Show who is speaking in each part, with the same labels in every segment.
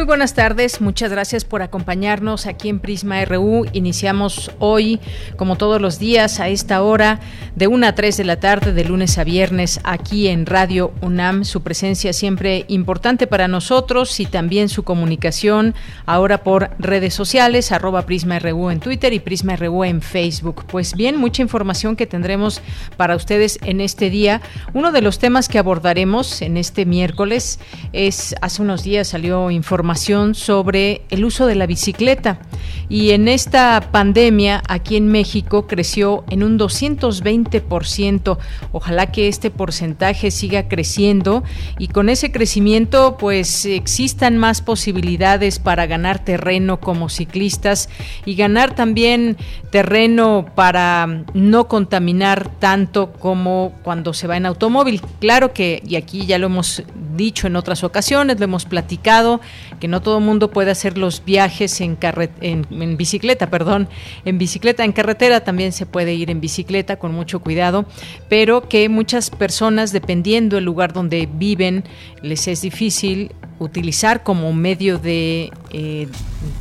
Speaker 1: Muy buenas tardes, muchas gracias por acompañarnos aquí en Prisma RU. Iniciamos hoy, como todos los días, a esta hora, de 1 a 3 de la tarde, de lunes a viernes, aquí en Radio UNAM. Su presencia siempre importante para nosotros y también su comunicación ahora por redes sociales, arroba Prisma RU en Twitter y Prisma RU en Facebook. Pues bien, mucha información que tendremos para ustedes en este día. Uno de los temas que abordaremos en este miércoles es, hace unos días salió información sobre el uso de la bicicleta. Y en esta pandemia aquí en México creció en un 220%. Ojalá que este porcentaje siga creciendo y con ese crecimiento pues existan más posibilidades para ganar terreno como ciclistas y ganar también terreno para no contaminar tanto como cuando se va en automóvil. Claro que, y aquí ya lo hemos dicho en otras ocasiones, lo hemos platicado, que no todo el mundo puede hacer los viajes en, en, bicicleta, perdón, en bicicleta, en carretera también se puede ir en bicicleta con mucho cuidado, pero que muchas personas, dependiendo del lugar donde viven, les es difícil utilizar como medio de, eh,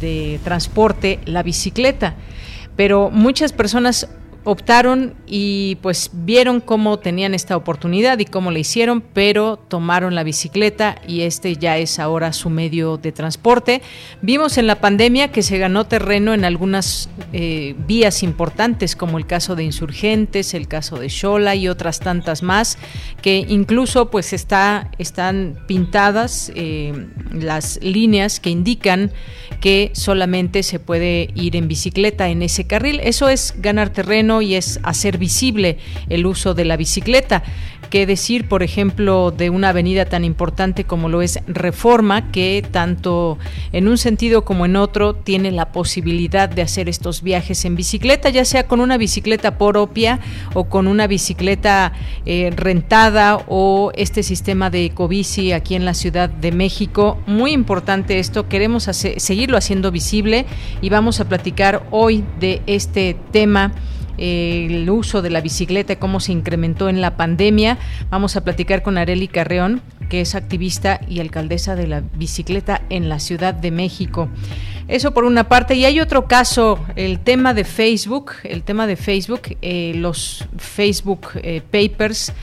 Speaker 1: de transporte la bicicleta. Pero muchas personas optaron y pues vieron cómo tenían esta oportunidad y cómo le hicieron, pero tomaron la bicicleta y este ya es ahora su medio de transporte. Vimos en la pandemia que se ganó terreno en algunas eh, vías importantes, como el caso de Insurgentes, el caso de Xola y otras tantas más, que incluso pues está, están pintadas eh, las líneas que indican que solamente se puede ir en bicicleta en ese carril. Eso es ganar terreno y es hacer visible el uso de la bicicleta. ¿Qué decir, por ejemplo, de una avenida tan importante como lo es Reforma, que tanto en un sentido como en otro tiene la posibilidad de hacer estos viajes en bicicleta, ya sea con una bicicleta propia o con una bicicleta eh, rentada o este sistema de ecobici aquí en la Ciudad de México? Muy importante esto, queremos seguirlo haciendo visible y vamos a platicar hoy de este tema el uso de la bicicleta, cómo se incrementó en la pandemia. Vamos a platicar con Areli Carreón, que es activista y alcaldesa de la bicicleta en la Ciudad de México. Eso por una parte. Y hay otro caso, el tema de Facebook, el tema de Facebook, eh, los Facebook eh, Papers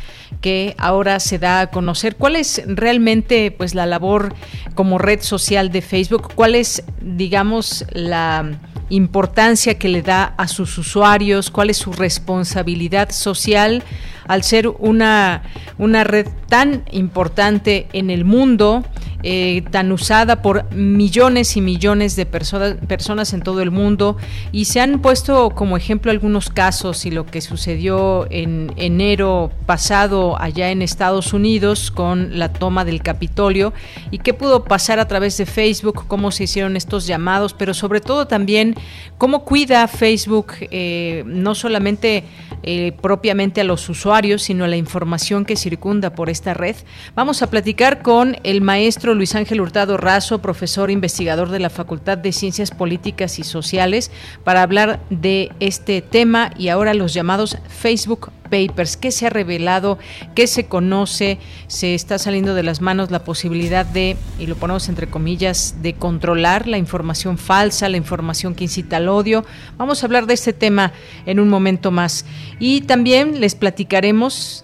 Speaker 1: que ahora se da a conocer. ¿Cuál es realmente pues la labor como red social de Facebook? ¿Cuál es, digamos, la importancia que le da a sus usuarios? ¿Cuál es su responsabilidad social al ser una, una red tan importante en el mundo? Eh, tan usada por millones y millones de personas, personas en todo el mundo y se han puesto como ejemplo algunos casos y lo que sucedió en enero pasado allá en Estados Unidos con la toma del Capitolio y qué pudo pasar a través de Facebook, cómo se hicieron estos llamados, pero sobre todo también cómo cuida Facebook eh, no solamente eh, propiamente a los usuarios, sino a la información que circunda por esta red. Vamos a platicar con el maestro Luis Ángel Hurtado Razo, profesor investigador de la Facultad de Ciencias Políticas y Sociales, para hablar de este tema y ahora los llamados Facebook Papers, qué se ha revelado, qué se conoce, se está saliendo de las manos la posibilidad de, y lo ponemos entre comillas, de controlar la información falsa, la información que incita al odio. Vamos a hablar de este tema en un momento más. Y también les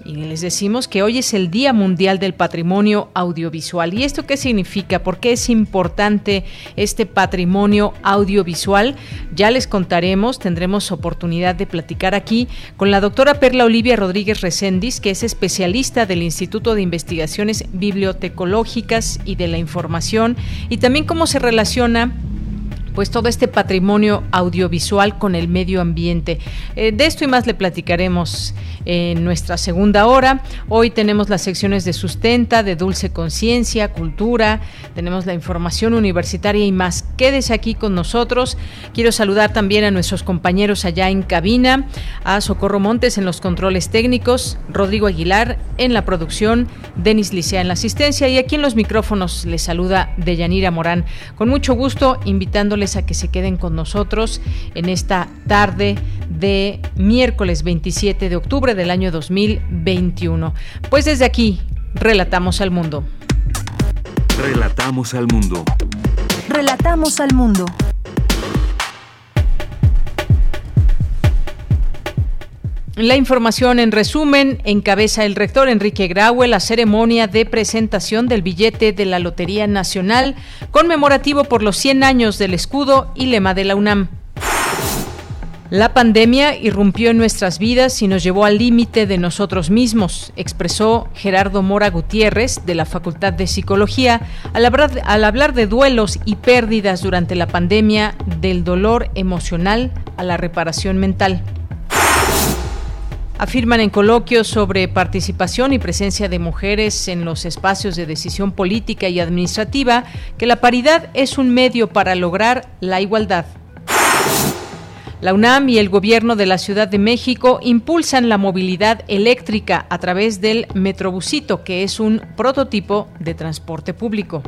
Speaker 1: y les decimos que hoy es el Día Mundial del Patrimonio Audiovisual. ¿Y esto qué significa? ¿Por qué es importante este patrimonio audiovisual? Ya les contaremos, tendremos oportunidad de platicar aquí con la doctora Perla Olivia Rodríguez Recendis, que es especialista del Instituto de Investigaciones Bibliotecológicas y de la Información, y también cómo se relaciona pues todo este patrimonio audiovisual con el medio ambiente. Eh, de esto y más le platicaremos en nuestra segunda hora. Hoy tenemos las secciones de sustenta, de dulce conciencia, cultura, tenemos la información universitaria y más. Quédese aquí con nosotros. Quiero saludar también a nuestros compañeros allá en cabina, a Socorro Montes en los controles técnicos, Rodrigo Aguilar en la producción, Denis Licea en la asistencia y aquí en los micrófonos les saluda Deyanira Morán. Con mucho gusto invitándoles a que se queden con nosotros en esta tarde de miércoles 27 de octubre del año 2021. Pues desde aquí, relatamos al mundo.
Speaker 2: Relatamos al mundo.
Speaker 3: Relatamos al mundo.
Speaker 1: La información en resumen, encabeza el rector Enrique Graue la ceremonia de presentación del billete de la Lotería Nacional conmemorativo por los 100 años del escudo y lema de la UNAM. La pandemia irrumpió en nuestras vidas y nos llevó al límite de nosotros mismos, expresó Gerardo Mora Gutiérrez de la Facultad de Psicología al hablar, al hablar de duelos y pérdidas durante la pandemia, del dolor emocional a la reparación mental. Afirman en coloquios sobre participación y presencia de mujeres en los espacios de decisión política y administrativa que la paridad es un medio para lograr la igualdad. La UNAM y el gobierno de la Ciudad de México impulsan la movilidad eléctrica a través del Metrobusito, que es un prototipo de transporte público.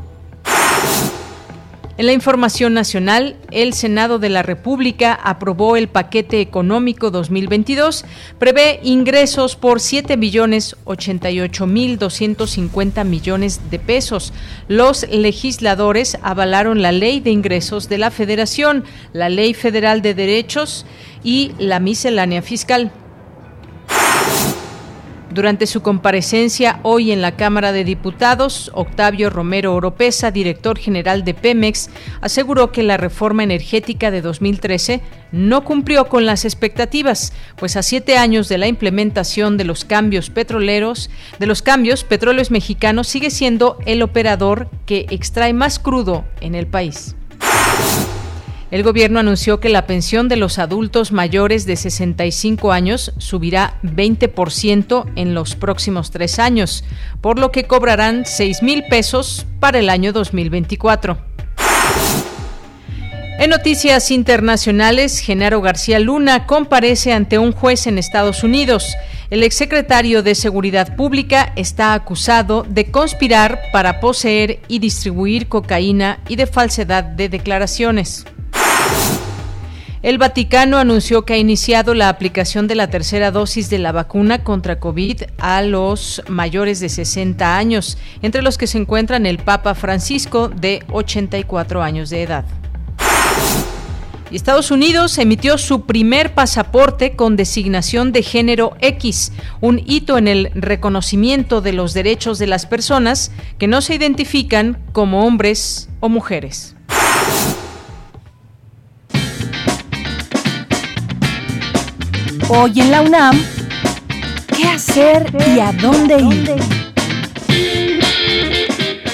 Speaker 1: En la información nacional, el Senado de la República aprobó el paquete económico 2022, prevé ingresos por 7 billones 88 mil 250 millones de pesos. Los legisladores avalaron la Ley de Ingresos de la Federación, la Ley Federal de Derechos y la miscelánea fiscal. Durante su comparecencia hoy en la Cámara de Diputados, Octavio Romero Oropesa, director general de Pemex, aseguró que la reforma energética de 2013 no cumplió con las expectativas, pues a siete años de la implementación de los cambios petroleros, de los cambios, Petróleos Mexicanos sigue siendo el operador que extrae más crudo en el país. El gobierno anunció que la pensión de los adultos mayores de 65 años subirá 20% en los próximos tres años, por lo que cobrarán 6 mil pesos para el año 2024. En noticias internacionales, Genaro García Luna comparece ante un juez en Estados Unidos. El exsecretario de Seguridad Pública está acusado de conspirar para poseer y distribuir cocaína y de falsedad de declaraciones. El Vaticano anunció que ha iniciado la aplicación de la tercera dosis de la vacuna contra COVID a los mayores de 60 años, entre los que se encuentran el Papa Francisco de 84 años de edad. Estados Unidos emitió su primer pasaporte con designación de género X, un hito en el reconocimiento de los derechos de las personas que no se identifican como hombres o mujeres.
Speaker 3: Hoy en la UNAM, ¿qué hacer y a dónde ir?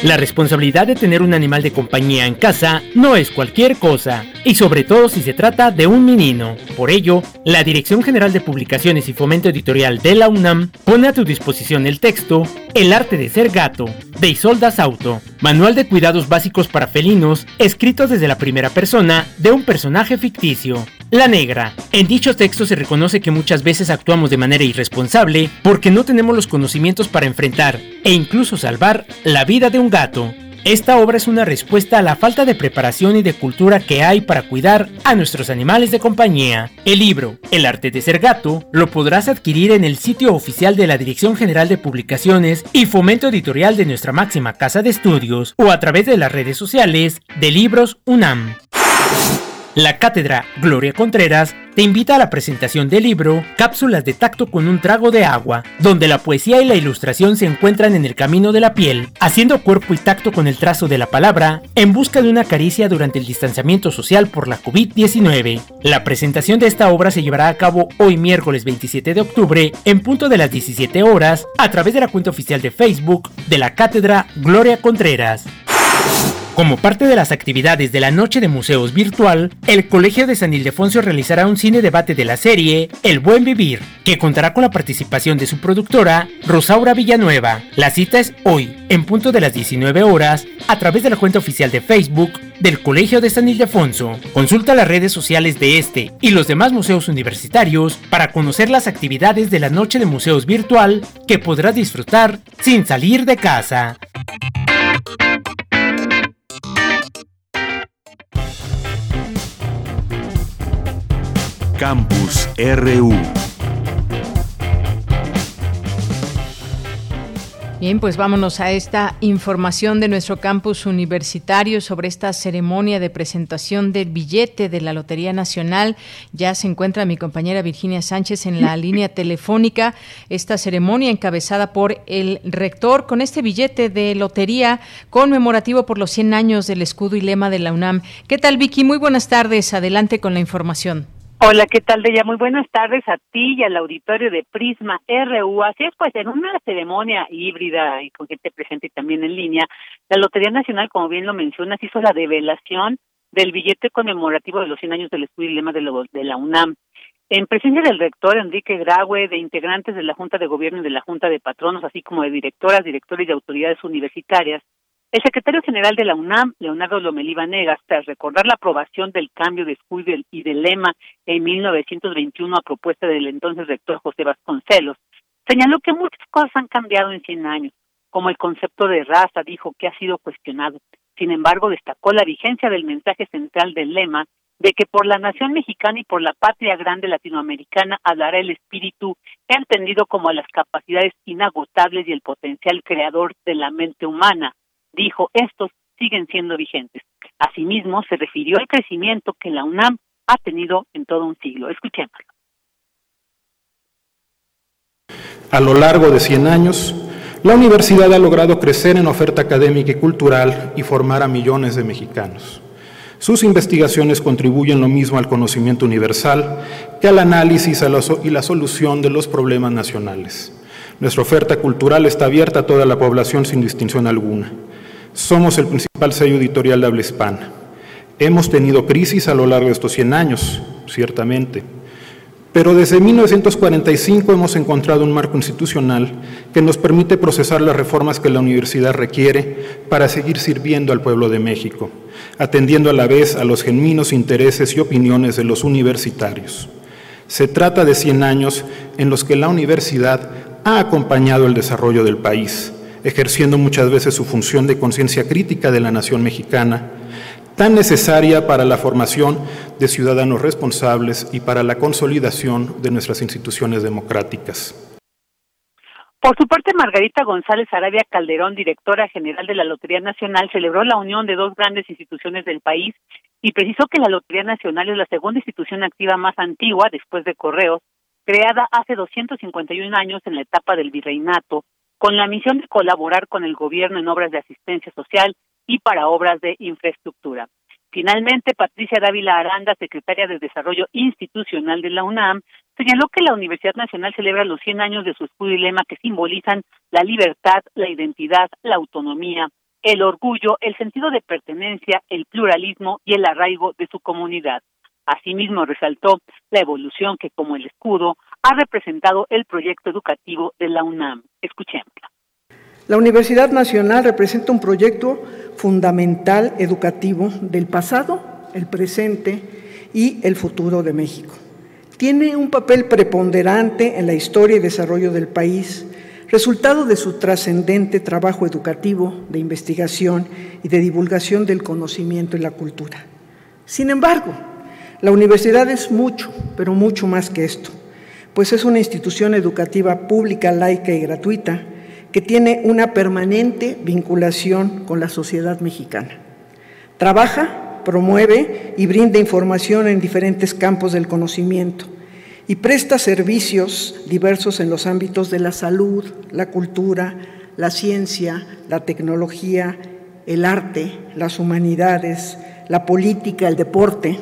Speaker 4: La responsabilidad de tener un animal de compañía en casa no es cualquier cosa, y sobre todo si se trata de un menino. Por ello, la Dirección General de Publicaciones y Fomento Editorial de la UNAM pone a tu disposición el texto El arte de ser gato, de Isolda Sauto, manual de cuidados básicos para felinos, escrito desde la primera persona de un personaje ficticio. La negra. En dicho texto se reconoce que muchas veces actuamos de manera irresponsable porque no tenemos los conocimientos para enfrentar e incluso salvar la vida de un gato. Esta obra es una respuesta a la falta de preparación y de cultura que hay para cuidar a nuestros animales de compañía. El libro, El arte de ser gato, lo podrás adquirir en el sitio oficial de la Dirección General de Publicaciones y Fomento Editorial de nuestra máxima casa de estudios o a través de las redes sociales de Libros UNAM. La cátedra Gloria Contreras te invita a la presentación del libro Cápsulas de tacto con un trago de agua, donde la poesía y la ilustración se encuentran en el camino de la piel, haciendo cuerpo y tacto con el trazo de la palabra, en busca de una caricia durante el distanciamiento social por la COVID-19. La presentación de esta obra se llevará a cabo hoy miércoles 27 de octubre en punto de las 17 horas a través de la cuenta oficial de Facebook de la cátedra Gloria Contreras. Como parte de las actividades de la Noche de Museos Virtual, el Colegio de San Ildefonso realizará un cine debate de la serie El Buen Vivir, que contará con la participación de su productora, Rosaura Villanueva. La cita es hoy, en punto de las 19 horas, a través de la cuenta oficial de Facebook del Colegio de San Ildefonso. Consulta las redes sociales de este y los demás museos universitarios para conocer las actividades de la Noche de Museos Virtual que podrás disfrutar sin salir de casa.
Speaker 2: Campus RU.
Speaker 1: Bien, pues vámonos a esta información de nuestro campus universitario sobre esta ceremonia de presentación del billete de la Lotería Nacional. Ya se encuentra mi compañera Virginia Sánchez en la línea telefónica. Esta ceremonia encabezada por el rector con este billete de lotería conmemorativo por los 100 años del escudo y lema de la UNAM. ¿Qué tal, Vicky? Muy buenas tardes. Adelante con la información.
Speaker 5: Hola, ¿qué tal, Deya? Muy buenas tardes a ti y al auditorio de Prisma RU. Así es, pues, en una ceremonia híbrida y con gente presente y también en línea, la Lotería Nacional, como bien lo mencionas, hizo la develación del billete conmemorativo de los 100 años del estudio y lema de, de la UNAM. En presencia del rector Enrique Graue, de integrantes de la Junta de Gobierno y de la Junta de Patronos, así como de directoras, directores y autoridades universitarias, el secretario general de la UNAM, Leonardo Lomelí Vanegas, tras recordar la aprobación del cambio de escudo y de lema en 1921 a propuesta del entonces rector José Vasconcelos, señaló que muchas cosas han cambiado en 100 años, como el concepto de raza, dijo que ha sido cuestionado. Sin embargo, destacó la vigencia del mensaje central del lema de que por la nación mexicana y por la patria grande latinoamericana hablará el espíritu entendido como las capacidades inagotables y el potencial creador de la mente humana dijo, estos siguen siendo vigentes. Asimismo, se refirió al crecimiento que la UNAM ha tenido en todo un siglo. Escuchémoslo.
Speaker 6: A lo largo de 100 años, la universidad ha logrado crecer en oferta académica y cultural y formar a millones de mexicanos. Sus investigaciones contribuyen lo mismo al conocimiento universal que al análisis y la solución de los problemas nacionales. Nuestra oferta cultural está abierta a toda la población sin distinción alguna. Somos el principal sello editorial de habla hispana. Hemos tenido crisis a lo largo de estos 100 años, ciertamente, pero desde 1945 hemos encontrado un marco institucional que nos permite procesar las reformas que la universidad requiere para seguir sirviendo al pueblo de México, atendiendo a la vez a los genuinos intereses y opiniones de los universitarios. Se trata de 100 años en los que la universidad ha acompañado el desarrollo del país, ejerciendo muchas veces su función de conciencia crítica de la nación mexicana, tan necesaria para la formación de ciudadanos responsables y para la consolidación de nuestras instituciones democráticas.
Speaker 5: Por su parte, Margarita González Arabia Calderón, directora general de la Lotería Nacional, celebró la unión de dos grandes instituciones del país y precisó que la Lotería Nacional es la segunda institución activa más antigua, después de Correos, creada hace 251 años en la etapa del virreinato con la misión de colaborar con el gobierno en obras de asistencia social y para obras de infraestructura. Finalmente, Patricia Dávila Aranda, secretaria de Desarrollo Institucional de la UNAM, señaló que la Universidad Nacional celebra los 100 años de su escudo y lema que simbolizan la libertad, la identidad, la autonomía, el orgullo, el sentido de pertenencia, el pluralismo y el arraigo de su comunidad. Asimismo, resaltó la evolución que, como el escudo, ha representado el proyecto educativo de la UNAM. Escuchemos.
Speaker 7: La Universidad Nacional representa un proyecto fundamental educativo del pasado, el presente y el futuro de México. Tiene un papel preponderante en la historia y desarrollo del país, resultado de su trascendente trabajo educativo, de investigación y de divulgación del conocimiento y la cultura. Sin embargo, la universidad es mucho, pero mucho más que esto pues es una institución educativa pública, laica y gratuita que tiene una permanente vinculación con la sociedad mexicana. Trabaja, promueve y brinda información en diferentes campos del conocimiento y presta servicios diversos en los ámbitos de la salud, la cultura, la ciencia, la tecnología, el arte, las humanidades, la política, el deporte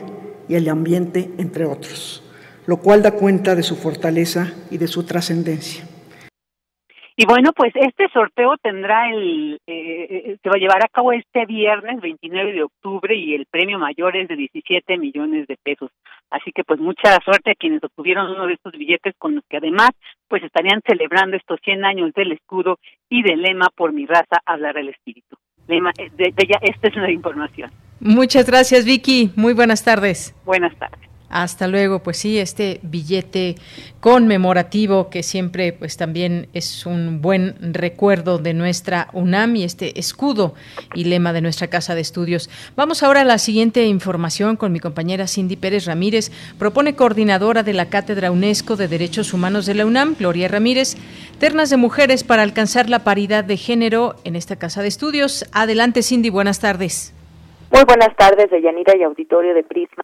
Speaker 7: y el ambiente, entre otros lo cual da cuenta de su fortaleza y de su trascendencia.
Speaker 5: Y bueno, pues este sorteo tendrá el, eh, eh, se va a llevar a cabo este viernes 29 de octubre y el premio mayor es de 17 millones de pesos. Así que pues mucha suerte a quienes obtuvieron uno de estos billetes con los que además pues estarían celebrando estos 100 años del escudo y del lema por mi raza hablar el espíritu. Lema, de, de, esta es la información.
Speaker 1: Muchas gracias Vicky, muy buenas tardes.
Speaker 5: Buenas tardes.
Speaker 1: Hasta luego, pues sí, este billete conmemorativo que siempre pues también es un buen recuerdo de nuestra UNAM y este escudo y lema de nuestra casa de estudios. Vamos ahora a la siguiente información con mi compañera Cindy Pérez Ramírez. Propone coordinadora de la Cátedra UNESCO de Derechos Humanos de la UNAM, Gloria Ramírez, ternas de mujeres para alcanzar la paridad de género en esta casa de estudios. Adelante Cindy, buenas tardes.
Speaker 2: Muy buenas tardes, Deyanira y auditorio de Prisma.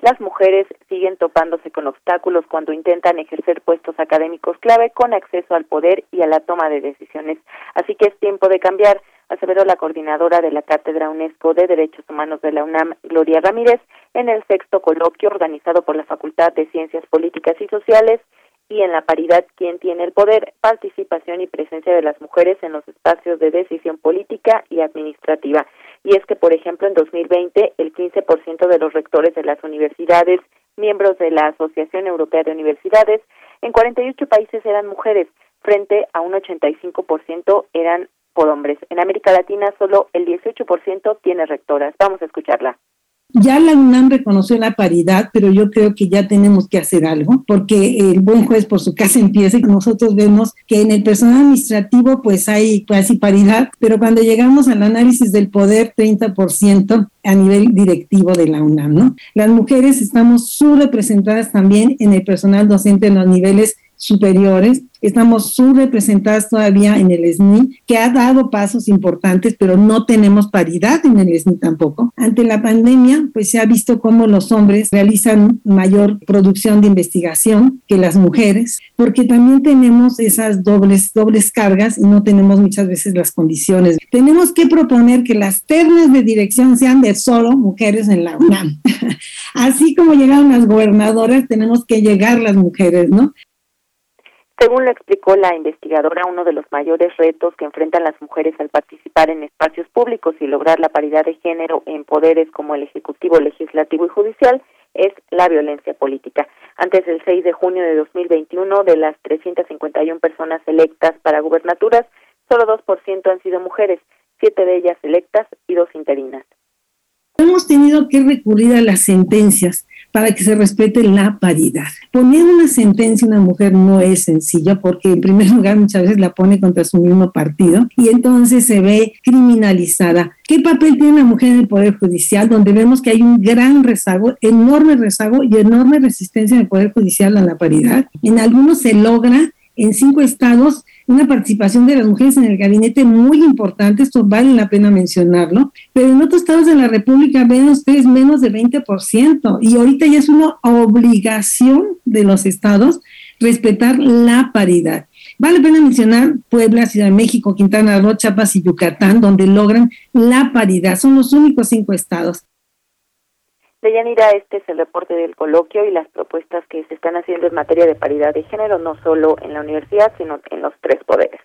Speaker 2: Las mujeres siguen topándose con obstáculos cuando intentan ejercer puestos académicos clave con acceso al poder y a la toma de decisiones. Así que es tiempo de cambiar, aseveró la coordinadora de la Cátedra UNESCO de Derechos Humanos de la UNAM, Gloria Ramírez, en el sexto coloquio organizado por la Facultad de Ciencias Políticas y Sociales y en la paridad quién tiene el poder, participación y presencia de las mujeres en los espacios de decisión política y administrativa y es que, por ejemplo, en 2020 el 15% de los rectores de las universidades, miembros de la Asociación Europea de Universidades, en 48 países eran mujeres, frente a un 85% eran por hombres. En América Latina solo el 18% tiene rectoras. Vamos a escucharla.
Speaker 8: Ya la UNAM reconoció la paridad, pero yo creo que ya tenemos que hacer algo, porque el buen juez por su casa empieza y nosotros vemos que en el personal administrativo pues hay casi paridad, pero cuando llegamos al análisis del poder, 30% a nivel directivo de la UNAM, ¿no? Las mujeres estamos subrepresentadas también en el personal docente en los niveles superiores. Estamos subrepresentadas todavía en el SNI, que ha dado pasos importantes, pero no tenemos paridad en el SNI tampoco. Ante la pandemia, pues se ha visto cómo los hombres realizan mayor producción de investigación que las mujeres, porque también tenemos esas dobles, dobles cargas y no tenemos muchas veces las condiciones. Tenemos que proponer que las ternas de dirección sean de solo mujeres en la UNAM. Así como llegaron las gobernadoras, tenemos que llegar las mujeres, ¿no?
Speaker 2: Según lo explicó la investigadora, uno de los mayores retos que enfrentan las mujeres al participar en espacios públicos y lograr la paridad de género en poderes como el Ejecutivo, Legislativo y Judicial es la violencia política. Antes del 6 de junio de 2021, de las 351 personas electas para gubernaturas, solo 2% han sido mujeres, siete de ellas electas y dos interinas.
Speaker 8: Hemos tenido que recurrir a las sentencias para que se respete la paridad. Poner una sentencia a una mujer no es sencillo porque en primer lugar muchas veces la pone contra su mismo partido y entonces se ve criminalizada. ¿Qué papel tiene la mujer en el Poder Judicial? Donde vemos que hay un gran rezago, enorme rezago y enorme resistencia en el Poder Judicial a la paridad. En algunos se logra, en cinco estados una participación de las mujeres en el gabinete muy importante, esto vale la pena mencionarlo, pero en otros estados de la República ven ustedes menos de 20% y ahorita ya es una obligación de los estados respetar la paridad. Vale la pena mencionar Puebla, Ciudad de México, Quintana Roo, Chiapas y Yucatán, donde logran la paridad. Son los únicos cinco estados.
Speaker 2: Deyanira, este es el reporte del coloquio y las propuestas que se están haciendo en materia de paridad de género, no solo en la universidad, sino en los tres poderes.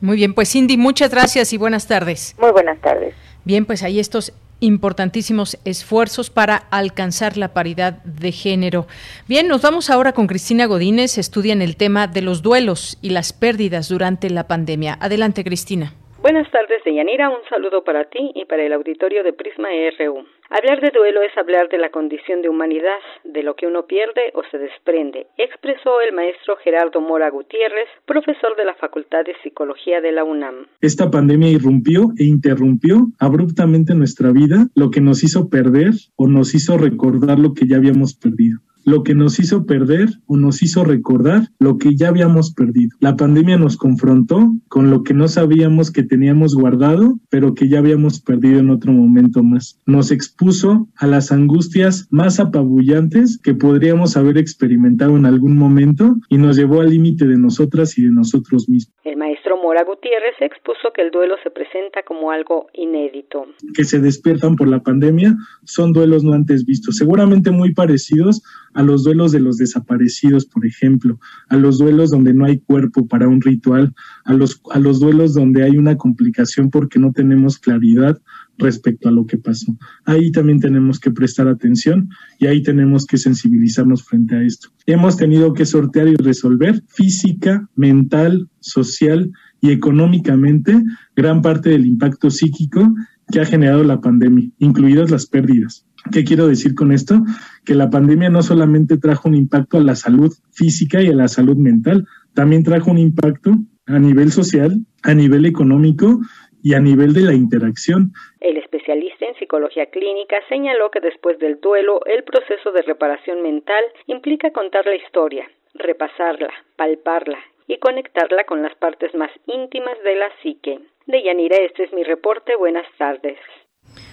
Speaker 1: Muy bien, pues Cindy, muchas gracias y buenas tardes.
Speaker 2: Muy buenas tardes.
Speaker 1: Bien, pues ahí estos importantísimos esfuerzos para alcanzar la paridad de género. Bien, nos vamos ahora con Cristina Godínez, estudian el tema de los duelos y las pérdidas durante la pandemia. Adelante, Cristina.
Speaker 9: Buenas tardes, Deyanira. Un saludo para ti y para el auditorio de Prisma RU. Hablar de duelo es hablar de la condición de humanidad, de lo que uno pierde o se desprende, expresó el maestro Gerardo Mora Gutiérrez, profesor de la Facultad de Psicología de la UNAM.
Speaker 10: Esta pandemia irrumpió e interrumpió abruptamente nuestra vida, lo que nos hizo perder o nos hizo recordar lo que ya habíamos perdido lo que nos hizo perder o nos hizo recordar lo que ya habíamos perdido. La pandemia nos confrontó con lo que no sabíamos que teníamos guardado, pero que ya habíamos perdido en otro momento más. Nos expuso a las angustias más apabullantes que podríamos haber experimentado en algún momento y nos llevó al límite de nosotras y de nosotros mismos.
Speaker 9: El maestro Mora Gutiérrez expuso que el duelo se presenta como algo inédito.
Speaker 10: Que se despiertan por la pandemia son duelos no antes vistos, seguramente muy parecidos a los duelos de los desaparecidos, por ejemplo, a los duelos donde no hay cuerpo para un ritual, a los, a los duelos donde hay una complicación porque no tenemos claridad respecto a lo que pasó. Ahí también tenemos que prestar atención y ahí tenemos que sensibilizarnos frente a esto. Hemos tenido que sortear y resolver física, mental, social y económicamente gran parte del impacto psíquico que ha generado la pandemia, incluidas las pérdidas. ¿Qué quiero decir con esto? Que la pandemia no solamente trajo un impacto a la salud física y a la salud mental, también trajo un impacto a nivel social, a nivel económico y a nivel de la interacción.
Speaker 9: El especialista en psicología clínica señaló que después del duelo, el proceso de reparación mental implica contar la historia, repasarla, palparla y conectarla con las partes más íntimas de la psique. De Yanira, este es mi reporte. Buenas tardes.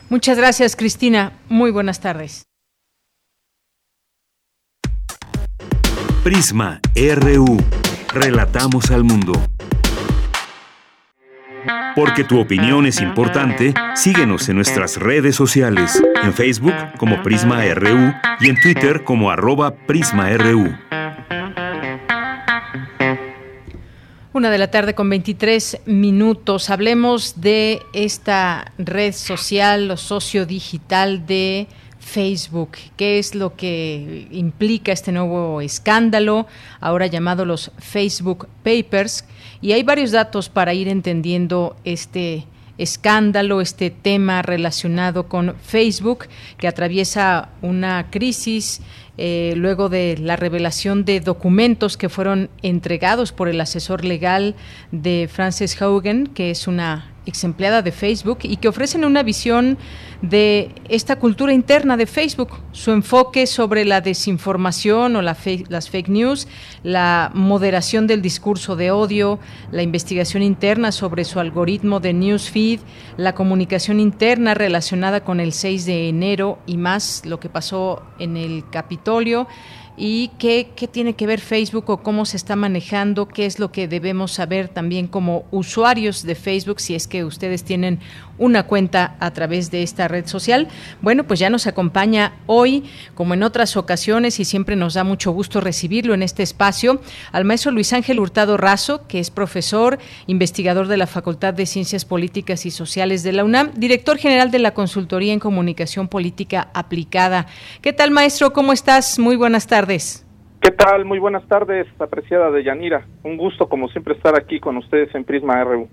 Speaker 1: Muchas gracias, Cristina. Muy buenas tardes.
Speaker 11: Prisma RU. Relatamos al mundo. Porque tu opinión es importante, síguenos en nuestras redes sociales, en Facebook como Prisma RU y en Twitter como arroba PrismaRU.
Speaker 1: Una de la tarde con 23 minutos. Hablemos de esta red social o socio digital de Facebook. ¿Qué es lo que implica este nuevo escándalo, ahora llamado los Facebook Papers? Y hay varios datos para ir entendiendo este escándalo, este tema relacionado con Facebook, que atraviesa una crisis eh, luego de la revelación de documentos que fueron entregados por el asesor legal de Frances Haugen, que es una ex empleada de Facebook y que ofrecen una visión de esta cultura interna de Facebook, su enfoque sobre la desinformación o las fake news, la moderación del discurso de odio, la investigación interna sobre su algoritmo de newsfeed, la comunicación interna relacionada con el 6 de enero y más lo que pasó en el Capitolio y qué, qué tiene que ver Facebook o cómo se está manejando, qué es lo que debemos saber también como usuarios de Facebook, si es que ustedes tienen una cuenta a través de esta red social. Bueno, pues ya nos acompaña hoy, como en otras ocasiones, y siempre nos da mucho gusto recibirlo en este espacio, al maestro Luis Ángel Hurtado Razo, que es profesor, investigador de la Facultad de Ciencias Políticas y Sociales de la UNAM, director general de la Consultoría en Comunicación Política Aplicada. ¿Qué tal, maestro? ¿Cómo estás? Muy buenas tardes.
Speaker 12: ¿Qué tal? Muy buenas tardes, apreciada de Yanira. Un gusto, como siempre, estar aquí con ustedes en Prisma RU.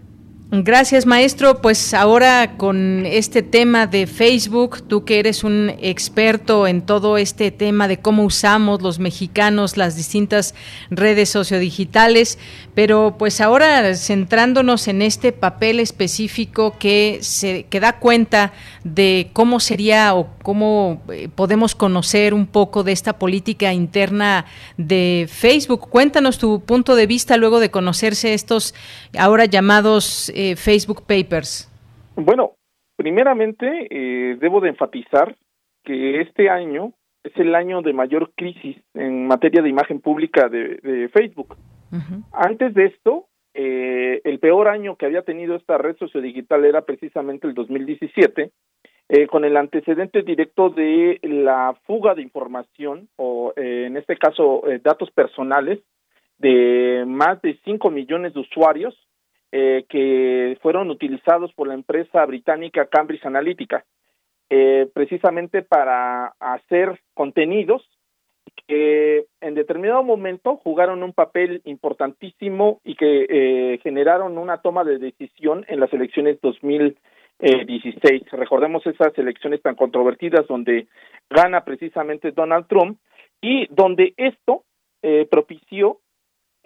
Speaker 1: Gracias, maestro. Pues ahora con este tema de Facebook, tú que eres un experto en todo este tema de cómo usamos los mexicanos las distintas redes sociodigitales, pero pues ahora centrándonos en este papel específico que se que da cuenta de cómo sería o cómo eh, podemos conocer un poco de esta política interna de Facebook. Cuéntanos tu punto de vista luego de conocerse estos ahora llamados eh, Facebook Papers?
Speaker 12: Bueno, primeramente eh, debo de enfatizar que este año es el año de mayor crisis en materia de imagen pública de, Facebook. Antes de esto, eh, el peor año que había tenido esta red sociodigital era precisamente el 2017, eh, con el antecedente directo de la fuga de información, o en este caso datos personales, de más de 5 millones de usuarios eh, que fueron utilizados por la empresa británica Cambridge Analytica, eh, precisamente para hacer contenidos que en determinado momento jugaron un papel importantísimo y que eh, generaron una toma de decisión en las elecciones 2016. Recordemos esas elecciones tan controvertidas donde gana precisamente Donald Trump y donde esto propició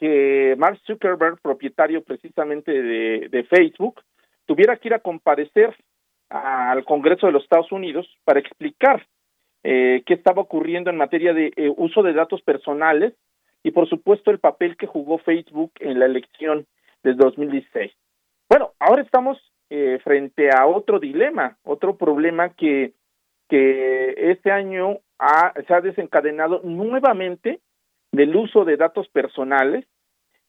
Speaker 12: que Mark Zuckerberg, propietario precisamente de, Facebook, tuviera que ir a comparecer al Congreso de los Estados Unidos para explicar eh, qué estaba ocurriendo en materia de eh, uso de datos personales y, por supuesto, el papel que jugó Facebook en la elección del 2016. Bueno, ahora estamos eh, frente a otro dilema, otro problema que, que este año ha, se ha desencadenado nuevamente del uso de datos personales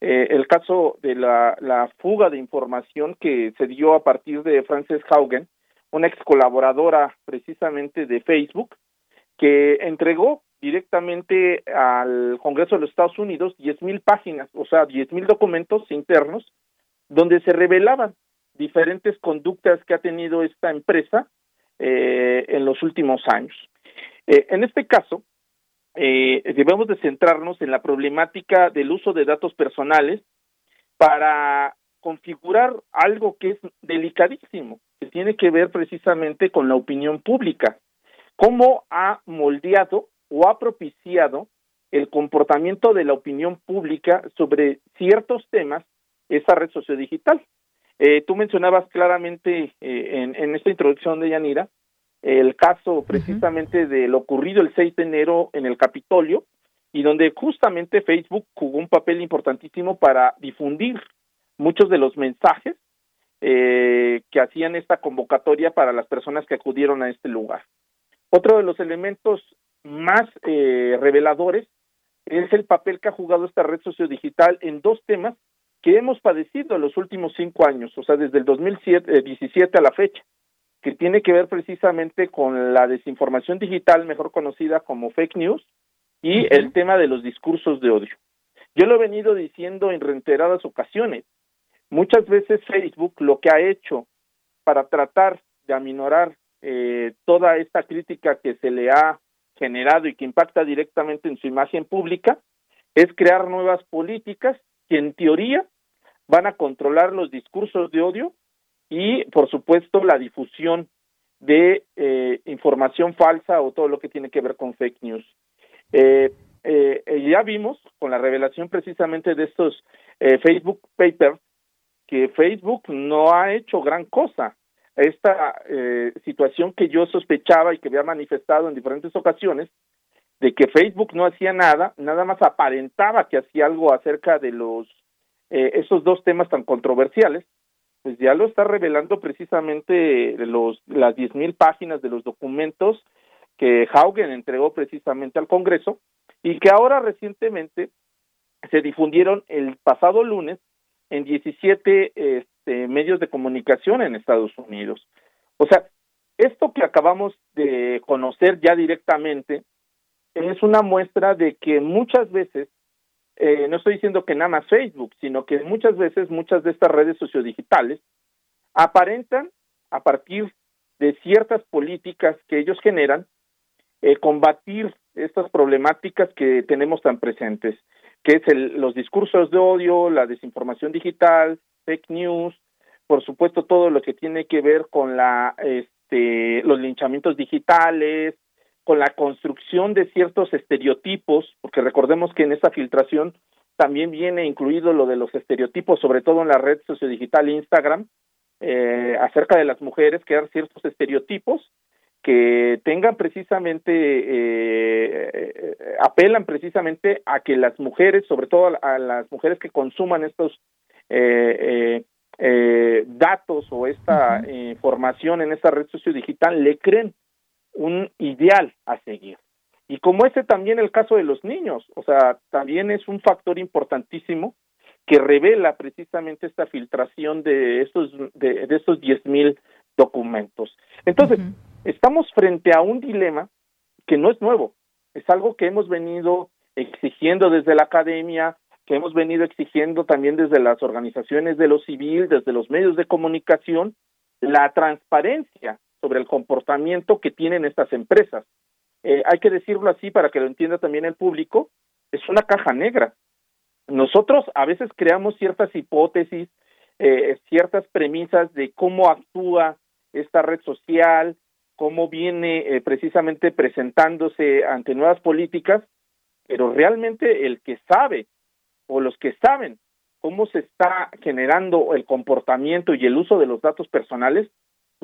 Speaker 12: eh, el caso de la, fuga de información que se dio a partir de Frances Haugen, una ex colaboradora precisamente de Facebook, que entregó directamente al Congreso de los Estados Unidos diez mil páginas, o sea, diez mil documentos internos, donde se revelaban diferentes conductas que ha tenido esta empresa eh, en los últimos años. Eh, en este caso, eh, debemos de centrarnos en la problemática del uso de datos personales para configurar algo que es delicadísimo, que tiene que ver precisamente con la opinión pública, cómo ha moldeado o ha propiciado el comportamiento de la opinión pública sobre ciertos temas esa red sociodigital. Eh, tú mencionabas claramente eh, en, esta introducción de Yanira el caso precisamente de lo ocurrido el 6 de enero en el Capitolio y donde justamente Facebook jugó un papel importantísimo para difundir muchos de los mensajes eh, que hacían esta convocatoria para las personas que acudieron a este lugar. Otro de los elementos más eh, reveladores es el papel que ha jugado esta red sociodigital en dos temas que hemos padecido en los últimos cinco años, o sea, desde el 2017 eh, a la fecha que tiene que ver precisamente con la desinformación digital, mejor conocida como fake news, y el tema de los discursos de odio. Yo lo he venido diciendo en reiteradas ocasiones. Muchas veces Facebook lo que ha hecho para tratar de aminorar eh, toda esta crítica que se le ha generado y que impacta directamente en su imagen pública es crear nuevas políticas que en teoría van a controlar los discursos de odio y, por supuesto, la difusión de eh, información falsa o todo lo que tiene que ver con fake news. Eh, eh, ya vimos con la revelación precisamente de estos Facebook Papers que Facebook no ha hecho gran cosa. Esta situación que yo sospechaba y que había manifestado en diferentes ocasiones, de que Facebook no hacía nada, nada más aparentaba que hacía algo acerca de los esos dos temas tan controversiales, pues ya lo está revelando precisamente los las diez mil páginas de los documentos que Haugen entregó precisamente al Congreso y que ahora recientemente se difundieron el pasado lunes en 17 este, medios de comunicación en Estados Unidos. O sea, esto que acabamos de conocer ya directamente es una muestra de que muchas veces eh, no estoy diciendo que nada más Facebook, sino que muchas veces muchas de estas redes sociodigitales aparentan a partir de ciertas políticas que ellos generan eh, combatir estas problemáticas que tenemos tan presentes, que es el, los discursos de odio, la desinformación digital, fake news, por supuesto todo lo que tiene que ver con la este, los linchamientos digitales, con la construcción de ciertos estereotipos, porque recordemos que en esa filtración también viene incluido lo de los estereotipos, sobre todo en la red sociodigital Instagram, eh, acerca de las mujeres, crear ciertos estereotipos que tengan precisamente, eh, eh, apelan precisamente a que las mujeres, sobre todo a, las mujeres que consuman estos datos o esta información en esta red sociodigital, le creen un ideal a seguir. Y como ese también el caso de los niños, o sea, también es un factor importantísimo que revela precisamente esta filtración de estos de, de estos diez mil documentos. Entonces, estamos frente a un dilema que no es nuevo, es algo que hemos venido exigiendo desde la academia, que hemos venido exigiendo también desde las organizaciones de lo civil, desde los medios de comunicación, la transparencia sobre el comportamiento que tienen estas empresas. Eh, hay que decirlo así para que lo entienda también el público, es una caja negra. Nosotros a veces creamos ciertas hipótesis, eh, ciertas premisas de cómo actúa esta red social, cómo viene eh, precisamente presentándose ante nuevas políticas, pero realmente el que sabe o los que saben cómo se está generando el comportamiento y el uso de los datos personales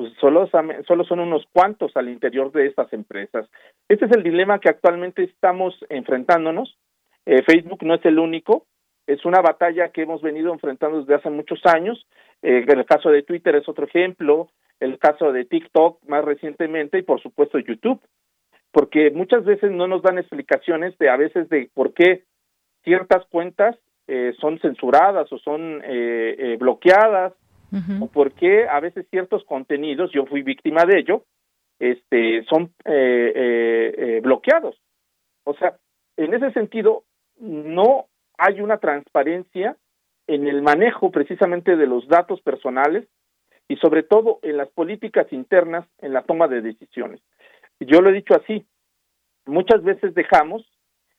Speaker 12: pues solo, solo son unos cuantos al interior de estas empresas. Este es el dilema que actualmente estamos enfrentándonos. Eh, Facebook no es el único, es una batalla que hemos venido enfrentando desde hace muchos años. Eh, el caso de Twitter es otro ejemplo, el caso de TikTok más recientemente y por supuesto YouTube, porque muchas veces no nos dan explicaciones de a veces de por qué ciertas cuentas eh, son censuradas o son eh, bloqueadas o por qué a veces ciertos contenidos, yo fui víctima de ello, este, son bloqueados. O sea, en ese sentido, no hay una transparencia en el manejo precisamente de los datos personales y sobre todo en las políticas internas en la toma de decisiones. Yo lo he dicho así, muchas veces dejamos,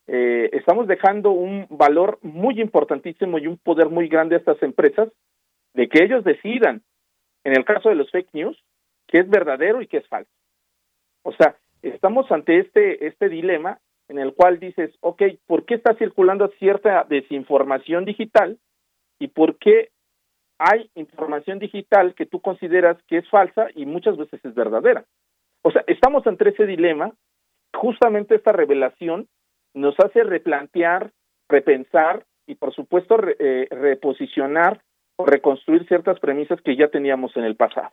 Speaker 12: eh, estamos dejando un valor muy importantísimo y un poder muy grande a estas empresas de que ellos decidan, en el caso de los fake news, qué es verdadero y qué es falso. O sea, estamos ante este, este dilema en el cual dices, ok, ¿por qué está circulando cierta desinformación digital? ¿Y por qué hay información digital que tú consideras que es falsa y muchas veces es verdadera. O sea, estamos entre ese dilema. Justamente esta revelación nos hace replantear, repensar y, por supuesto, eh, reposicionar reconstruir ciertas premisas que ya teníamos en el pasado.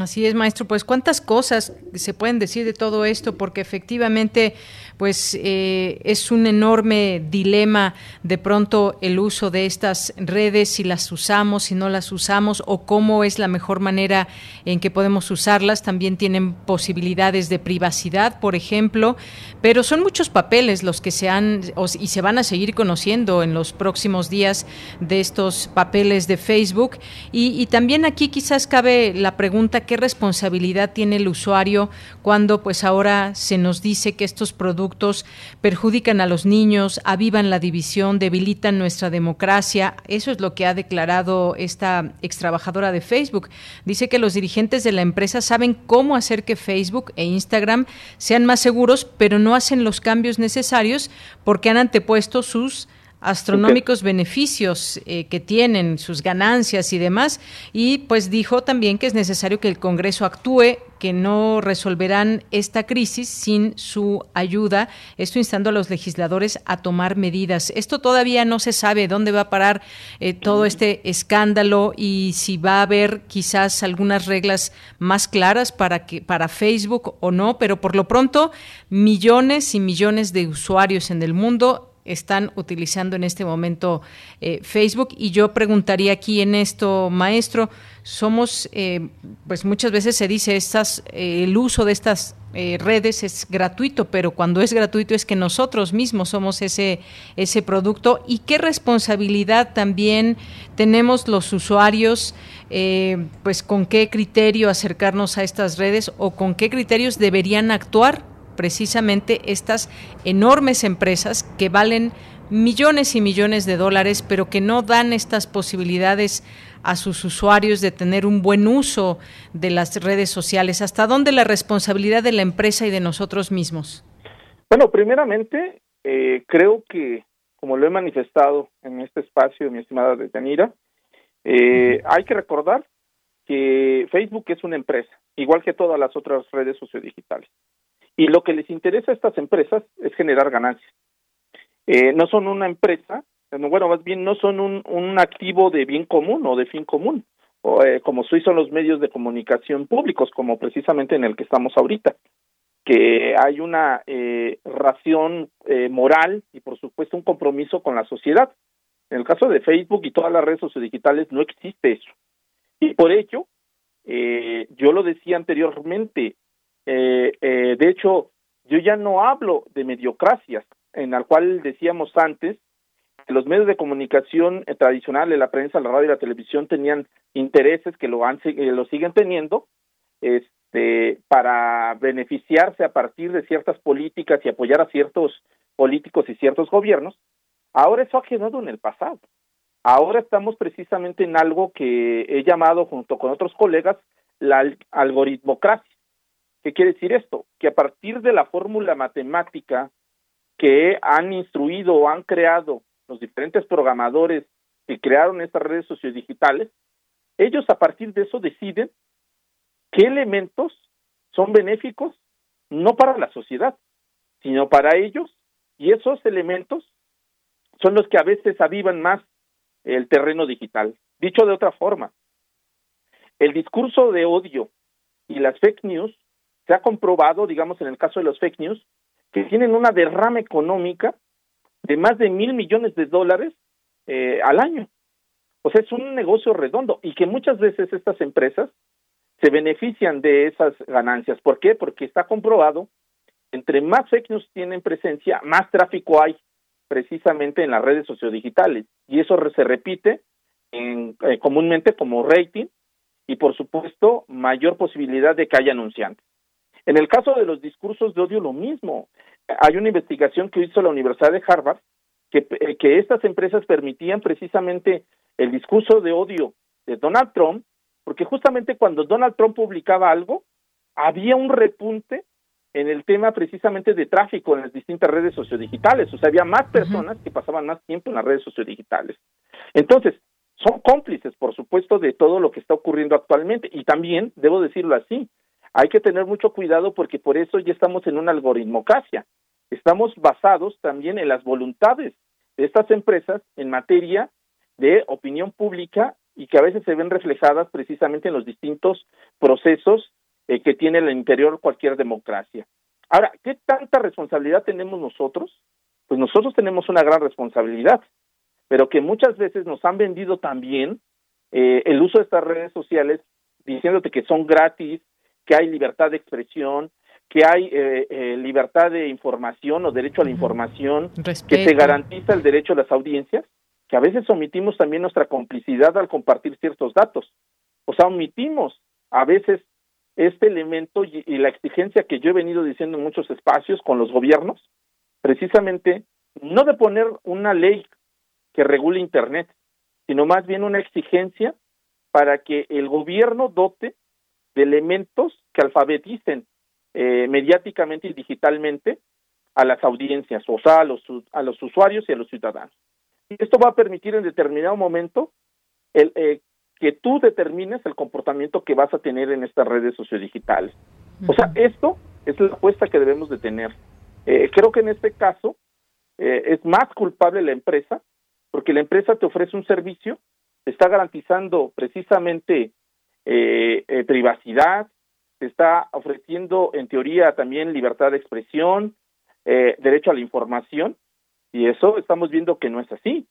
Speaker 1: Así es, maestro. Pues cuántas cosas se pueden decir de todo esto, porque efectivamente, pues eh, es un enorme dilema de pronto el uso de estas redes, si las usamos, si no las usamos, o cómo es la mejor manera en que podemos usarlas. También tienen posibilidades de privacidad, por ejemplo, pero son muchos papeles los que se han y se van a seguir conociendo en los próximos días de estos papeles de Facebook. Y, y también aquí quizás cabe la pregunta qué responsabilidad tiene el usuario cuando pues ahora se nos dice que estos productos perjudican a los niños, avivan la división, debilitan nuestra democracia. Eso es lo que ha declarado esta ex trabajadora de Facebook. Dice que los dirigentes de la empresa saben cómo hacer que Facebook e Instagram sean más seguros, pero no hacen los cambios necesarios porque han antepuesto sus astronómicos beneficios eh, que tienen, sus ganancias y demás. Y pues dijo también que es necesario que el Congreso actúe, que no resolverán esta crisis sin su ayuda. Esto instando a los legisladores a tomar medidas. Esto todavía no se sabe dónde va a parar eh, todo este escándalo y si va a haber quizás algunas reglas más claras para que para Facebook o no, pero por lo pronto millones y millones de usuarios en el mundo están utilizando en este momento eh, Facebook. Y yo preguntaría aquí en esto, maestro, somos, eh, pues muchas veces se dice, estas, eh, el uso de estas redes es gratuito, pero cuando es gratuito es que nosotros mismos somos ese, ese producto. ¿Y qué responsabilidad también tenemos los usuarios? pues con qué criterio acercarnos a estas redes o con qué criterios deberían actuar precisamente estas enormes empresas que valen millones y millones de dólares, pero que no dan estas posibilidades a sus usuarios de tener un buen uso de las redes sociales. ¿Hasta dónde la responsabilidad de la empresa y de nosotros mismos?
Speaker 12: Bueno, primeramente, eh, creo que, como lo he manifestado en este espacio, mi estimada detenida, eh, hay que recordar que Facebook es una empresa, igual que todas las otras redes sociodigitales. Y lo que les interesa a estas empresas es generar ganancias. Eh, no son una empresa, bueno, más bien no son un, un activo de bien común o de fin común, o, eh, como son los medios de comunicación públicos, como precisamente en el que estamos ahorita, que hay una eh, ración eh, moral y por supuesto un compromiso con la sociedad. En el caso de Facebook y todas las redes sociodigitales no existe eso. Y por ello, eh, yo lo decía anteriormente, eh, eh, de hecho, yo ya no hablo de mediocracias, en la cual decíamos antes que los medios de comunicación eh, tradicionales, la prensa, la radio y la televisión tenían intereses que lo, han, lo siguen teniendo este, para beneficiarse a partir de ciertas políticas y apoyar a ciertos políticos y ciertos gobiernos. Ahora eso ha quedado en el pasado. Ahora estamos precisamente en algo que he llamado junto con otros colegas la algoritmocracia. ¿Qué quiere decir esto? Que a partir de la fórmula matemática que han instruido o han creado los diferentes programadores que crearon estas redes sociodigitales, ellos a partir de eso deciden qué elementos son benéficos no para la sociedad, sino para ellos, y esos elementos son los que a veces avivan más el terreno digital. Dicho de otra forma, el discurso de odio y las fake news se ha comprobado, digamos en el caso de los fake news, que tienen una derrama económica de más de mil millones de dólares eh, al año. O sea, es un negocio redondo y que muchas veces estas empresas se benefician de esas ganancias. ¿Por qué? Porque está comprobado, entre más fake news tienen presencia, más tráfico hay precisamente en las redes sociodigitales y eso se repite en, eh, comúnmente como rating y por supuesto mayor posibilidad de que haya anunciantes. En el caso de los discursos de odio lo mismo. Hay una investigación que hizo la Universidad de Harvard que, eh, que estas empresas permitían precisamente el discurso de odio de Donald Trump, porque justamente cuando Donald Trump publicaba algo, había un repunte en el tema precisamente de tráfico en las distintas redes sociodigitales, o sea, había más personas que pasaban más tiempo en las redes sociodigitales. Entonces, son cómplices, por supuesto, de todo lo que está ocurriendo actualmente. Y también, debo decirlo así, hay que tener mucho cuidado porque por eso ya estamos en una algoritmocracia. Estamos basados también en las voluntades de estas empresas en materia de opinión pública y que a veces se ven reflejadas precisamente en los distintos procesos eh, que tiene el interior cualquier democracia. Ahora, ¿qué tanta responsabilidad tenemos nosotros? Pues nosotros tenemos una gran responsabilidad, pero que muchas veces nos han vendido también eh, el uso de estas redes sociales diciéndote que son gratis, que hay libertad de expresión, que hay eh, libertad de información o derecho a la información, que se garantiza el derecho a las audiencias, que a veces omitimos también nuestra complicidad al compartir ciertos datos. O sea, omitimos a veces este elemento y, la exigencia que yo he venido diciendo en muchos espacios con los gobiernos, precisamente no de poner una ley que regule Internet, sino más bien una exigencia para que el gobierno dote de elementos que alfabeticen eh, mediáticamente y digitalmente a las audiencias, o sea, a los, a los usuarios y a los ciudadanos. Y esto va a permitir en determinado momento el, eh, que tú determines el comportamiento que vas a tener en estas redes sociodigitales. O sea, esto es la apuesta que debemos de tener. Eh, creo que en este caso eh, es más culpable la empresa, porque la empresa te ofrece un servicio, te está garantizando precisamente eh, privacidad, te está ofreciendo en teoría también libertad de expresión, derecho a la información, y eso estamos viendo que no es así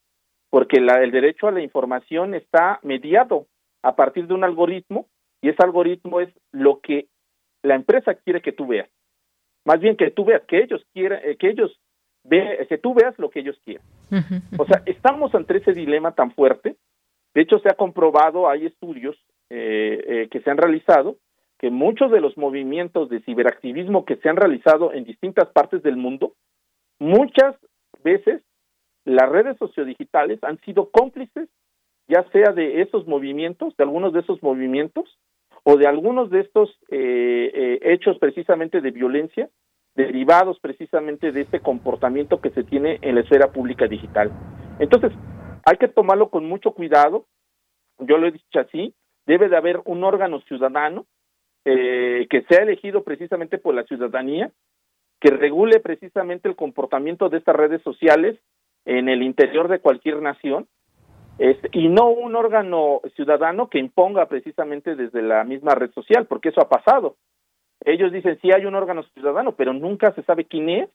Speaker 12: porque la, el derecho a la información está mediado a partir de un algoritmo y ese algoritmo es lo que la empresa quiere que tú veas. Más bien que tú veas, que ellos quieran, eh, que ellos ve, que tú veas lo que ellos quieren. O sea, estamos ante ese dilema tan fuerte. De hecho, se ha comprobado, hay estudios eh, eh, que se han realizado, que muchos de los movimientos de ciberactivismo que se han realizado en distintas partes del mundo, muchas veces las redes sociodigitales han sido cómplices, ya sea de esos movimientos, de algunos de esos movimientos, o de algunos de estos eh, eh, hechos precisamente de violencia, derivados precisamente de este comportamiento que se tiene en la esfera pública digital. Entonces, hay que tomarlo con mucho cuidado, yo lo he dicho así, debe de haber un órgano ciudadano eh, que sea elegido precisamente por la ciudadanía, que regule precisamente el comportamiento de estas redes sociales en el interior de cualquier nación y no un órgano ciudadano que imponga precisamente desde la misma red social, porque eso ha pasado. Ellos dicen sí hay un órgano ciudadano, pero nunca se sabe quién es,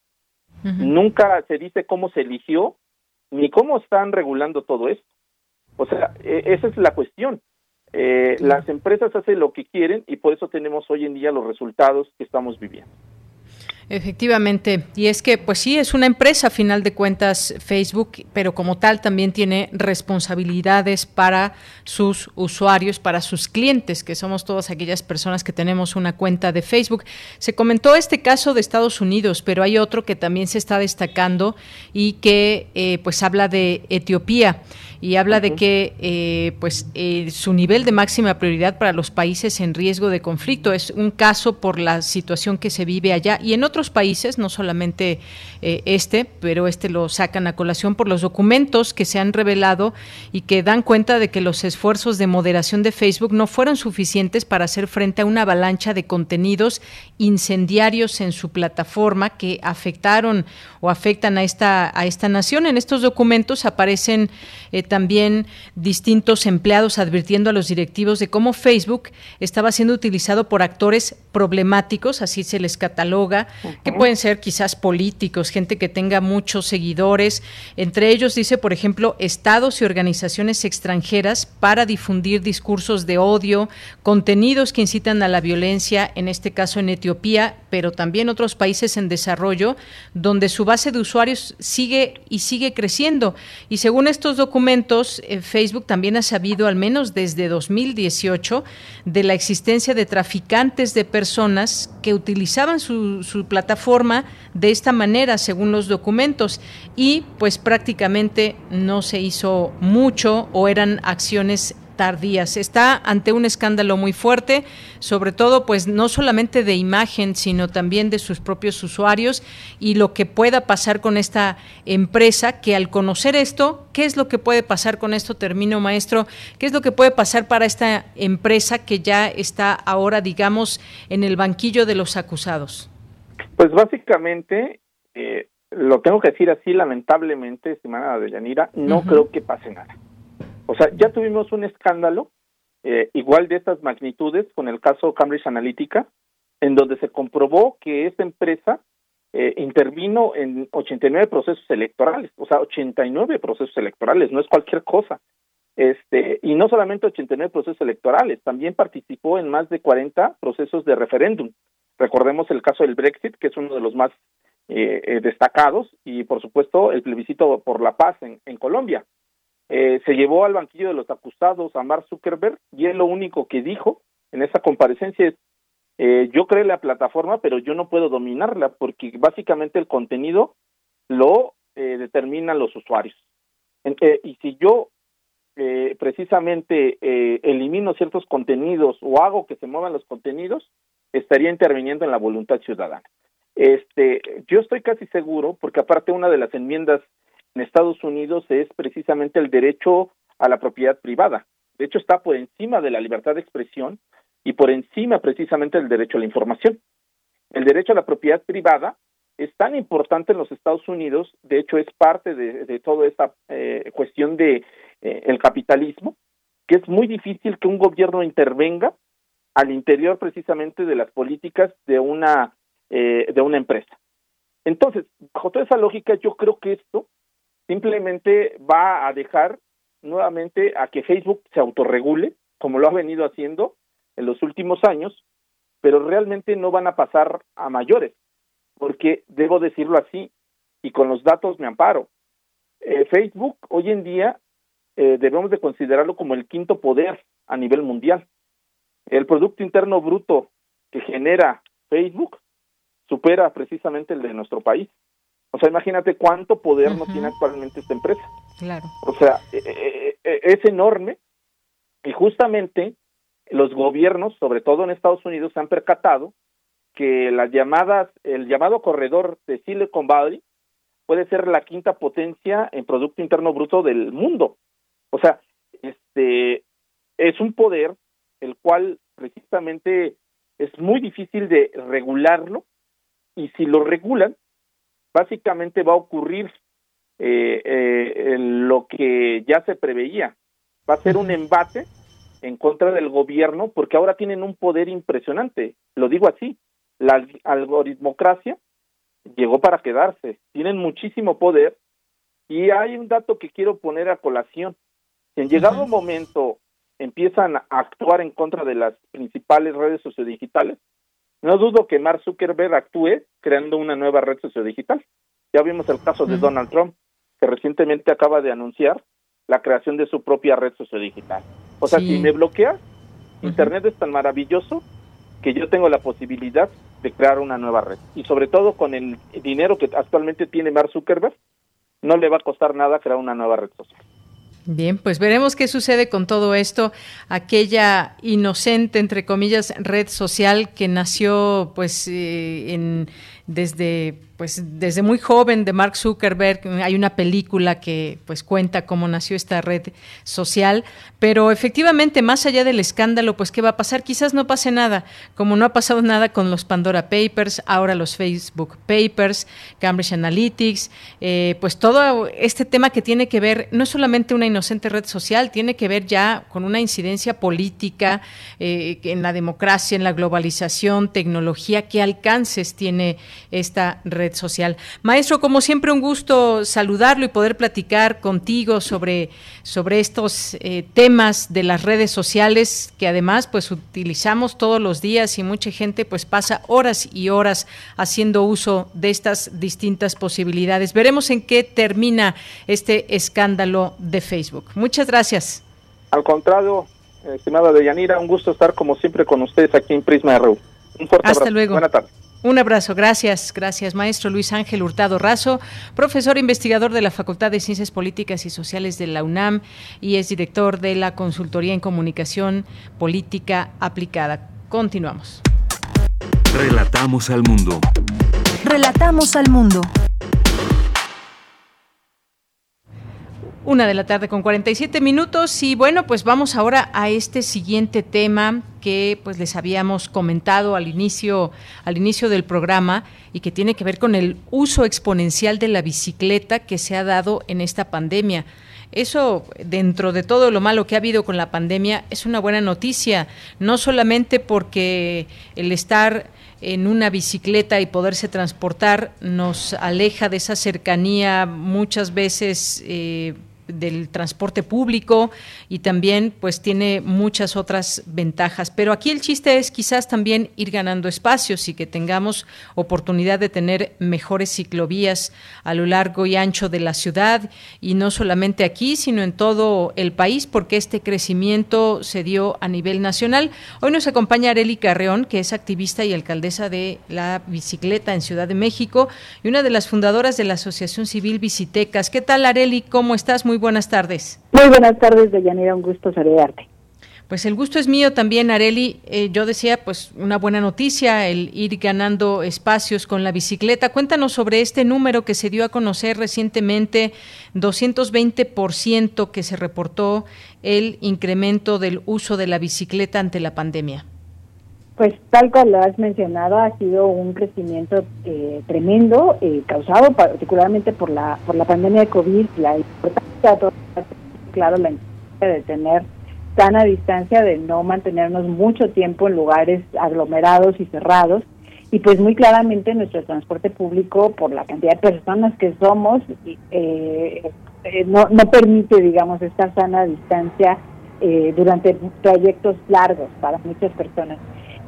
Speaker 12: nunca se dice cómo se eligió, ni cómo están regulando todo esto. O sea, e, esa es la cuestión. Eh, las empresas hacen lo que quieren y por eso tenemos hoy en día los resultados que estamos viviendo.
Speaker 1: Efectivamente, y es que pues sí, es una empresa a final de cuentas Facebook, pero como tal también tiene responsabilidades para sus usuarios, para sus clientes, que somos todas aquellas personas que tenemos una cuenta de Facebook. Se comentó este caso de Estados Unidos, pero hay otro que también se está destacando y que eh, pues habla de Etiopía y habla de que eh, pues eh, su nivel de máxima prioridad para los países en riesgo de conflicto es un caso por la situación que se vive allá. Y en otros países, no solamente eh, este, pero este lo sacan a colación por los documentos que se han revelado y que dan cuenta de que los esfuerzos de moderación de Facebook no fueron suficientes para hacer frente a una avalancha de contenidos incendiarios en su plataforma que afectaron o afectan a esta a esta nación. En estos documentos aparecen también distintos empleados advirtiendo a los directivos de cómo Facebook estaba siendo utilizado por actores problemáticos, así se les cataloga, que pueden ser quizás políticos, gente que tenga muchos seguidores. Entre ellos dice, por ejemplo, estados y organizaciones extranjeras para difundir discursos de odio, contenidos que incitan a la violencia, en este caso en Etiopía, pero también otros países en desarrollo, donde su base de usuarios sigue y sigue creciendo. Y según estos documentos, eh, Facebook también ha sabido, al menos desde 2018, de la existencia de traficantes de personas que utilizaban su, su plataforma de esta manera, según los documentos, y pues prácticamente no se hizo mucho o eran acciones tardías. Está ante un escándalo muy fuerte, sobre todo pues no solamente de imagen, sino también de sus propios usuarios y lo que pueda pasar con esta empresa que al conocer esto, ¿qué es lo que puede pasar con esto? Termino, maestro, ¿qué es lo que puede pasar para esta empresa que ya está ahora, digamos, en el banquillo de los acusados?
Speaker 12: Pues básicamente, eh, lo tengo que decir así, lamentablemente, estimada Deyanira, no creo que pase nada. O sea, ya tuvimos un escándalo eh, igual de estas magnitudes con el caso Cambridge Analytica, en donde se comprobó que esta empresa eh, intervino en 89 procesos electorales, o sea, 89 procesos electorales, no es cualquier cosa. Este, y no solamente 89 procesos electorales, también participó en más de 40 procesos de referéndum. Recordemos el caso del Brexit, que es uno de los más eh, destacados, y por supuesto el plebiscito por la paz en Colombia. Eh, se llevó al banquillo de los acusados a Mark Zuckerberg y él lo único que dijo en esa comparecencia es eh, yo creé la plataforma pero yo no puedo dominarla porque básicamente el contenido lo eh, determinan los usuarios. Y si yo precisamente elimino ciertos contenidos o hago que se muevan los contenidos estaría interviniendo en la voluntad ciudadana. Este yo estoy casi seguro porque aparte una de las enmiendas en Estados Unidos es precisamente el derecho a la propiedad privada. De hecho, está por encima de la libertad de expresión y por encima precisamente del derecho a la información. El derecho a la propiedad privada es tan importante en los Estados Unidos, de hecho es parte de, toda esta eh, cuestión de eh, el capitalismo, que es muy difícil que un gobierno intervenga al interior precisamente de las políticas de una eh, de una empresa. Entonces, bajo toda esa lógica, yo creo que esto simplemente va a dejar nuevamente a que Facebook se autorregule, como lo ha venido haciendo en los últimos años, pero realmente no van a pasar a mayores, porque debo decirlo así, y con los datos me amparo. Eh, Facebook hoy en día eh, debemos de considerarlo como el quinto poder a nivel mundial. El Producto Interno Bruto que genera Facebook supera precisamente el de nuestro país. O sea, imagínate cuánto poder no tiene actualmente esta empresa.
Speaker 1: Claro.
Speaker 12: O sea, e, e, e, es enorme y justamente los gobiernos, sobre todo en Estados Unidos, se han percatado que las llamadas, el llamado corredor de Silicon Valley puede ser la quinta potencia en Producto Interno Bruto del mundo. O sea, este es un poder el cual precisamente es muy difícil de regularlo y si lo regulan, básicamente va a ocurrir eh, eh, lo que ya se preveía. Va a ser un embate en contra del gobierno porque ahora tienen un poder impresionante. Lo digo así, la algoritmocracia llegó para quedarse. Tienen muchísimo poder y hay un dato que quiero poner a colación. Si en llegado un momento empiezan a actuar en contra de las principales redes sociodigitales, no dudo que Mark Zuckerberg actúe creando una nueva red sociodigital. Ya vimos el caso de Donald Trump, que recientemente acaba de anunciar la creación de su propia red sociodigital. O sea, si me bloqueas, Internet es tan maravilloso que yo tengo la posibilidad de crear una nueva red. Y sobre todo con el dinero que actualmente tiene Mark Zuckerberg, no le va a costar nada crear una nueva red social.
Speaker 1: Bien, pues veremos qué sucede con todo esto. Aquella inocente, entre comillas, red social que nació pues eh, en, desde pues desde muy joven de Mark Zuckerberg hay una película que pues cuenta cómo nació esta red social, pero efectivamente más allá del escándalo, pues qué va a pasar, quizás no pase nada, como no ha pasado nada con los Pandora Papers, ahora los Facebook Papers, Cambridge Analytics, eh, pues todo este tema que tiene que ver no es solamente una inocente red social, tiene que ver ya con una incidencia política eh, en la democracia, en la globalización, tecnología, qué alcances tiene esta red social. Maestro, como siempre, un gusto saludarlo y poder platicar contigo sobre, sobre estos eh, temas de las redes sociales que además pues utilizamos todos los días y mucha gente pues pasa horas y horas haciendo uso de estas distintas posibilidades. Veremos en qué termina este escándalo de Facebook. Muchas gracias.
Speaker 12: Al contrario, estimada Deyanira, un gusto estar como siempre con ustedes aquí en Prisma RU. Un fuerte
Speaker 1: Hasta luego.
Speaker 12: Buenas tardes.
Speaker 1: Un abrazo, gracias, gracias, maestro Luis Ángel Hurtado Razo, profesor investigador de la Facultad de Ciencias Políticas y Sociales de la UNAM y es director de la Consultoría en Comunicación Política Aplicada. Continuamos.
Speaker 11: Relatamos al mundo.
Speaker 3: Relatamos al mundo.
Speaker 1: Una de la tarde con 47 minutos y bueno, pues vamos ahora a este siguiente tema que pues les habíamos comentado al inicio al inicio del programa y que tiene que ver con el uso exponencial de la bicicleta que se ha dado en esta pandemia. Eso, dentro de todo lo malo que ha habido con la pandemia, es una buena noticia, no solamente porque el estar en una bicicleta y poderse transportar nos aleja de esa cercanía muchas veces eh, del transporte público y también pues tiene muchas otras ventajas. Pero aquí el chiste es quizás también ir ganando espacios y que tengamos oportunidad de tener mejores ciclovías a lo largo y ancho de la ciudad y no solamente aquí, sino en todo el país, porque este crecimiento se dio a nivel nacional. Hoy nos acompaña Areli Carreón, que es activista y alcaldesa de la bicicleta en Ciudad de México y una de las fundadoras de la Asociación Civil Bicitecas. ¿Qué tal, Areli? ¿Cómo estás? Muy buenas tardes.
Speaker 13: Muy buenas tardes, Deyanira, un gusto saludarte.
Speaker 1: Pues el gusto es mío también, Areli. Eh, yo decía, pues una buena noticia, el ir ganando espacios con la bicicleta. Cuéntanos sobre este número que se dio a conocer recientemente, 220% que se reportó el incremento del uso de la bicicleta ante la pandemia.
Speaker 13: Pues tal cual lo has mencionado, ha sido un crecimiento eh, tremendo, eh, causado particularmente por la por la pandemia de COVID, la importancia, claro, la importancia de tener sana distancia, de no mantenernos mucho tiempo en lugares aglomerados y cerrados, y pues muy claramente nuestro transporte público, por la cantidad de personas que somos, eh, no, no permite, digamos, esta sana distancia durante trayectos largos para muchas personas.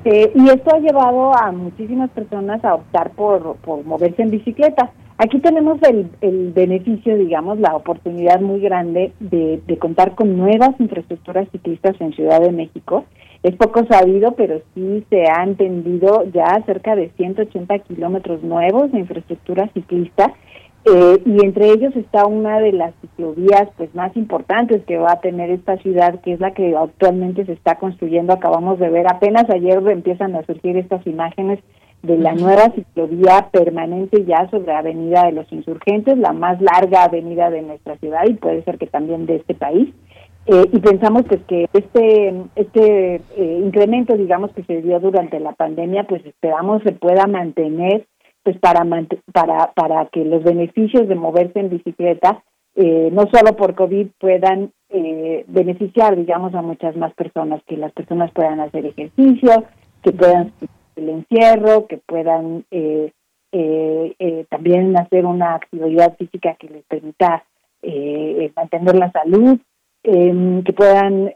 Speaker 13: Eh, y esto ha llevado a muchísimas personas a optar por, por moverse en bicicleta. Aquí tenemos el, el beneficio, digamos, la oportunidad muy grande de, de contar con nuevas infraestructuras ciclistas en Ciudad de México. Es poco sabido, pero sí se ha entendido ya cerca de 180 kilómetros nuevos de infraestructura ciclista eh, y entre ellos está una de las ciclovías pues más importantes que va a tener esta ciudad, que es la que actualmente se está construyendo. Acabamos de ver, apenas ayer empiezan a surgir estas imágenes de la nueva ciclovía permanente ya sobre Avenida de los Insurgentes, la más larga avenida de nuestra ciudad y puede ser que también de este país. Eh, y pensamos pues que este este eh, incremento digamos que se dio durante la pandemia pues esperamos se pueda mantener pues para, para, para que los beneficios de moverse en bicicleta, eh, no solo por COVID, puedan eh, beneficiar, digamos, a muchas más personas, que las personas puedan hacer ejercicio, que puedan el encierro, que puedan eh, también hacer una actividad física que les permita mantener la salud, em, que puedan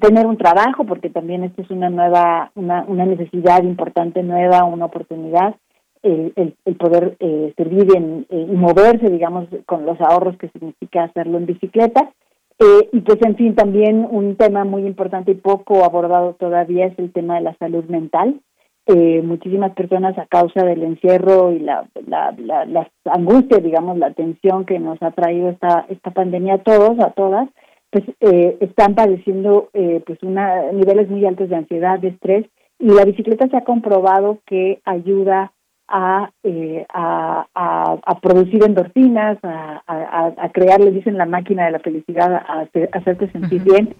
Speaker 13: tener un trabajo, porque también esto es una nueva, una, una necesidad importante nueva, una oportunidad, el, el, poder eh, servir en, y moverse, digamos, con los ahorros que significa hacerlo en bicicleta. Eh, y pues, en fin, también un tema muy importante y poco abordado todavía es el tema de la salud mental. Eh, muchísimas personas a causa del encierro y la, la, la, la, angustia, digamos, la tensión que nos ha traído esta, esta pandemia a todos, a todas, pues eh, están padeciendo eh, pues una, niveles muy altos de ansiedad, de estrés, y la bicicleta se ha comprobado que ayuda a, eh, a, a, producir endorfinas, a, a, crear, le dicen, la máquina de la felicidad, a, hacerte sentir bien.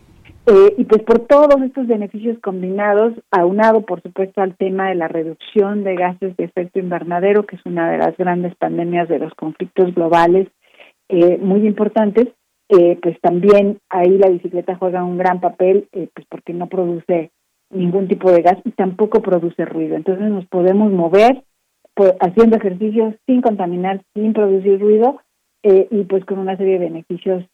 Speaker 13: Eh, y pues por todos estos beneficios combinados, aunado por supuesto al tema de la reducción de gases de efecto invernadero, que es una de las grandes pandemias de los conflictos globales eh, muy importantes, pues también ahí la bicicleta juega un gran papel, pues porque no produce ningún tipo de gas y tampoco produce ruido. Entonces nos podemos mover pues, haciendo ejercicios sin contaminar, sin producir ruido eh, y pues con una serie de beneficios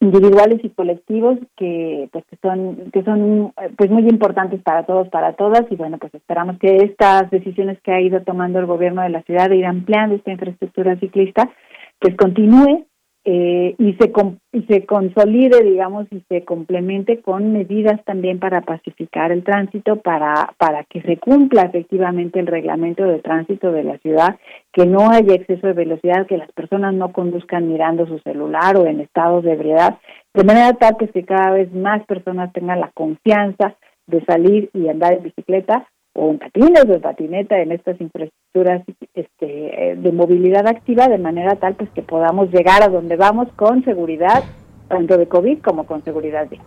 Speaker 13: individuales y colectivos que pues que son que son pues muy importantes para todos para todas. Y bueno pues esperamos que estas decisiones que ha ido tomando el gobierno de la ciudad de ir ampliando esta infraestructura ciclista pues continúe eh, y se y se consolide digamos y se complemente con medidas también para pacificar el tránsito para para que se cumpla efectivamente el reglamento de tránsito de la ciudad que no haya exceso de velocidad que las personas no conduzcan mirando su celular o en estados de ebriedad de manera tal que cada vez más personas tengan la confianza de salir y andar en bicicleta o en patines o en patineta en estas infraestructuras este, eh, de movilidad activa de manera tal pues que podamos llegar a donde vamos con seguridad tanto de COVID como con seguridad de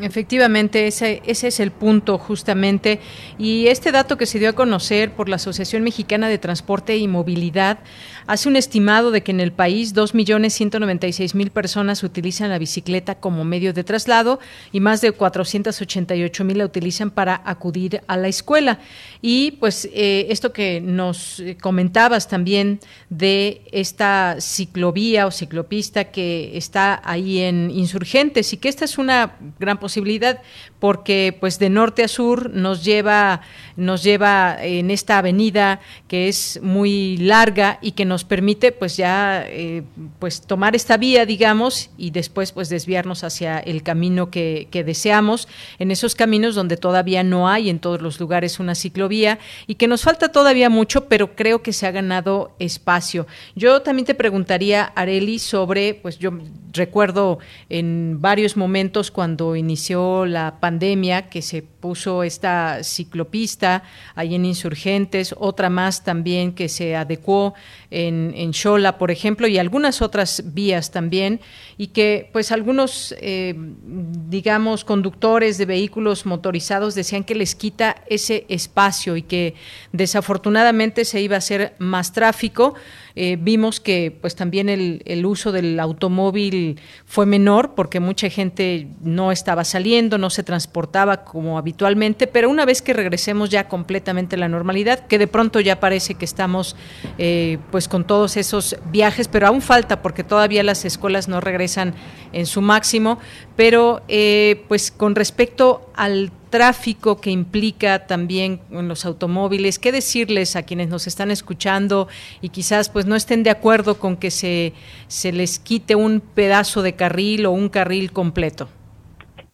Speaker 1: Efectivamente, ese, ese es el punto justamente. Y este dato que se dio a conocer por la Asociación Mexicana de Transporte y Movilidad hace un estimado de que en el país 2.196.000 personas utilizan la bicicleta como medio de traslado y más de 488.000 la utilizan para acudir a la escuela. Y pues eh, esto que nos comentabas también de esta ciclovía o ciclopista que está ahí en Insurgentes y que esta es una gran posibilidad porque pues de norte a sur nos lleva nos lleva en esta avenida que es muy larga y que nos permite pues ya eh, pues tomar esta vía digamos y después pues desviarnos hacia el camino que, que deseamos. En esos caminos donde todavía no hay en todos los lugares una ciclovía y que nos falta todavía mucho pero creo que se ha ganado espacio. Yo también te preguntaría Areli sobre pues yo recuerdo en varios momentos cuando inició la pandemia que se puso esta ciclopista ahí en Insurgentes, otra más también que se adecuó en, en por ejemplo, y algunas otras vías también, y que pues algunos, eh, digamos, conductores de vehículos motorizados decían que les quita ese espacio y que desafortunadamente se iba a hacer más tráfico. Eh, vimos que pues también el, el, uso del automóvil fue menor porque mucha gente no estaba saliendo, no se transportaba como habitualmente, pero una vez que regresemos ya completamente a la normalidad, que de pronto ya parece que estamos eh, pues con todos esos viajes, pero aún falta porque todavía las escuelas no regresan en su máximo, pero eh, pues con respecto al tráfico que implica también en los automóviles, ¿qué decirles a quienes nos están escuchando y quizás pues no estén de acuerdo con que se, se les quite un pedazo de carril o un carril completo?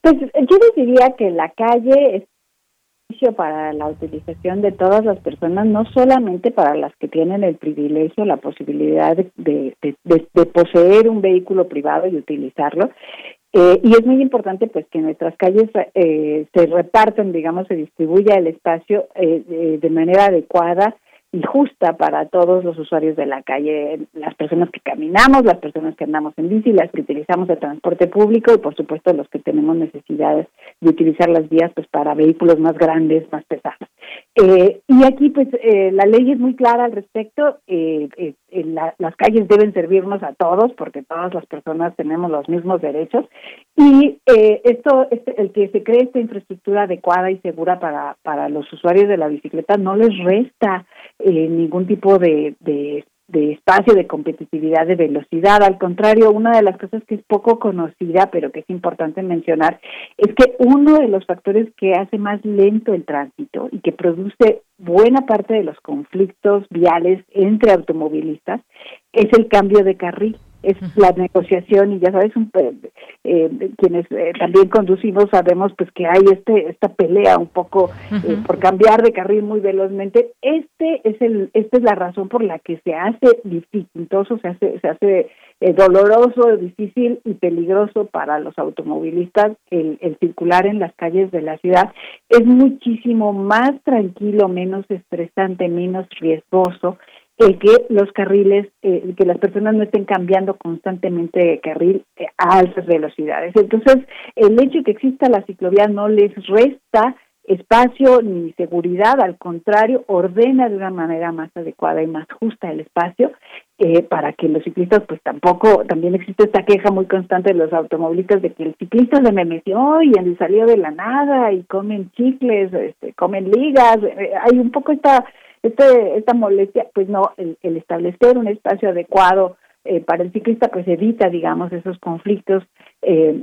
Speaker 13: Pues yo les diría que la calle es para la utilización de todas las personas, no solamente para las que tienen el privilegio, la posibilidad de, de, de poseer un vehículo privado y utilizarlo, eh, y es muy importante pues que nuestras calles eh, se repartan, digamos, se distribuya el espacio eh, de manera adecuada y justa para todos los usuarios de la calle, las personas que caminamos, las personas que andamos en bici, las que utilizamos el transporte público y por supuesto los que tenemos necesidades de utilizar las vías pues para vehículos más grandes, más pesados. Eh, y aquí pues eh, la ley es muy clara al respecto, eh, las calles deben servirnos a todos porque todas las personas tenemos los mismos derechos. Y esto, este, el que se cree esta infraestructura adecuada y segura para, para los usuarios de la bicicleta no les resta eh, ningún tipo de, espacio de competitividad de velocidad. Al contrario, una de las cosas que es poco conocida, pero que es importante mencionar, es que uno de los factores que hace más lento el tránsito y que produce buena parte de los conflictos viales entre automovilistas es el cambio de carril es la negociación y ya sabes un, eh, quienes eh, también conducimos sabemos pues que hay este esta pelea un poco eh, por cambiar de carril muy velozmente. Este es el esta es la razón por la que se hace dificultoso se hace se hace eh, doloroso, difícil y peligroso para los automovilistas el, circular en las calles de la ciudad. Es muchísimo más tranquilo, menos estresante, menos riesgoso el que los carriles, eh, que las personas no estén cambiando constantemente de carril eh, a altas velocidades. Entonces, el hecho de que exista la ciclovía no les resta espacio ni seguridad, al contrario, ordena de una manera más adecuada y más justa el espacio eh, para que los ciclistas, pues tampoco, también existe esta queja muy constante de los automovilistas de que el ciclista se me metió y salió de la nada y comen chicles, este, comen ligas, eh, hay un poco esta, este, esta molestia, pues no, el, establecer un espacio adecuado eh, para el ciclista pues evita, digamos, esos conflictos eh,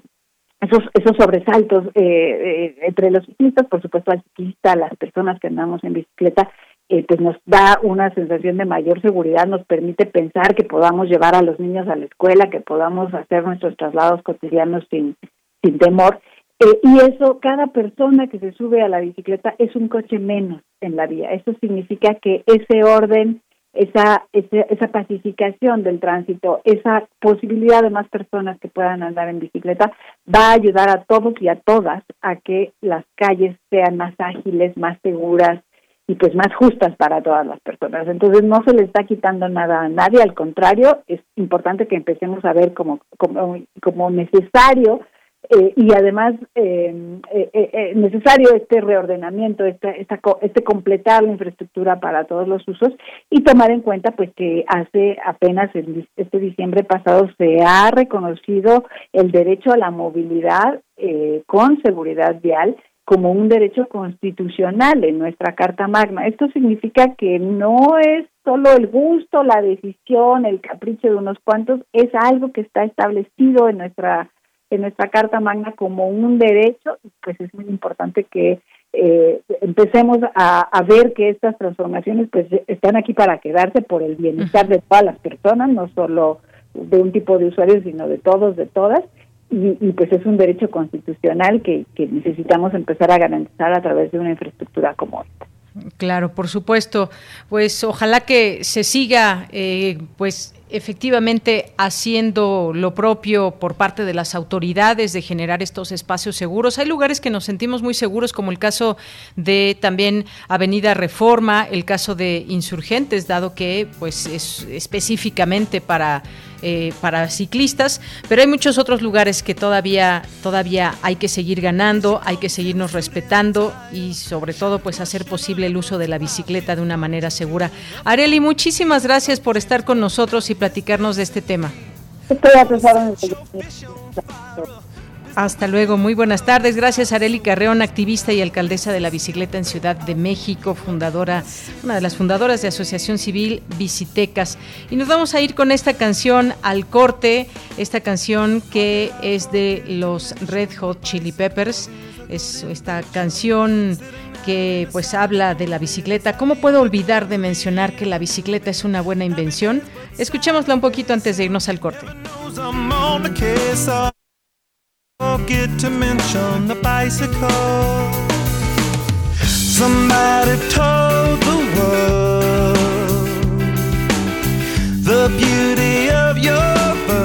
Speaker 13: esos esos sobresaltos eh, eh, entre los ciclistas, por supuesto al ciclista, las personas que andamos en bicicleta, eh, pues nos da una sensación de mayor seguridad, nos permite pensar que podamos llevar a los niños a la escuela, que podamos hacer nuestros traslados cotidianos sin, sin temor. Y eso, cada persona que se sube a la bicicleta es un coche menos en la vía. Eso significa que ese orden esa, esa, pacificación del tránsito, esa posibilidad de más personas que puedan andar en bicicleta, va a ayudar a todos y a todas a que las calles sean más ágiles, más seguras y pues más justas para todas las personas. Entonces no se le está quitando nada a nadie, al contrario, es importante que empecemos a ver como, como, como necesario eh, y además eh, eh, necesario este reordenamiento, este, esta, este completar la infraestructura para todos los usos y tomar en cuenta pues que hace apenas este diciembre pasado se ha reconocido el derecho a la movilidad con seguridad vial como un derecho constitucional en nuestra Carta Magna. Esto significa que no es solo el gusto, la decisión, el capricho de unos cuantos, es algo que está establecido en nuestra en nuestra Carta Magna como un derecho, pues es muy importante que eh, empecemos a, ver que estas transformaciones pues están aquí para quedarse por el bienestar de todas las personas, no solo de un tipo de usuarios, sino de todos, de todas, y, y pues es un derecho constitucional que, que necesitamos empezar a garantizar a través de una infraestructura como esta.
Speaker 1: Claro, por supuesto. Pues ojalá que se siga, eh, pues efectivamente haciendo lo propio por parte de las autoridades de generar estos espacios seguros. Hay lugares que nos sentimos muy seguros, como el caso de también Avenida Reforma, el caso de Insurgentes, dado que pues es específicamente para eh, para ciclistas, pero hay muchos otros lugares que todavía, todavía hay que seguir ganando, hay que seguirnos respetando y sobre todo pues hacer posible el uso de la bicicleta de una manera segura. Areli, muchísimas gracias por estar con nosotros y platicarnos de este tema. Hasta luego, muy buenas tardes. Gracias Areli Carreón, activista y alcaldesa de la bicicleta en Ciudad de México, fundadora, una de las fundadoras de Asociación Civil Bicitecas. Y nos vamos a ir con esta canción al corte, esta canción que es de los Red Hot Chili Peppers. Es esta canción que pues habla de la bicicleta. ¿Cómo puedo olvidar de mencionar que la bicicleta es una buena invención? Escuchémosla un poquito antes de irnos al corte. Forget to mention the bicycle. Somebody told the world the beauty of your verse.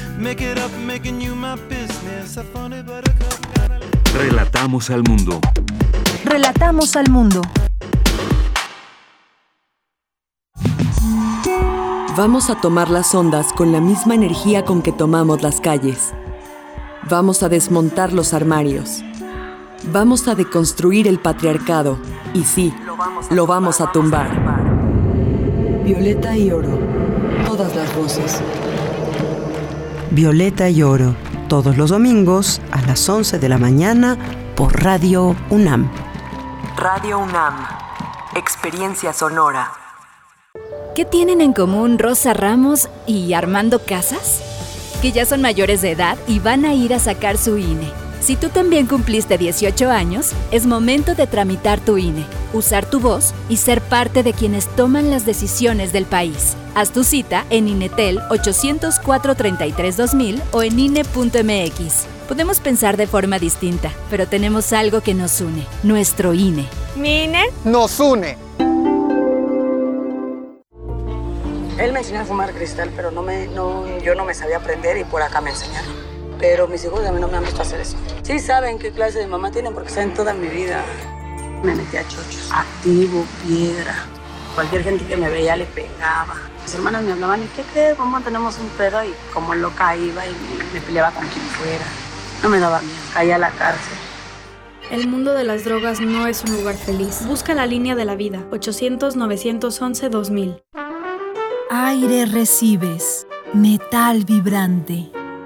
Speaker 1: Make it up, making you my business.
Speaker 11: Relatamos al mundo.
Speaker 3: Relatamos al mundo.
Speaker 14: Vamos a tomar las ondas con la misma energía con que tomamos las calles. Vamos a desmontar los armarios. Vamos a deconstruir el patriarcado. Y sí, lo vamos a tumbar. Violeta y oro. Todas las voces.
Speaker 15: Violeta y Oro, todos los domingos a las 11 de la mañana por Radio UNAM.
Speaker 14: Radio UNAM, experiencia sonora.
Speaker 16: ¿Qué tienen en común Rosa Ramos y Armando Casas? Que ya son mayores de edad y van a ir a sacar su INE. Si tú también cumpliste 18 años, es momento de tramitar tu INE, usar tu voz y ser parte de quienes toman las decisiones del país. Haz tu cita en INETEL 804-33-2000 o en INE.mx. Podemos pensar de forma distinta, pero tenemos algo que nos une, nuestro INE.
Speaker 17: ¿Mi INE?
Speaker 18: Nos une.
Speaker 19: Él me enseñó a fumar cristal, pero no me, no, yo no me sabía aprender y por acá me enseñaron pero mis hijos a mí no me han visto hacer eso. Sí saben qué clase de mamá tienen porque saben toda mi vida. Me metí a chochos, activo, piedra. Cualquier gente que me veía le pegaba. Mis hermanas me hablaban, ¿y qué crees? Mamá, tenemos un perro y como loca iba y me, peleaba con quien fuera. No me daba miedo, caía a la cárcel.
Speaker 20: El mundo de las drogas no es un lugar feliz. Busca la línea de la vida, 800-911-2000.
Speaker 21: Aire recibes, metal vibrante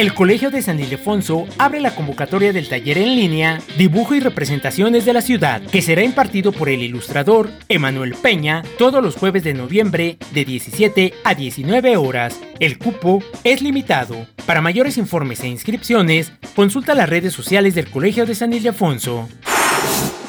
Speaker 4: El Colegio de San Ildefonso abre la convocatoria del taller en línea Dibujo y representaciones de la ciudad, que será impartido por el ilustrador Emanuel Peña todos los jueves de noviembre de 17 a 19 horas. El cupo es limitado. Para mayores informes e inscripciones, consulta las redes sociales del Colegio de San Ildefonso.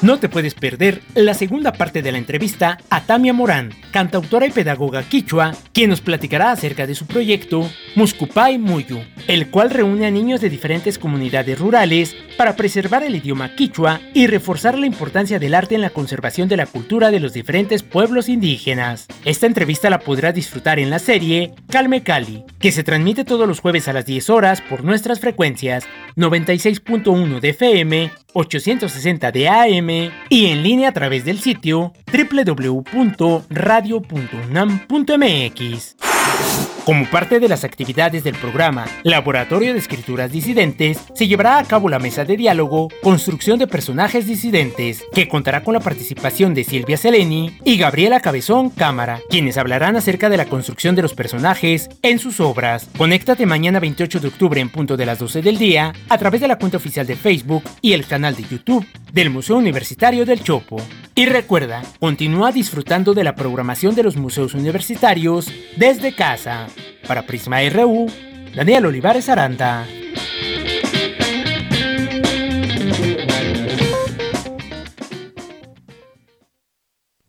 Speaker 4: No te puedes perder la segunda parte de la entrevista a Tamia Morán, cantautora y pedagoga quichua, quien nos platicará acerca de su proyecto Muscupay Muyu, el cual reúne a niños de diferentes comunidades rurales para preservar el idioma quichua y reforzar la importancia del arte en la conservación de la cultura de los diferentes pueblos indígenas. Esta entrevista la podrás disfrutar en la serie Calme Cali, que se transmite todos los jueves a las 10 horas por nuestras frecuencias 96.1 de FM, 860 de AM y en línea a través del sitio www.radio.unam.mx. Como parte de las actividades del programa Laboratorio de Escrituras Disidentes, se llevará a cabo la mesa de diálogo Construcción de Personajes Disidentes, que contará con la participación de Silvia Seleni y Gabriela Cabezón Cámara, quienes hablarán acerca de la construcción de los personajes en sus obras. Conéctate mañana 28 de octubre en punto de las 12 del día a través de la cuenta oficial de Facebook y el canal de YouTube del Museo Universitario del Chopo. Y recuerda, continúa disfrutando de la programación de los museos universitarios desde casa. Para Prisma RU, Daniel Olivares Aranda.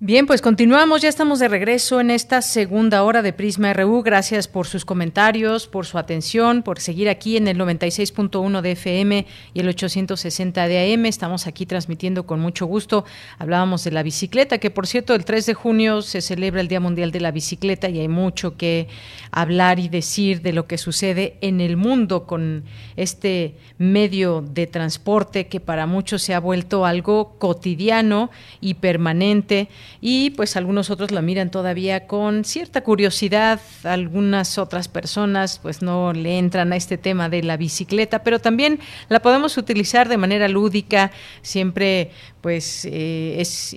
Speaker 1: Bien, pues continuamos, ya estamos de regreso en esta segunda hora de Prisma RU. Gracias por sus comentarios, por su atención, por seguir aquí en el 96.1 de FM y el 860 de AM. Estamos aquí transmitiendo con mucho gusto. Hablábamos de la bicicleta, que por cierto el 3 de junio se celebra el Día Mundial de la Bicicleta y hay mucho que hablar y decir de lo que sucede en el mundo con este medio de transporte que para muchos se ha vuelto algo cotidiano y permanente y pues algunos otros la miran todavía con cierta curiosidad, algunas otras personas pues no le entran a este tema de la bicicleta, pero también la podemos utilizar de manera lúdica, siempre pues eh, es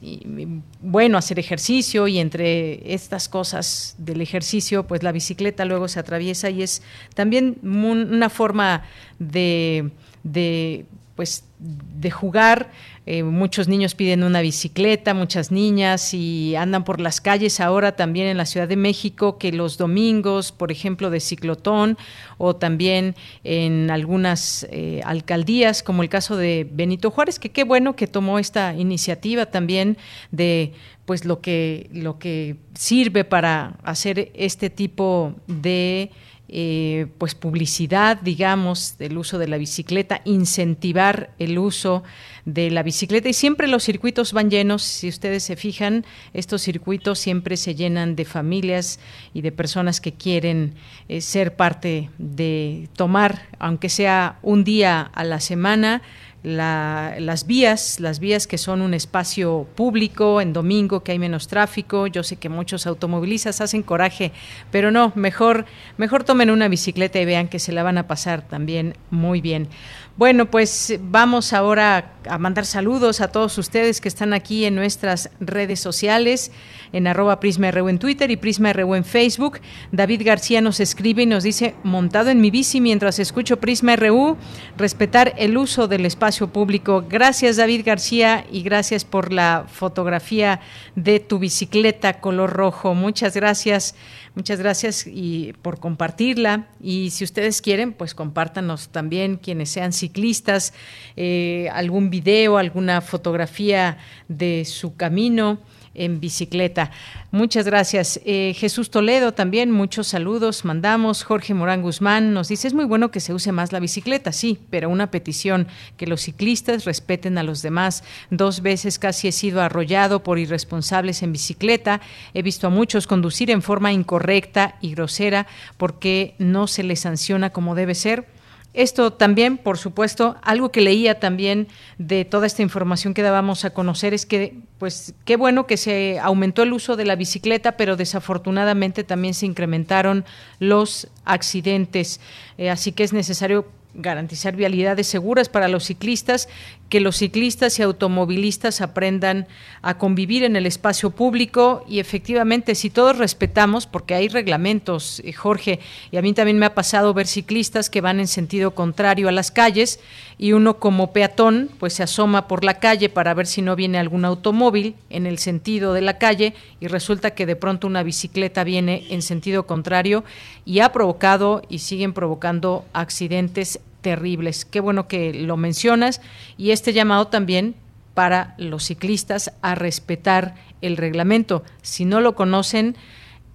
Speaker 1: bueno hacer ejercicio y entre estas cosas del ejercicio pues la bicicleta luego se atraviesa y es también una forma de pues de jugar. Eh, muchos niños piden una bicicleta, muchas niñas y andan por las calles ahora también en la Ciudad de México que los domingos, por ejemplo, de ciclotón o también en algunas eh, alcaldías, como el caso de Benito Juárez, que qué bueno que tomó esta iniciativa también de pues lo que lo que sirve para hacer este tipo de eh, pues publicidad, digamos, del uso de la bicicleta, incentivar el uso de la bicicleta. Y siempre los circuitos van llenos, si ustedes se fijan, estos circuitos siempre se llenan de familias y de personas que quieren eh, ser parte de tomar, aunque sea un día a la semana, las vías, las vías que son un espacio público en domingo que hay menos tráfico. Yo sé que muchos automovilistas hacen coraje, pero no, mejor, mejor tomen una bicicleta y vean que se la van a pasar también muy bien. Bueno, pues vamos ahora a mandar saludos a todos ustedes que están aquí en nuestras redes sociales, en arroba Prisma RU en Twitter y Prisma RU en Facebook. David García nos escribe y nos dice, montado en mi bici mientras escucho Prisma RU, respetar el uso del espacio público. Gracias David García y gracias por la fotografía de tu bicicleta color rojo. Muchas gracias. Muchas gracias y por compartirla. Y si ustedes quieren, pues compártanos también quienes sean ciclistas, eh, algún video, alguna fotografía de su camino en bicicleta. Muchas gracias. Eh, Jesús Toledo también, muchos saludos. Mandamos. Jorge Morán Guzmán nos dice, es muy bueno que se use más la bicicleta, sí, pero una petición, que los ciclistas respeten a los demás. Dos veces casi he sido arrollado por irresponsables en bicicleta. He visto a muchos conducir en forma incorrecta y grosera porque no se les sanciona como debe ser esto también, por supuesto, algo que leía también de toda esta información que dábamos a conocer es que, pues, qué bueno que se aumentó el uso de la bicicleta, pero desafortunadamente también se incrementaron los accidentes. Eh, así que es necesario garantizar vialidades seguras para los ciclistas, que los ciclistas y automovilistas aprendan a convivir en el espacio público y efectivamente si todos respetamos, porque hay reglamentos, eh, Jorge, y a mí también me ha pasado ver ciclistas que van en sentido contrario a las calles y uno como peatón pues se asoma por la calle para ver si no viene algún automóvil en el sentido de la calle y resulta que de pronto una bicicleta viene en sentido contrario y ha provocado y siguen provocando accidentes terribles. Qué bueno que lo mencionas y este llamado también para los ciclistas a respetar el reglamento. Si no lo conocen,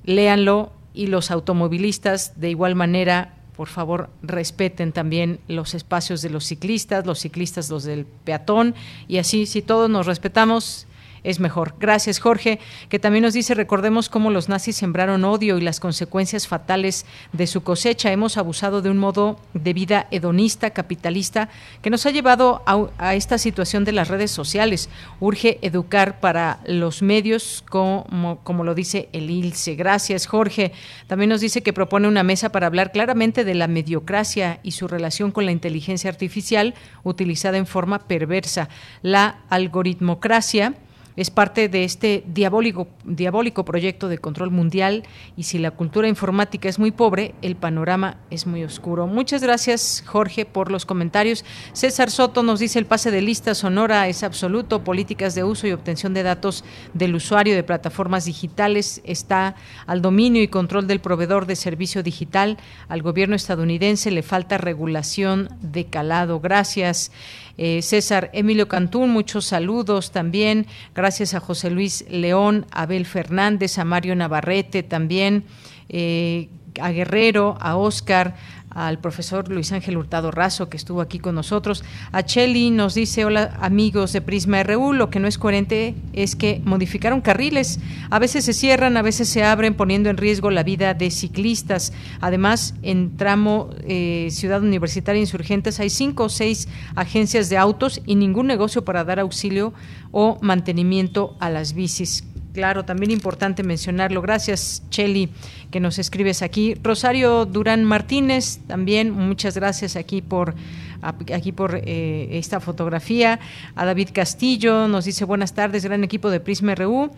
Speaker 1: léanlo y los automovilistas de igual manera por favor respeten también los espacios de los ciclistas, los ciclistas los del peatón y así si todos nos respetamos es mejor. Gracias, Jorge, que también nos dice, recordemos cómo los nazis sembraron odio y las consecuencias fatales de su cosecha. Hemos abusado de un modo de vida hedonista, capitalista, que nos ha llevado a, esta situación de las redes sociales. Urge educar para los medios, como, como lo dice el ILSE. Gracias, Jorge. También nos dice que propone una mesa para hablar claramente de la mediocracia y su relación con la inteligencia artificial utilizada en forma perversa. La algoritmocracia es parte de este diabólico, diabólico proyecto de control mundial y si la cultura informática es muy pobre, el panorama es muy oscuro. Muchas gracias, Jorge, por los comentarios. César Soto nos dice el pase de lista sonora es absoluto, políticas de uso y obtención de datos del usuario de plataformas digitales está al dominio y control del proveedor de servicio digital. Al gobierno estadounidense le falta regulación de calado. Gracias. Eh, César Emilio Cantún, muchos saludos también. Gracias a José Luis León, Abel Fernández, a Mario Navarrete también. Eh, a Guerrero, a Oscar, al profesor Luis Ángel Hurtado Razo, que estuvo aquí con nosotros. A Cheli nos dice, hola amigos de Prisma RU, lo que no es coherente es que modificaron carriles. A veces se cierran, a veces se abren, poniendo en riesgo la vida de ciclistas. Además, en tramo eh, Ciudad Universitaria Insurgentes hay cinco o seis agencias de autos y ningún negocio para dar auxilio o mantenimiento a las bicis. Claro, también importante mencionarlo. Gracias, Cheli, que nos escribes aquí. Rosario Durán Martínez, también muchas gracias aquí por aquí por eh, esta fotografía. A David Castillo nos dice buenas tardes, gran equipo de Prisma RU.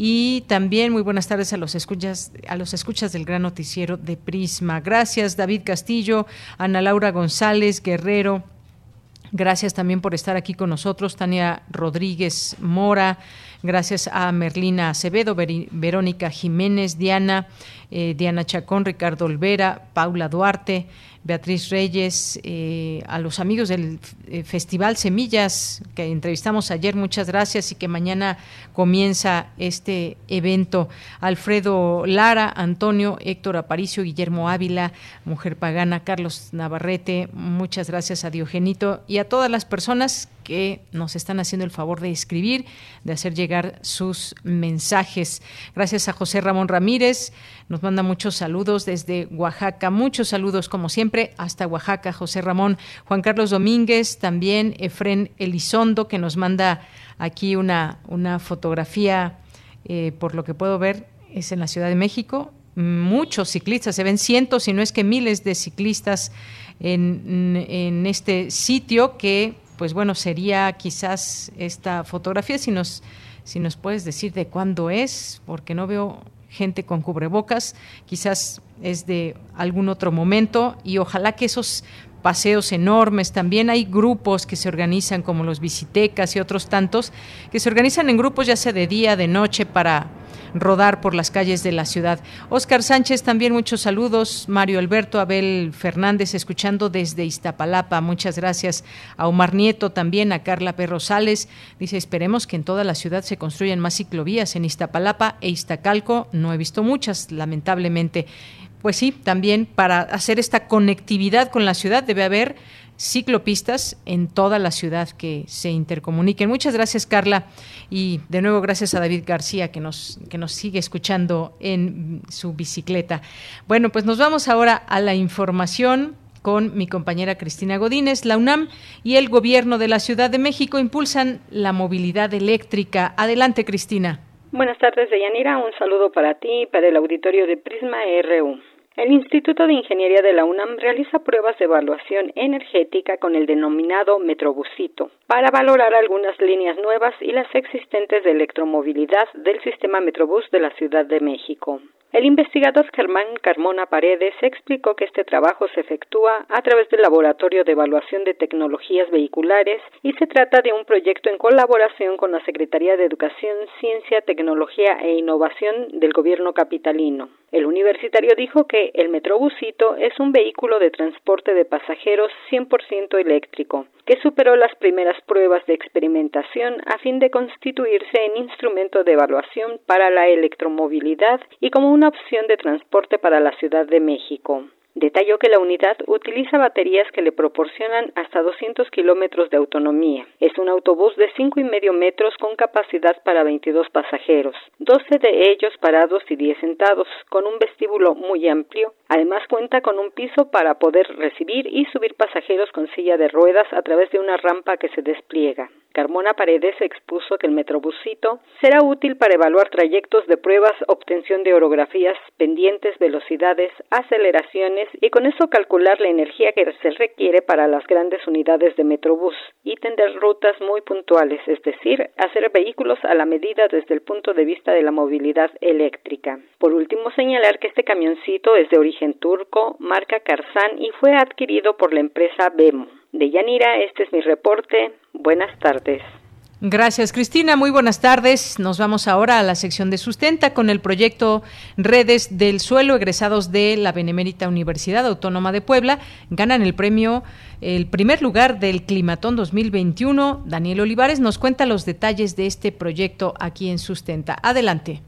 Speaker 1: Y también muy buenas tardes a los escuchas, a los escuchas del gran noticiero de Prisma. Gracias, David Castillo, Ana Laura González, Guerrero, Gracias también por estar aquí con nosotros, Tania Rodríguez Mora. Gracias a Merlina Acevedo, Verónica Jiménez, Diana, eh, Diana Chacón, Ricardo Olvera, Paula Duarte, Beatriz Reyes, eh, a los amigos del eh, Festival Semillas que entrevistamos ayer, muchas gracias y que mañana comienza este evento. Alfredo Lara, Antonio, Héctor Aparicio, Guillermo Ávila, Mujer Pagana, Carlos Navarrete, muchas gracias a Diogenito y a todas las personas que nos están haciendo el favor de escribir, de hacer llegar sus mensajes. Gracias a José Ramón Ramírez, nos manda muchos saludos desde Oaxaca, muchos saludos como siempre hasta Oaxaca, José Ramón. Juan Carlos Domínguez, también Efren Elizondo, que nos manda aquí una, una fotografía, eh, por lo que puedo ver, es en la Ciudad de México. Muchos ciclistas, se ven cientos, si no es que miles de ciclistas en, en este sitio que pues bueno, sería quizás esta fotografía, si nos, si nos puedes decir de cuándo es, porque no veo gente con cubrebocas, quizás es de algún otro momento y ojalá que esos paseos enormes, también hay grupos que se organizan como los visitecas y otros tantos, que se organizan en grupos ya sea de día, de noche para rodar por las calles de la ciudad. Oscar Sánchez, también muchos saludos. Mario Alberto, Abel Fernández, escuchando desde Iztapalapa. Muchas gracias. A Omar Nieto también, a Carla Perrosales. Dice, esperemos que en toda la ciudad se construyan más ciclovías. En Iztapalapa e Iztacalco no he visto muchas, lamentablemente. Pues sí, también para hacer esta conectividad con la ciudad debe haber ciclopistas en toda la ciudad que se intercomuniquen. Muchas gracias, Carla, y de nuevo gracias a David García que nos, que nos sigue escuchando en su bicicleta. Bueno, pues nos vamos ahora a la información con mi compañera Cristina Godínez. La UNAM y el Gobierno de la Ciudad de México impulsan la movilidad eléctrica. Adelante, Cristina.
Speaker 9: Buenas tardes, Deyanira. Un saludo para ti y para el auditorio de Prisma RU. El Instituto de Ingeniería de la UNAM realiza pruebas de evaluación energética con el denominado Metrobusito para valorar algunas líneas nuevas y las existentes de electromovilidad del sistema Metrobús de la Ciudad de México. El investigador Germán Carmona Paredes explicó que este trabajo se efectúa a través del Laboratorio de Evaluación de Tecnologías Vehiculares y se trata de un proyecto en colaboración con la Secretaría de Educación, Ciencia, Tecnología e Innovación del Gobierno capitalino. El universitario dijo que el Metrobusito es un vehículo de transporte de pasajeros 100% eléctrico, que superó las primeras pruebas de experimentación a fin de constituirse en instrumento de evaluación para la electromovilidad y como una opción de transporte para la Ciudad de México. Detalló que la unidad utiliza baterías que le proporcionan hasta 200 kilómetros de autonomía. Es un autobús de cinco y medio metros con capacidad para 22 pasajeros, 12 de ellos parados y 10 sentados, con un vestíbulo muy amplio. Además cuenta con un piso para poder recibir y subir pasajeros con silla de ruedas a través de una rampa que se despliega. Carmona Paredes expuso que el Metrobusito será útil para evaluar trayectos de pruebas, obtención de orografías, pendientes, velocidades, aceleraciones y con eso calcular la energía que se requiere para las grandes unidades de Metrobús y tender rutas muy puntuales, es decir, hacer vehículos a la medida desde el punto de vista de la movilidad eléctrica. Por último, señalar que este camioncito es de origen turco, marca Karsan y fue adquirido por la empresa Bemo. De Yanira, este es mi reporte. Buenas tardes.
Speaker 1: Gracias, Cristina. Muy buenas tardes. Nos vamos ahora a la sección de sustenta con el proyecto Redes del Suelo, egresados de la Benemérita Universidad Autónoma de Puebla. Ganan el premio, el primer lugar del Climatón 2021. Daniel Olivares nos cuenta los detalles de este proyecto aquí en Sustenta. Adelante.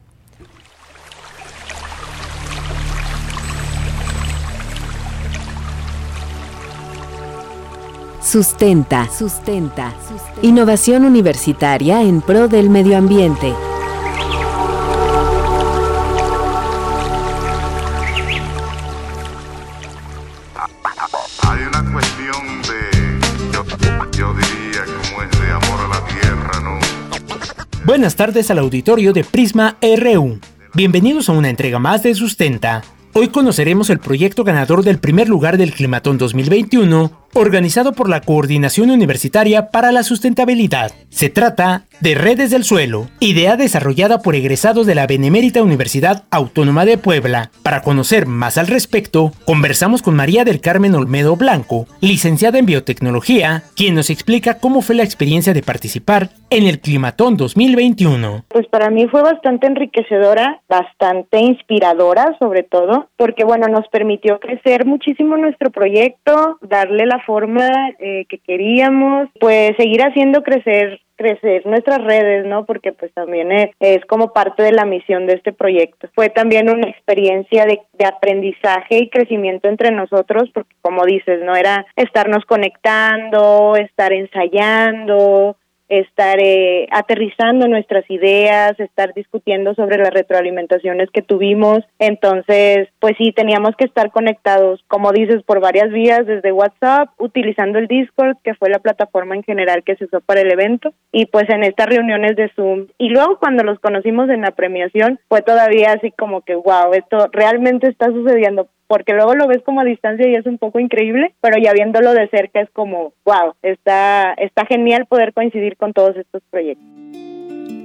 Speaker 17: Sustenta. Sustenta. Innovación universitaria en pro del medio ambiente.
Speaker 18: Hay una cuestión de, yo, diría, como es de amor a la tierra, ¿no?
Speaker 4: Buenas tardes al auditorio de Prisma RU. Bienvenidos a una entrega más de Sustenta. Hoy conoceremos el proyecto ganador del primer lugar del Climatón 2021 organizado por la Coordinación Universitaria para la Sustentabilidad. Se trata de Redes del Suelo, idea desarrollada por egresados de la Benemérita Universidad Autónoma de Puebla. Para conocer más al respecto, conversamos con María del Carmen Olmedo Blanco, licenciada en biotecnología, quien nos explica cómo fue la experiencia de participar en el Climatón 2021.
Speaker 22: Pues para mí fue bastante enriquecedora, bastante inspiradora sobre todo, porque bueno, nos permitió crecer muchísimo nuestro proyecto, darle la forma eh, que queríamos, pues seguir haciendo crecer crecer nuestras redes, ¿no? Porque pues también es, es, como parte de la misión de este proyecto. Fue también una experiencia de, aprendizaje y crecimiento entre nosotros, porque como dices, no era estarnos conectando, estar ensayando, estar eh, aterrizando nuestras ideas, estar discutiendo sobre las retroalimentaciones que tuvimos. Entonces, pues sí, teníamos que estar conectados, como dices, por varias vías, desde WhatsApp, utilizando el Discord, que fue la plataforma en general que se usó para el evento, y pues en estas reuniones de Zoom. Y luego cuando los conocimos en la premiación, fue todavía así como que, wow, esto realmente está sucediendo porque luego lo ves como a distancia y es un poco increíble, pero ya viéndolo de cerca es como, wow, está, está genial poder coincidir con todos estos proyectos.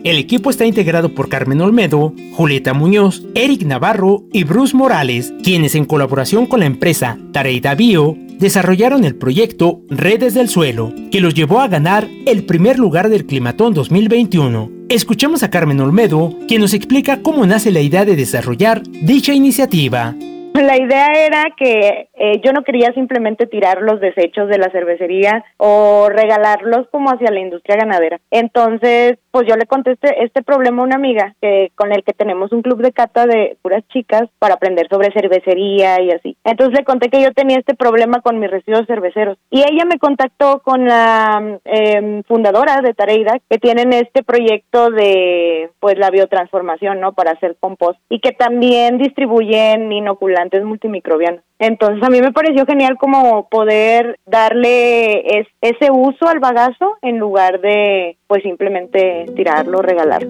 Speaker 4: El equipo está integrado por Carmen Olmedo, Julieta Muñoz, Eric Navarro y Bruce Morales, quienes en colaboración con la empresa Tareida Bio desarrollaron el proyecto Redes del Suelo, que los llevó a ganar el primer lugar del Climatón 2021. Escuchemos a Carmen Olmedo, quien nos explica cómo nace la idea de desarrollar dicha iniciativa.
Speaker 22: La idea era que eh, yo no quería simplemente tirar los desechos de la cervecería o regalarlos como hacia la industria ganadera. Entonces, pues yo le contesté este problema a una amiga que con el que tenemos un club de cata de puras chicas para aprender sobre cervecería y así. Entonces le conté que yo tenía este problema con mis residuos cerveceros y ella me contactó con la eh, fundadora de Tareida que tienen este proyecto de pues la biotransformación, ¿no? Para hacer compost y que también distribuyen inoculantes multimicrobianos. Entonces a mí me pareció genial como poder darle ese uso al bagazo en lugar de pues simplemente tirarlo, regalarlo.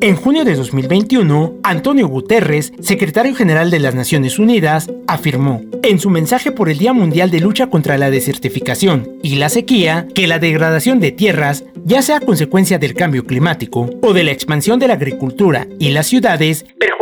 Speaker 4: En junio de 2021, Antonio Guterres, secretario general de las Naciones Unidas, afirmó en su mensaje por el Día Mundial de Lucha contra la Desertificación y la Sequía que la degradación de tierras, ya sea consecuencia del cambio climático o de la expansión de la agricultura y las ciudades, perjudica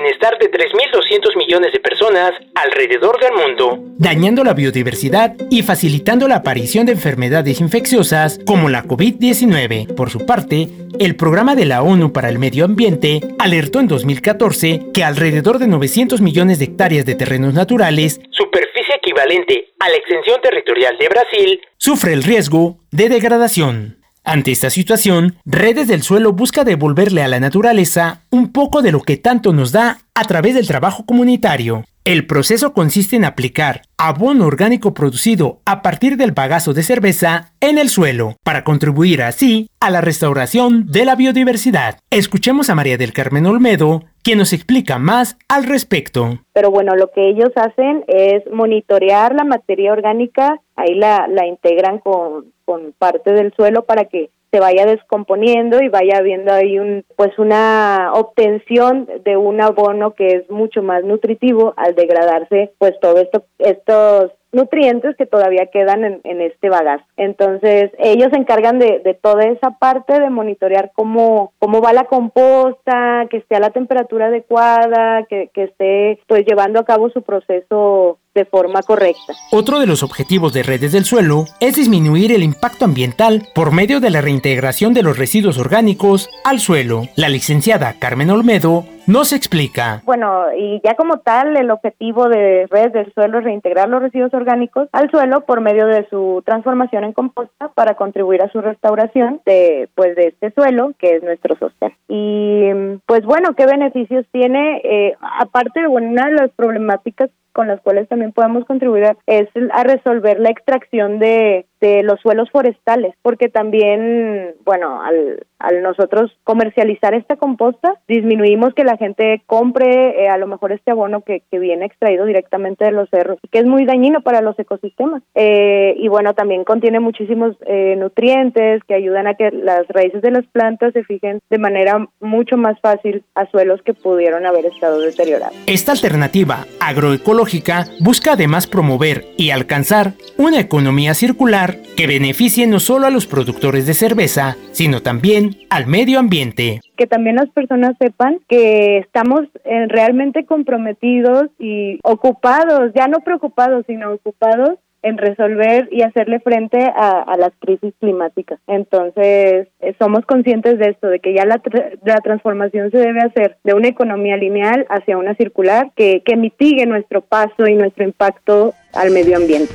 Speaker 4: bienestar de 3.200 millones de personas alrededor del mundo, dañando la biodiversidad y facilitando la aparición de enfermedades infecciosas como la COVID-19. Por su parte, el programa de la ONU para el Medio Ambiente alertó en 2014 que alrededor de 900 millones de hectáreas de terrenos naturales, superficie equivalente a la extensión territorial de Brasil, sufre el riesgo de degradación. Ante esta situación, Redes del Suelo busca devolverle a la naturaleza un poco de lo que tanto nos da a través del trabajo comunitario. El proceso consiste en aplicar abono orgánico producido a partir del bagazo de cerveza en el suelo, para contribuir así a la restauración de la biodiversidad. Escuchemos a María del Carmen Olmedo, quien nos explica más al respecto.
Speaker 22: Pero bueno, lo que ellos hacen es monitorear la materia orgánica, ahí la, integran con, con parte del suelo para que se vaya descomponiendo y vaya habiendo ahí un pues una obtención de un abono que es mucho más nutritivo al degradarse pues todo esto estos nutrientes que todavía quedan en, en, este bagazo. Entonces, ellos se encargan de, de, toda esa parte de monitorear cómo, cómo va la composta, que esté a la temperatura adecuada, que, que esté pues llevando a cabo su proceso de forma correcta.
Speaker 4: Otro de los objetivos de redes del suelo es disminuir el impacto ambiental por medio de la reintegración de los residuos orgánicos al suelo. La licenciada Carmen Olmedo nos explica.
Speaker 22: Bueno, y ya como tal, el objetivo de redes del suelo es reintegrar los residuos orgánicos al suelo por medio de su transformación en composta para contribuir a su restauración de pues de este suelo que es nuestro sostén. Y pues bueno, ¿qué beneficios tiene? Eh, aparte, bueno, una de las problemáticas con las cuales también podemos contribuir es a resolver la extracción de, de los suelos forestales, porque también, bueno, al, al nosotros comercializar esta composta, disminuimos que la gente compre eh, a lo mejor este abono que, que viene extraído directamente de los cerros, que es muy dañino para los ecosistemas. Eh, y bueno, también contiene muchísimos eh, nutrientes que ayudan a que las raíces de las plantas se fijen de manera mucho más fácil a suelos que pudieron haber estado deteriorados.
Speaker 4: Esta alternativa agroecológica busca además promover y alcanzar una economía circular que beneficie no solo a los productores de cerveza, sino también al medio ambiente.
Speaker 22: Que también las personas sepan que estamos eh, realmente comprometidos y ocupados, ya no preocupados, sino ocupados en resolver y hacerle frente a, a las crisis climáticas. Entonces, eh, somos conscientes de esto, de que ya la, tra- la transformación se debe hacer de una economía lineal hacia una circular que, que mitigue nuestro paso y nuestro impacto al medio ambiente.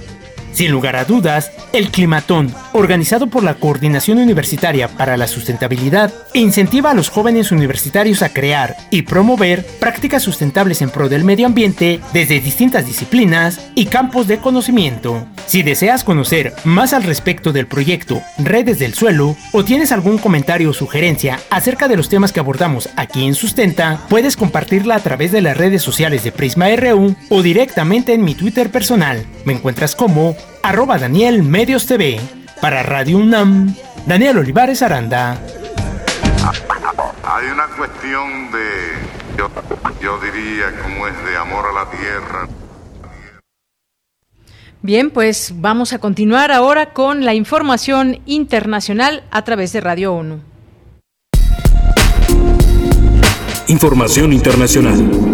Speaker 4: Sin lugar a dudas, el Climatón, organizado por la Coordinación Universitaria para la Sustentabilidad, incentiva a los jóvenes universitarios a crear y promover prácticas sustentables en pro del medio ambiente desde distintas disciplinas y campos de conocimiento. Si deseas conocer más al respecto del proyecto Redes del Suelo o tienes algún comentario o sugerencia acerca de los temas que abordamos aquí en Sustenta, puedes compartirla a través de las redes sociales de Prisma RU o directamente en mi Twitter personal. Me encuentras como arroba Daniel Medios TV. Para Radio UNAM, Daniel Olivares Aranda.
Speaker 18: Hay una cuestión de, yo, yo diría, como es de amor a la tierra.
Speaker 1: Bien, pues vamos a continuar ahora con la información internacional a través de Radio ONU.
Speaker 23: Información internacional.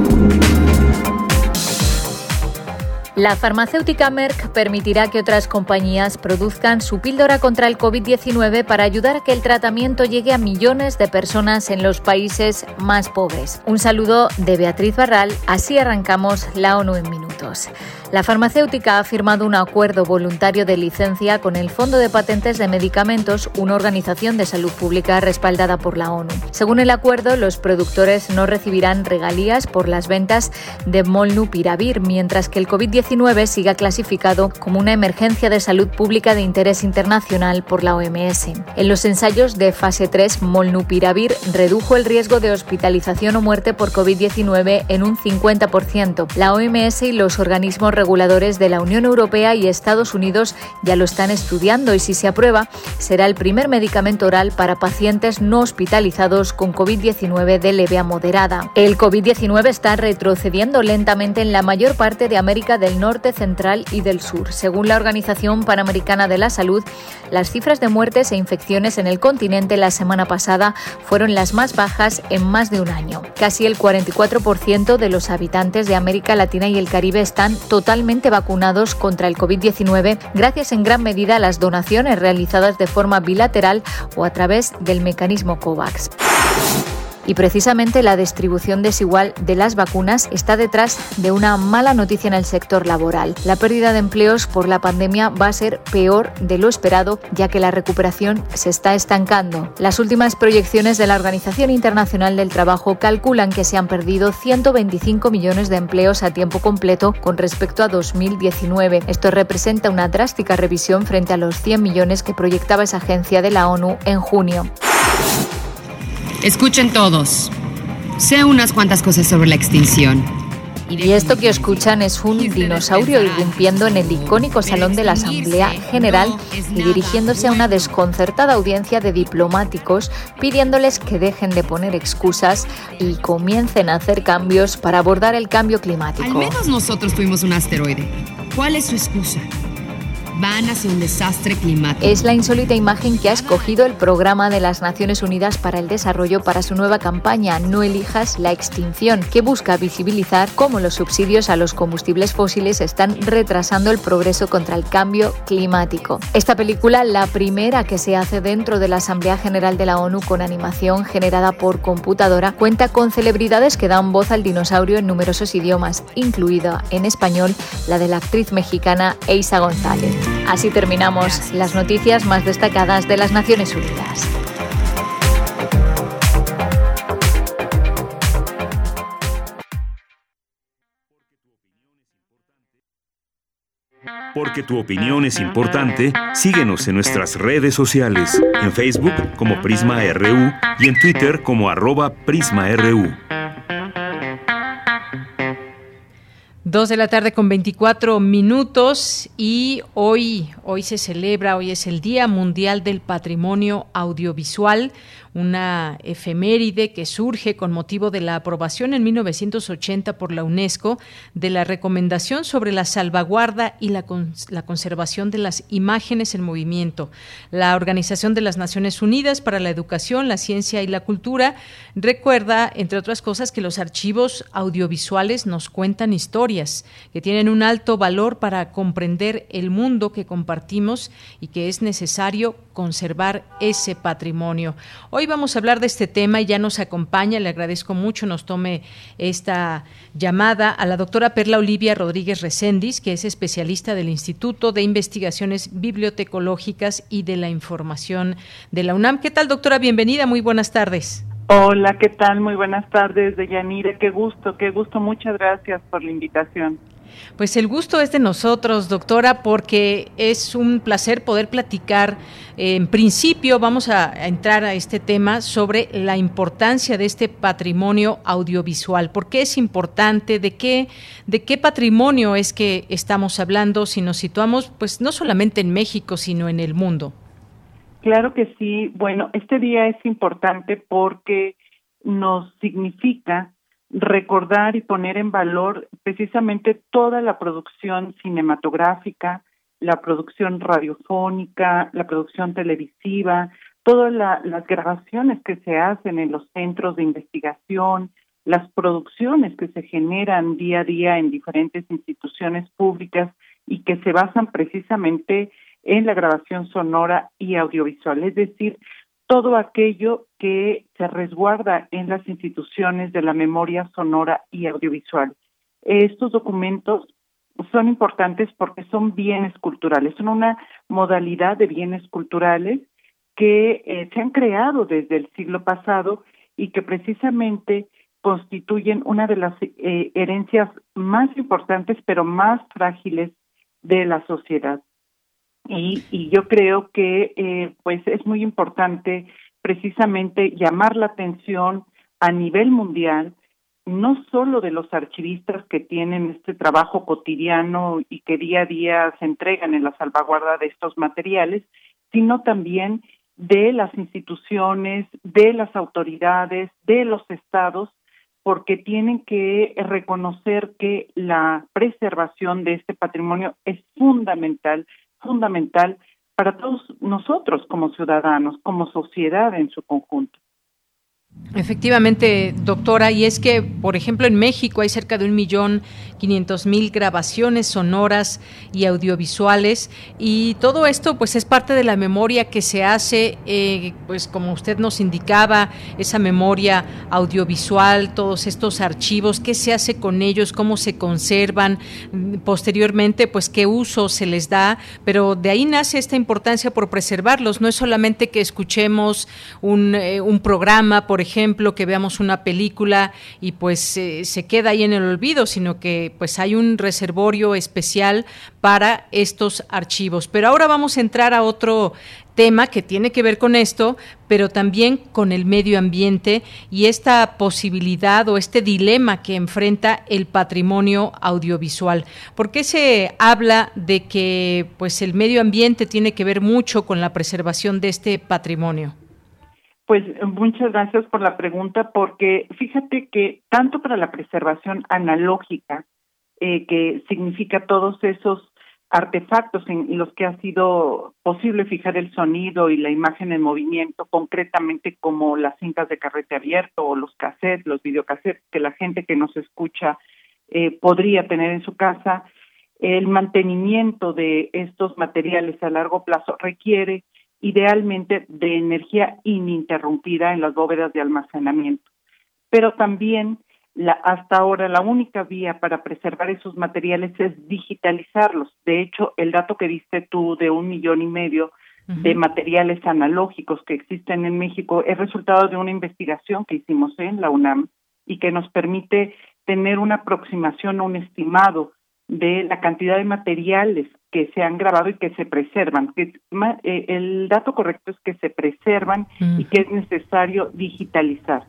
Speaker 24: La farmacéutica Merck permitirá que otras compañías produzcan su píldora contra el COVID-19 para ayudar a que el tratamiento llegue a millones de personas en los países más pobres. Un saludo de Beatriz Barral, así arrancamos la ONU en minutos. La farmacéutica ha firmado un acuerdo voluntario de licencia con el Fondo de Patentes de Medicamentos, una organización de salud pública respaldada por la ONU. Según el acuerdo, los productores no recibirán regalías por las ventas de Molnupiravir, mientras que el COVID-19 siga clasificado como una emergencia de salud pública de interés internacional por la OMS. En los ensayos de fase 3, Molnupiravir redujo el riesgo de hospitalización o muerte por COVID-19 en un 50%. La OMS y los organismos reguladores de la Unión Europea y Estados Unidos ya lo están estudiando y si se aprueba será el primer medicamento oral para pacientes no hospitalizados con COVID-19 de leve a moderada. El COVID-19 está retrocediendo lentamente en la mayor parte de América del Norte, Central y del Sur. Según la Organización Panamericana de la Salud, las cifras de muertes e infecciones en el continente la semana pasada fueron las más bajas en más de un año. Casi el 44% de los habitantes de América Latina y el Caribe están totalmente vacunados contra el COVID-19 gracias en gran medida a las donaciones realizadas de forma bilateral o a través del mecanismo COVAX. Y precisamente la distribución desigual de las vacunas está detrás de una mala noticia en el sector laboral. La pérdida de empleos por la pandemia va a ser peor de lo esperado, ya que la recuperación se está estancando. Las últimas proyecciones de la Organización Internacional del Trabajo calculan que se han perdido 125 millones de empleos a tiempo completo con respecto a 2019. Esto representa una drástica revisión frente a los 100 millones que proyectaba esa agencia de la ONU en junio.
Speaker 25: Escuchen todos. Sé unas cuantas cosas sobre la extinción.
Speaker 24: Y esto que escuchan es un dinosaurio irrumpiendo en el icónico salón de la Asamblea General y dirigiéndose a una desconcertada audiencia de diplomáticos pidiéndoles que dejen de poner excusas y comiencen a hacer cambios para abordar el cambio climático.
Speaker 25: Al menos nosotros tuvimos un asteroide. ¿Cuál es su excusa?
Speaker 24: Es la insólita imagen que ha escogido el Programa de las Naciones Unidas para el Desarrollo para su nueva campaña No elijas la extinción, que busca visibilizar cómo los subsidios a los combustibles fósiles están retrasando el progreso contra el cambio climático. Esta película, la primera que se hace dentro de la Asamblea General de la ONU con animación generada por computadora, cuenta con celebridades que dan voz al dinosaurio en numerosos idiomas, incluida en español la de la actriz mexicana Eisa González. Así terminamos las noticias más destacadas de las Naciones Unidas.
Speaker 11: Porque tu opinión es importante, síguenos en nuestras redes sociales, en Facebook como Prisma RU y en Twitter como arroba PrismaRU.
Speaker 1: Dos de la tarde con 24 minutos y hoy, hoy se celebra, hoy es el Día Mundial del Patrimonio Audiovisual, una efeméride que surge con motivo de la aprobación en 1980 por la UNESCO de la recomendación sobre la salvaguarda y la, la conservación de las imágenes en movimiento. La Organización de las Naciones Unidas para la Educación, la Ciencia y la Cultura recuerda, entre otras cosas, que los archivos audiovisuales nos cuentan historias que tienen un alto valor para comprender el mundo que compartimos y que es necesario conservar ese patrimonio. Hoy vamos a hablar de este tema y ya nos acompaña, le agradezco mucho, nos tome esta llamada a la doctora Perla Olivia Rodríguez Recendis, que es especialista del Instituto de Investigaciones Bibliotecológicas y de la Información de la UNAM. ¿Qué tal, doctora? Bienvenida, muy buenas tardes.
Speaker 26: Hola, ¿qué tal? Muy buenas tardes, Deyanira. Qué gusto, qué gusto. Muchas gracias por la invitación.
Speaker 1: Pues el gusto es de nosotros, doctora, porque es un placer poder platicar. En principio vamos a entrar a este tema sobre la importancia de este patrimonio audiovisual. ¿Por qué es importante? ¿De qué, de qué patrimonio es que estamos hablando si nos situamos, pues no solamente en México, sino en el mundo?
Speaker 26: Claro que sí. Bueno, este día es importante porque nos significa recordar y poner en valor precisamente toda la producción cinematográfica, la producción radiofónica, la producción televisiva, todas las grabaciones que se hacen en los centros de investigación, las producciones que se generan día a día en diferentes instituciones públicas y que se basan precisamente en la grabación sonora y audiovisual, es decir, todo aquello que se resguarda en las instituciones de la memoria sonora y audiovisual. Estos documentos son importantes porque son bienes culturales, son una modalidad de bienes culturales que eh, se han creado desde el siglo pasado y que precisamente constituyen una de las eh, herencias más importantes pero más frágiles de la sociedad. Y, y yo creo que eh, pues es muy importante precisamente llamar la atención a nivel mundial no solo de los archivistas que tienen este trabajo cotidiano y que día a día se entregan en la salvaguarda de estos materiales, sino también de las instituciones, de las autoridades, de los estados, porque tienen que reconocer que la preservación de este patrimonio es fundamental fundamental para todos nosotros como ciudadanos, como sociedad en su conjunto.
Speaker 1: Efectivamente, doctora, y es que, por ejemplo, en México hay cerca de un millón quinientos mil grabaciones sonoras y audiovisuales, y todo esto, pues, es parte de la memoria que se hace, eh, pues, como usted nos indicaba, esa memoria audiovisual, todos estos archivos, qué se hace con ellos, cómo se conservan, posteriormente, pues, qué uso se les da, pero de ahí nace esta importancia por preservarlos. No es solamente que escuchemos un, eh, un programa, por ejemplo, que veamos una película y pues eh, se queda ahí en el olvido, sino que pues hay un reservorio especial para estos archivos. Pero ahora vamos a entrar a otro tema que tiene que ver con esto, pero también con el medio ambiente y esta posibilidad o este dilema que enfrenta el patrimonio audiovisual. ¿Por qué se habla de que pues el medio ambiente tiene que ver mucho con la preservación de este patrimonio?
Speaker 26: Pues muchas gracias por la pregunta, porque fíjate que tanto para la preservación analógica, eh, que significa todos esos artefactos en los que ha sido posible fijar el sonido y la imagen en movimiento, concretamente como las cintas de carrete abierto o los cassettes, los videocassettes que la gente que nos escucha eh, podría tener en su casa, el mantenimiento de estos materiales a largo plazo requiere idealmente de energía ininterrumpida en las bóvedas de almacenamiento. Pero también la, hasta ahora la única vía para preservar esos materiales es digitalizarlos. De hecho, el dato que diste tú de un millón y medio de materiales analógicos que existen en México es resultado de una investigación que hicimos en la UNAM y que nos permite tener una aproximación, un estimado de la cantidad de materiales que se han grabado y que se preservan. Que, eh, el dato correcto es que se preservan y que es necesario digitalizar.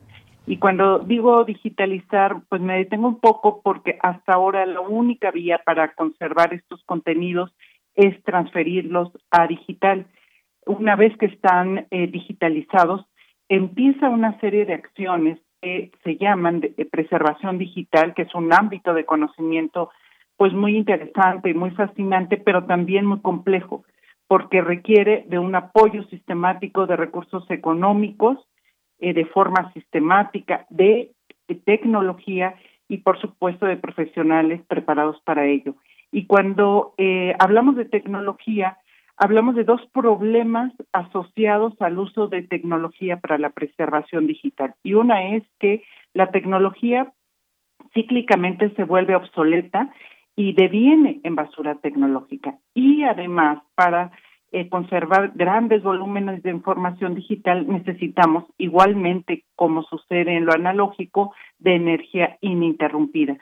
Speaker 26: Y cuando digo digitalizar, pues me detengo un poco porque hasta ahora la única vía para conservar estos contenidos es transferirlos a digital. Una vez que están eh, digitalizados, empieza una serie de acciones que se llaman de, preservación digital, que es un ámbito de conocimiento pues muy interesante y muy fascinante, pero también muy complejo, porque requiere de un apoyo sistemático de recursos económicos, eh, de forma sistemática, de, tecnología y por supuesto de profesionales preparados para ello. Y cuando eh, hablamos de tecnología, hablamos de dos problemas asociados al uso de tecnología para la preservación digital. Y una es que la tecnología cíclicamente se vuelve obsoleta y deviene en basura tecnológica. Y además, para eh, conservar grandes volúmenes de información digital, necesitamos igualmente, como sucede en lo analógico, de energía ininterrumpida.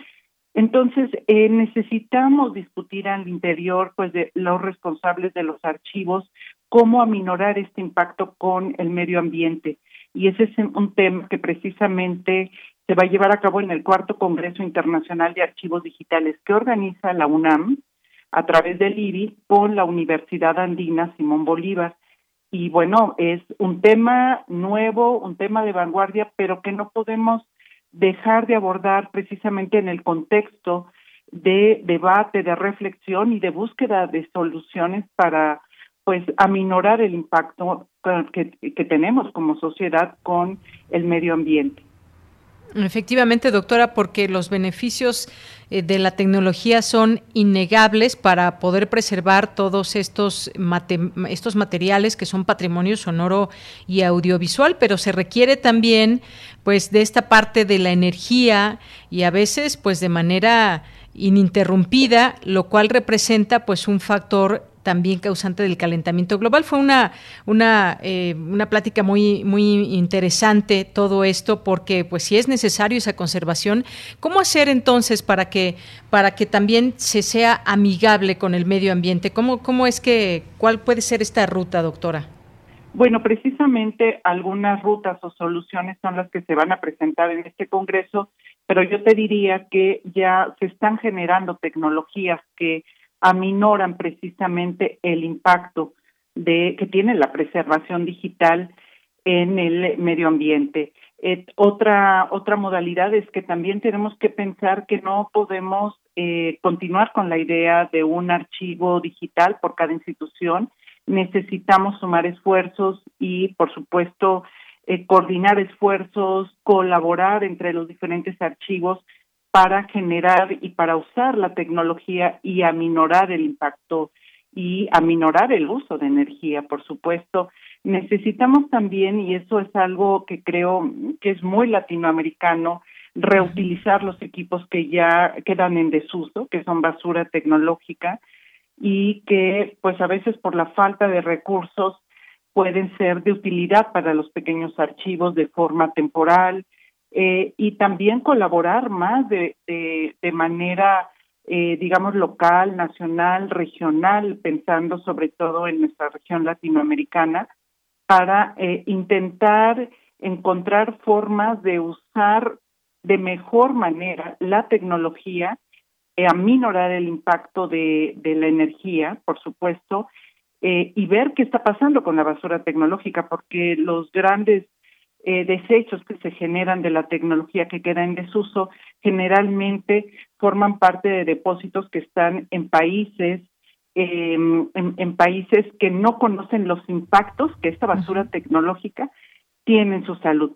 Speaker 26: Entonces, eh, necesitamos discutir al interior pues, de los responsables de los archivos cómo aminorar este impacto con el medio ambiente. Y ese es un tema que precisamente se va a llevar a cabo en el cuarto Congreso Internacional de Archivos Digitales que organiza la UNAM a través del IRI con la Universidad Andina Simón Bolívar. Y bueno, es un tema nuevo, un tema de vanguardia, pero que no podemos dejar de abordar precisamente en el contexto de debate, de reflexión y de búsqueda de soluciones para pues aminorar el impacto que, que tenemos como sociedad con el medio ambiente.
Speaker 1: Efectivamente, doctora, porque los beneficios eh, de la tecnología son innegables para poder preservar todos estos, estos materiales que son patrimonio sonoro y audiovisual, pero se requiere también pues de esta parte de la energía y a veces pues de manera ininterrumpida, lo cual representa pues un factor también causante del calentamiento global. Fue una, una, eh, una plática muy, muy interesante todo esto, porque pues si es necesario esa conservación, ¿cómo hacer entonces para que, para que también se sea amigable con el medio ambiente? ¿Cómo, cómo es que, cuál puede ser esta ruta, doctora?
Speaker 26: Bueno, precisamente algunas rutas o soluciones son las que se van a presentar en este Congreso, pero yo te diría que ya se están generando tecnologías que aminoran precisamente el impacto de que tiene la preservación digital en el medio ambiente. Otra otra modalidad es que también tenemos que pensar que no podemos eh, continuar con la idea de un archivo digital por cada institución. Necesitamos sumar esfuerzos y, por supuesto, eh, coordinar esfuerzos, colaborar entre los diferentes archivos para generar y para usar la tecnología y aminorar el impacto y aminorar el uso de energía, por supuesto. Necesitamos también, y eso es algo que creo que es muy latinoamericano, reutilizar los equipos que ya quedan en desuso, que son basura tecnológica y que pues a veces por la falta de recursos pueden ser de utilidad para los pequeños archivos de forma temporal, eh, y también colaborar más de, de, manera, eh, digamos, local, nacional, regional, pensando sobre todo en nuestra región latinoamericana, para eh, intentar encontrar formas de usar de mejor manera la tecnología, a minorar el impacto de, de la energía, por supuesto, y ver qué está pasando con la basura tecnológica, porque los grandes eh, desechos que se generan de la tecnología que queda en desuso generalmente forman parte de depósitos que están en países em, en, países que no conocen los impactos que esta basura tecnológica tiene en su salud.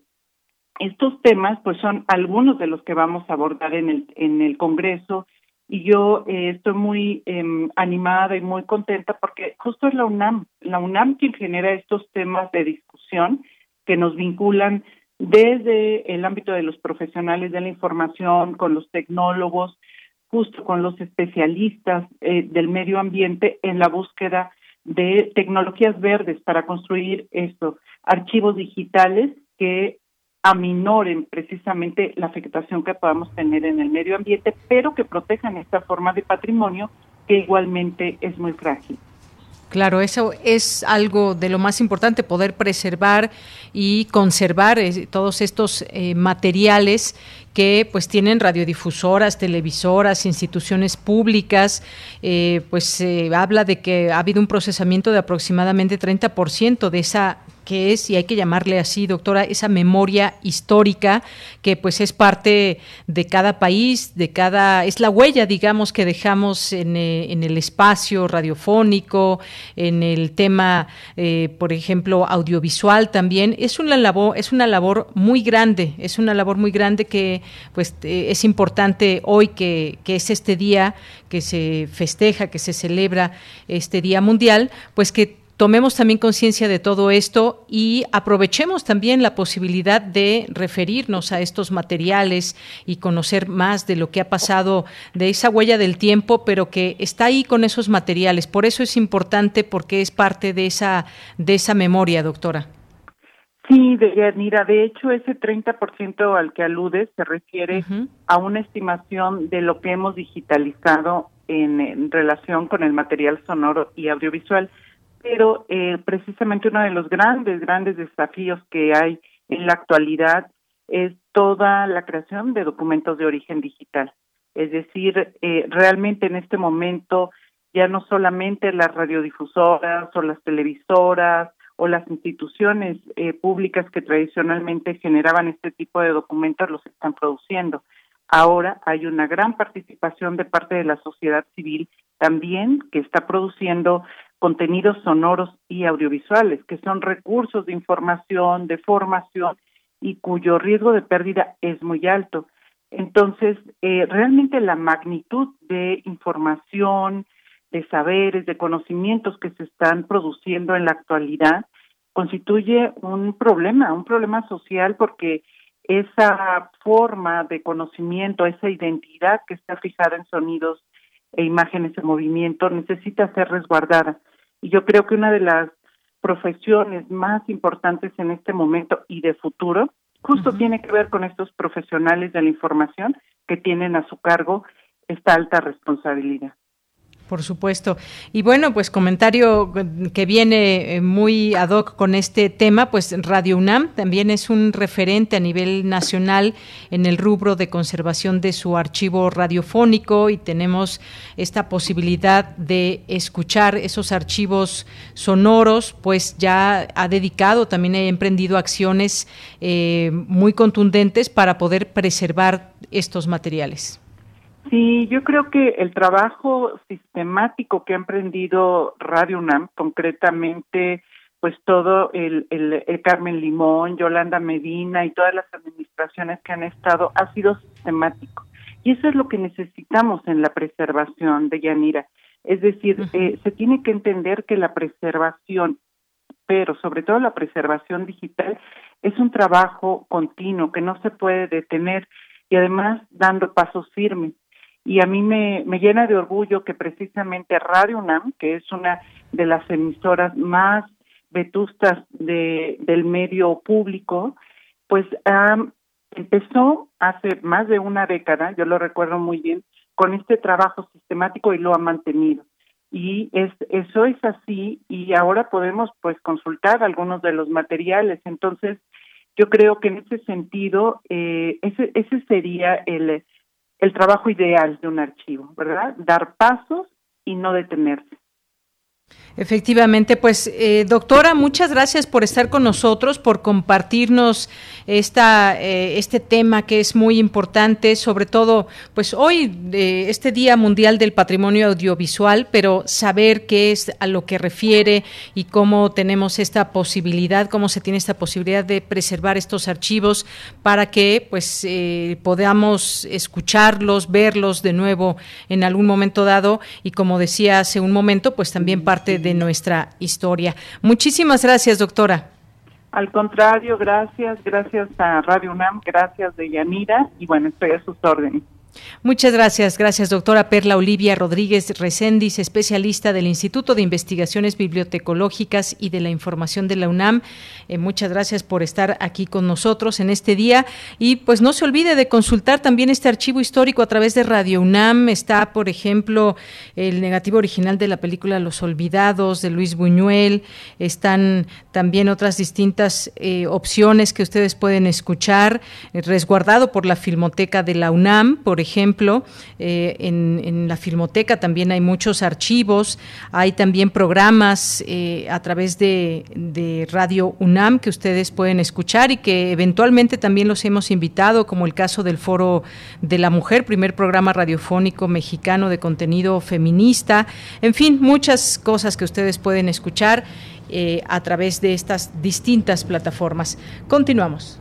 Speaker 26: Estos temas, pues, son algunos de los que vamos a abordar en el en el Congreso y yo eh, estoy muy em, animada y muy contenta porque justo es la UNAM, la UNAM quien genera estos temas de discusión que nos vinculan desde el ámbito de los profesionales de la información, con los tecnólogos, justo con los especialistas eh, del medio ambiente en la búsqueda de tecnologías verdes para construir estos archivos digitales que aminoren precisamente la afectación que podamos tener en el medio ambiente, pero que protejan esta forma de patrimonio que igualmente es muy frágil.
Speaker 1: Claro, eso es algo de lo más importante, poder preservar y conservar eh, todos estos eh, materiales que pues tienen radiodifusoras, televisoras, instituciones públicas, eh, pues se habla de que ha habido un procesamiento de aproximadamente 30% de esa que es, y hay que llamarle así, doctora, esa memoria histórica que pues es parte de cada país, de cada, es la huella, digamos, que dejamos en, eh, en el espacio radiofónico, en el tema, eh, por ejemplo, audiovisual también. Es una labor, es una labor muy grande, es una labor muy grande que pues eh, es importante hoy que, que es este día que se festeja, que se celebra este Día Mundial, pues que tomemos también conciencia de todo esto y aprovechemos también la posibilidad de referirnos a estos materiales y conocer más de lo que ha pasado de esa huella del tiempo, pero que está ahí con esos materiales. Por eso es importante porque es parte de esa de esa memoria, doctora.
Speaker 26: Sí, mira, de hecho ese 30% al que aludes se refiere a una estimación de lo que hemos digitalizado en relación con el material sonoro y audiovisual pero eh, precisamente uno de los grandes, grandes desafíos que hay en la actualidad es toda la creación de documentos de origen digital. Es decir, eh, realmente en este momento ya no solamente las radiodifusoras o las televisoras o las instituciones eh, públicas que tradicionalmente generaban este tipo de documentos los están produciendo. Ahora hay una gran participación de parte de la sociedad civil también que está produciendo contenidos sonoros y audiovisuales, que son recursos de información, de formación y cuyo riesgo de pérdida es muy alto. Entonces, eh, realmente la magnitud de información, de saberes, de conocimientos que se están produciendo en la actualidad constituye un problema, un problema social porque esa forma de conocimiento, esa identidad que está fijada en sonidos e imágenes en movimiento necesita ser resguardada. Y yo creo que una de las profesiones más importantes en este momento y de futuro justo tiene que ver con estos profesionales de la información que tienen a su cargo esta alta responsabilidad.
Speaker 1: Por supuesto. Y bueno, pues comentario que viene eh, muy ad hoc con este tema, pues Radio UNAM también es un referente a nivel nacional en el rubro de conservación de su archivo radiofónico y tenemos esta posibilidad de escuchar esos archivos sonoros, pues ya ha dedicado, también ha emprendido acciones eh, muy contundentes para poder preservar estos materiales.
Speaker 26: Sí, yo creo que el trabajo sistemático que ha emprendido Radio UNAM, concretamente, pues todo el, el, el, Carmen Limón, Yolanda Medina y todas las administraciones que han estado, ha sido sistemático. Y eso es lo que necesitamos en la preservación de Yanira. Es decir, eh, se tiene que entender que la preservación, pero sobre todo la preservación digital, es un trabajo continuo que no se puede detener y además dando pasos firmes y a mí me, me llena de orgullo que precisamente Radio UNAM, que es una de las emisoras más vetustas de, del medio público, pues empezó hace más de una década, yo lo recuerdo muy bien, con este trabajo sistemático y lo ha mantenido. Y es, eso es así y ahora podemos pues consultar algunos de los materiales. Entonces, yo creo que en ese sentido, eh, ese, ese sería el, el trabajo ideal de un archivo, ¿verdad? Dar pasos y no detenerse.
Speaker 1: Efectivamente, pues eh, doctora, muchas gracias por estar con nosotros, por compartirnos esta, eh, este tema que es muy importante, sobre todo, pues hoy, eh, este Día Mundial del Patrimonio Audiovisual, pero saber qué es a lo que refiere y cómo tenemos esta posibilidad, cómo se tiene esta posibilidad de preservar estos archivos para que, pues, podamos escucharlos, verlos de nuevo en algún momento dado. Y, como decía hace un momento, pues también parte de nuestra historia. Muchísimas gracias, doctora.
Speaker 26: Al contrario, gracias, gracias a Radio UNAM, gracias de Yanira y bueno, estoy a sus órdenes.
Speaker 1: Muchas gracias, gracias doctora Perla Olivia Rodríguez Recendis, especialista del Instituto de Investigaciones Bibliotecológicas y de la Información de la UNAM. Eh, muchas gracias por estar aquí con nosotros en este día y pues no se olvide de consultar también este archivo histórico a través de Radio UNAM. Está, por ejemplo, el negativo original de la película Los Olvidados de Luis Buñuel. Están también otras distintas eh, opciones que ustedes pueden escuchar, eh, resguardado por la Filmoteca de la UNAM, por ejemplo, eh, en, la Filmoteca también hay muchos archivos, hay también programas eh, a través de, Radio UNAM que ustedes pueden escuchar y que eventualmente también los hemos invitado, como el caso del Foro de la Mujer, primer programa radiofónico mexicano de contenido feminista, en fin, muchas cosas que ustedes pueden escuchar. Eh, a través de estas distintas plataformas. Continuamos.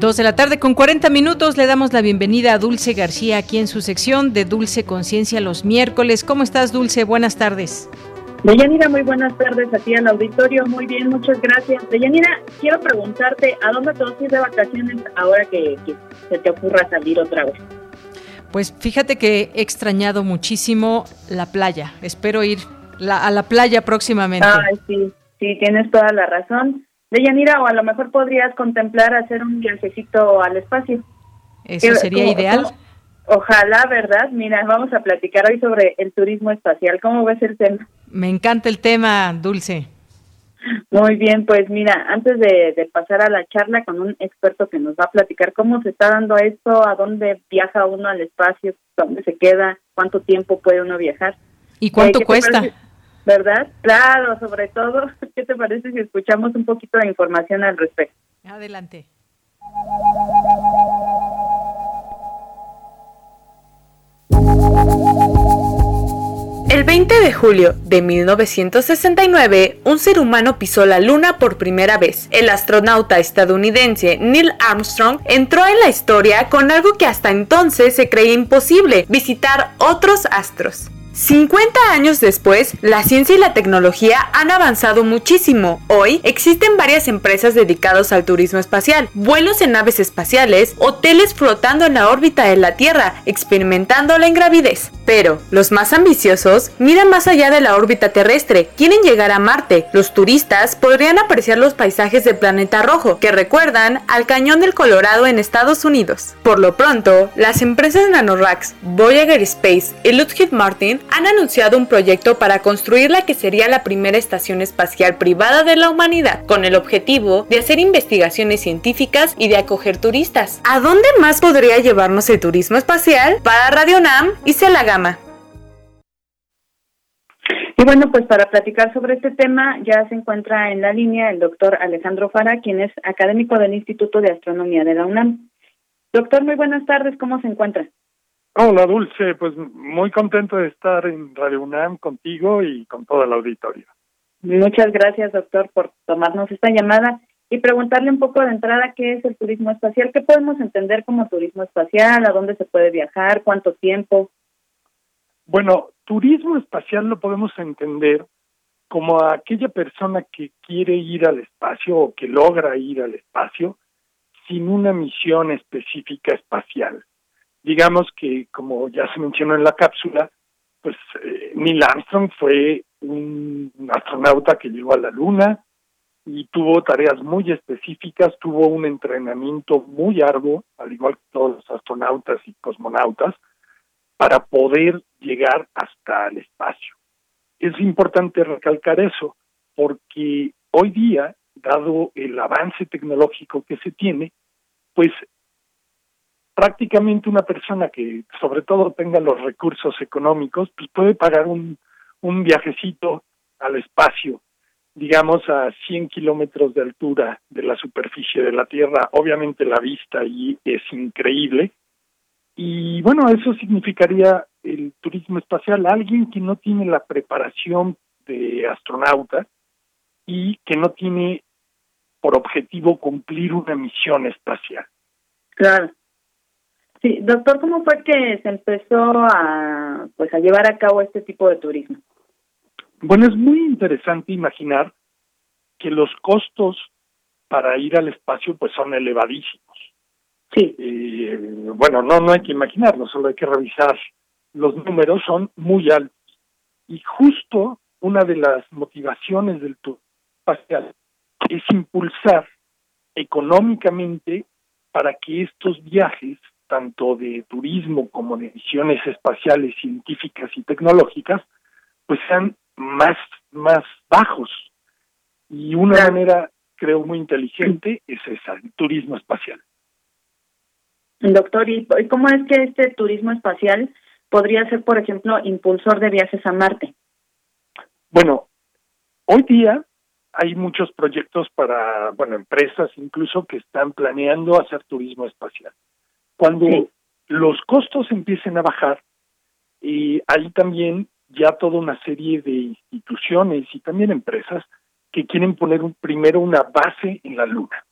Speaker 1: Dos de la tarde con 40 minutos le damos la bienvenida a Dulce García aquí en su sección de Dulce Conciencia los miércoles. ¿Cómo estás, Dulce? Buenas tardes.
Speaker 22: Deyanira, muy buenas tardes a ti al auditorio. Muy bien, muchas gracias. Deyanira, quiero preguntarte, ¿a dónde te vas a ir de vacaciones ahora que, se te ocurra salir otra vez?
Speaker 1: Pues fíjate que he extrañado muchísimo la playa. Espero ir a la playa próximamente.
Speaker 22: Ay, sí, sí, tienes toda la razón. Deyanira, o a lo mejor podrías contemplar hacer un viajecito al espacio.
Speaker 1: Eso sería ideal.
Speaker 22: Ojalá, ¿verdad? Mira, vamos a platicar hoy sobre el turismo espacial. ¿Cómo ves el tema?
Speaker 1: Me encanta el tema, Dulce.
Speaker 22: Muy bien, pues mira, antes de, pasar a la charla con un experto que nos va a platicar cómo se está dando esto, a dónde viaja uno al espacio, dónde se queda, cuánto tiempo puede uno viajar.
Speaker 1: ¿Y cuánto eh, cuesta?
Speaker 22: ¿Verdad? Claro, sobre todo, ¿qué te parece si escuchamos un poquito de información al respecto?
Speaker 1: Adelante.
Speaker 27: El 20 de julio de 1969, un ser humano pisó la Luna por primera vez. El astronauta estadounidense Neil Armstrong entró en la historia con algo que hasta entonces se creía imposible, visitar otros astros. 50 años después, la ciencia y la tecnología han avanzado muchísimo. Hoy existen varias empresas dedicadas al turismo espacial, vuelos en naves espaciales, hoteles flotando en la órbita de la Tierra, experimentando la ingravidez. Pero los más ambiciosos miran más allá de la órbita terrestre, quieren llegar a Marte. Los turistas podrían apreciar los paisajes del planeta rojo, que recuerdan al cañón del Colorado en Estados Unidos. Por lo pronto, las empresas NanoRacks, Voyager Space y Lockheed Martin han anunciado un proyecto para construir la que sería la primera estación espacial privada de la humanidad, con el objetivo de hacer investigaciones científicas y de acoger turistas. ¿A dónde más podría llevarnos el turismo espacial? Para Radio NAM y la gama.
Speaker 22: Y bueno, pues para platicar sobre este tema ya se encuentra en la línea el doctor Alejandro Fara, quien es académico del Instituto de Astronomía de la UNAM. Doctor, muy buenas tardes, ¿cómo se encuentra?
Speaker 28: Hola Dulce, pues muy contento de estar en Radio UNAM contigo y con toda la auditorio.
Speaker 22: Muchas gracias, doctor, por tomarnos esta llamada y preguntarle un poco de entrada qué es el turismo espacial, qué podemos entender como turismo espacial, a dónde se puede viajar, cuánto tiempo.
Speaker 28: Bueno, turismo espacial lo podemos entender como aquella persona que quiere ir al espacio o que logra ir al espacio sin una misión específica espacial digamos que, como ya se mencionó en la cápsula, pues eh, Neil Armstrong fue un astronauta que llegó a la Luna y tuvo tareas muy específicas, tuvo un entrenamiento muy arduo, al igual que todos los astronautas y cosmonautas, para poder llegar hasta el espacio. Es importante recalcar eso, porque hoy día, dado el avance tecnológico que se tiene, pues prácticamente una persona que sobre todo tenga los recursos económicos, pues puede pagar un, un viajecito al espacio, digamos a 100 kilómetros de altura de la superficie de la Tierra. Obviamente la vista allí es increíble. Y bueno, eso significaría el turismo espacial alguien que no tiene la preparación de astronauta y que no tiene por objetivo cumplir una misión espacial.
Speaker 29: Claro. Sí, doctor, ¿cómo fue que se empezó a pues a llevar a cabo este tipo de turismo?
Speaker 28: Bueno, es muy interesante imaginar que los costos para ir al espacio pues son elevadísimos.
Speaker 29: Sí.
Speaker 28: Eh, bueno, no no hay que imaginarlo, solo hay que revisar. Los números son muy altos. Y justo una de las motivaciones del turismo espacial es impulsar económicamente para que estos viajes, tanto de turismo como de misiones espaciales, científicas y tecnológicas, pues sean más, más bajos. Y una manera, creo, muy inteligente es esa, el turismo espacial.
Speaker 29: Doctor, ¿y cómo es que este turismo espacial podría ser, por ejemplo, impulsor de viajes a Marte?
Speaker 28: Bueno, hoy día hay muchos proyectos para, bueno, empresas incluso que están planeando hacer turismo espacial. Cuando los costos empiecen a bajar, y hay también ya toda una serie de instituciones y también empresas que quieren poner un, primero una base en la Luna.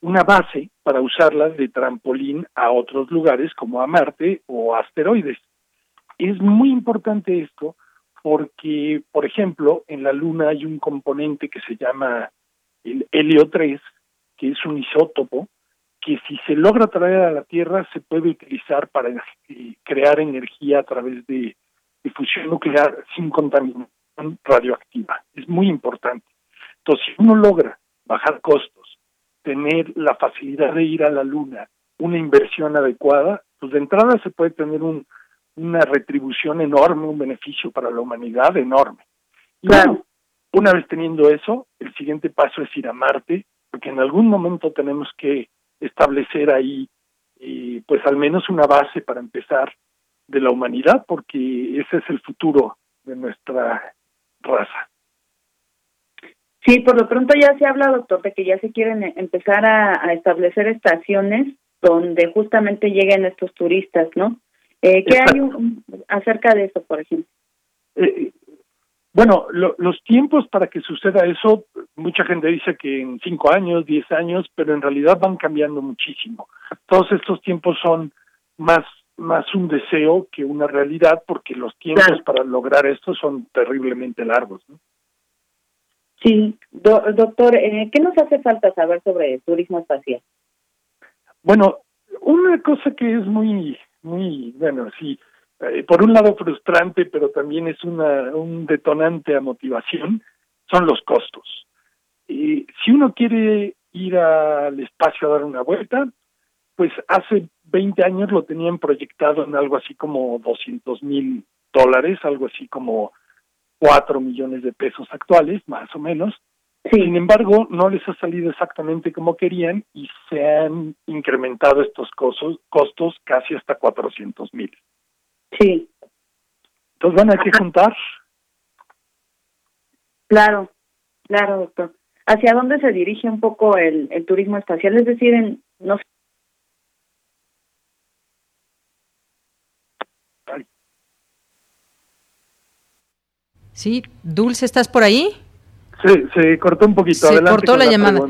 Speaker 28: Una base para usarla de trampolín a otros lugares como a Marte o asteroides. Es muy importante esto porque, por ejemplo, en la Luna hay un componente que se llama el helio 3, que es un isótopo, que si se logra traer a la Tierra se puede utilizar para eh, crear energía a través de difusión nuclear sin contaminación radioactiva. Es muy importante. Entonces, si uno logra bajar costos, tener la facilidad de ir a la Luna, una inversión adecuada, pues de entrada se puede tener un, una retribución enorme, un beneficio para la humanidad enorme. Y bueno, una vez teniendo eso, el siguiente paso es ir a Marte, porque en algún momento tenemos que establecer ahí, eh, pues al menos una base para empezar de la humanidad, porque ese es el futuro de nuestra raza.
Speaker 29: Sí, por lo pronto ya se habla, doctor, de que ya se quieren empezar a establecer estaciones donde justamente lleguen estos turistas, ¿no? Eh, ¿Qué hay acerca de eso, por ejemplo?
Speaker 28: Eh, bueno, los tiempos para que suceda eso, mucha gente dice que en cinco años, diez años, pero en realidad van cambiando muchísimo. Todos estos tiempos son más más un deseo que una realidad, porque los tiempos para lograr esto son terriblemente largos. ¿no?
Speaker 29: Sí, doctor, eh, ¿qué nos hace falta saber sobre el turismo espacial?
Speaker 28: Bueno, una cosa que es muy muy, bueno, sí, eh, por un lado frustrante, pero también es una, un detonante a motivación, son los costos. Y si uno quiere ir al espacio a dar una vuelta, pues hace 20 años lo tenían proyectado en algo así como 200 mil dólares, algo así como 4 millones de pesos actuales, más o menos. Sin embargo, no les ha salido exactamente como querían y se han incrementado estos costos, costos casi hasta 400 mil.
Speaker 29: Sí.
Speaker 28: Entonces van a que juntar.
Speaker 29: Claro, claro, doctor. ¿Hacia dónde se dirige un poco el, el turismo espacial? Es decir, en, no
Speaker 1: Sí, Dulce, ¿estás por ahí?
Speaker 28: Se, cortó un poquito.
Speaker 1: Se cortó la, llamada.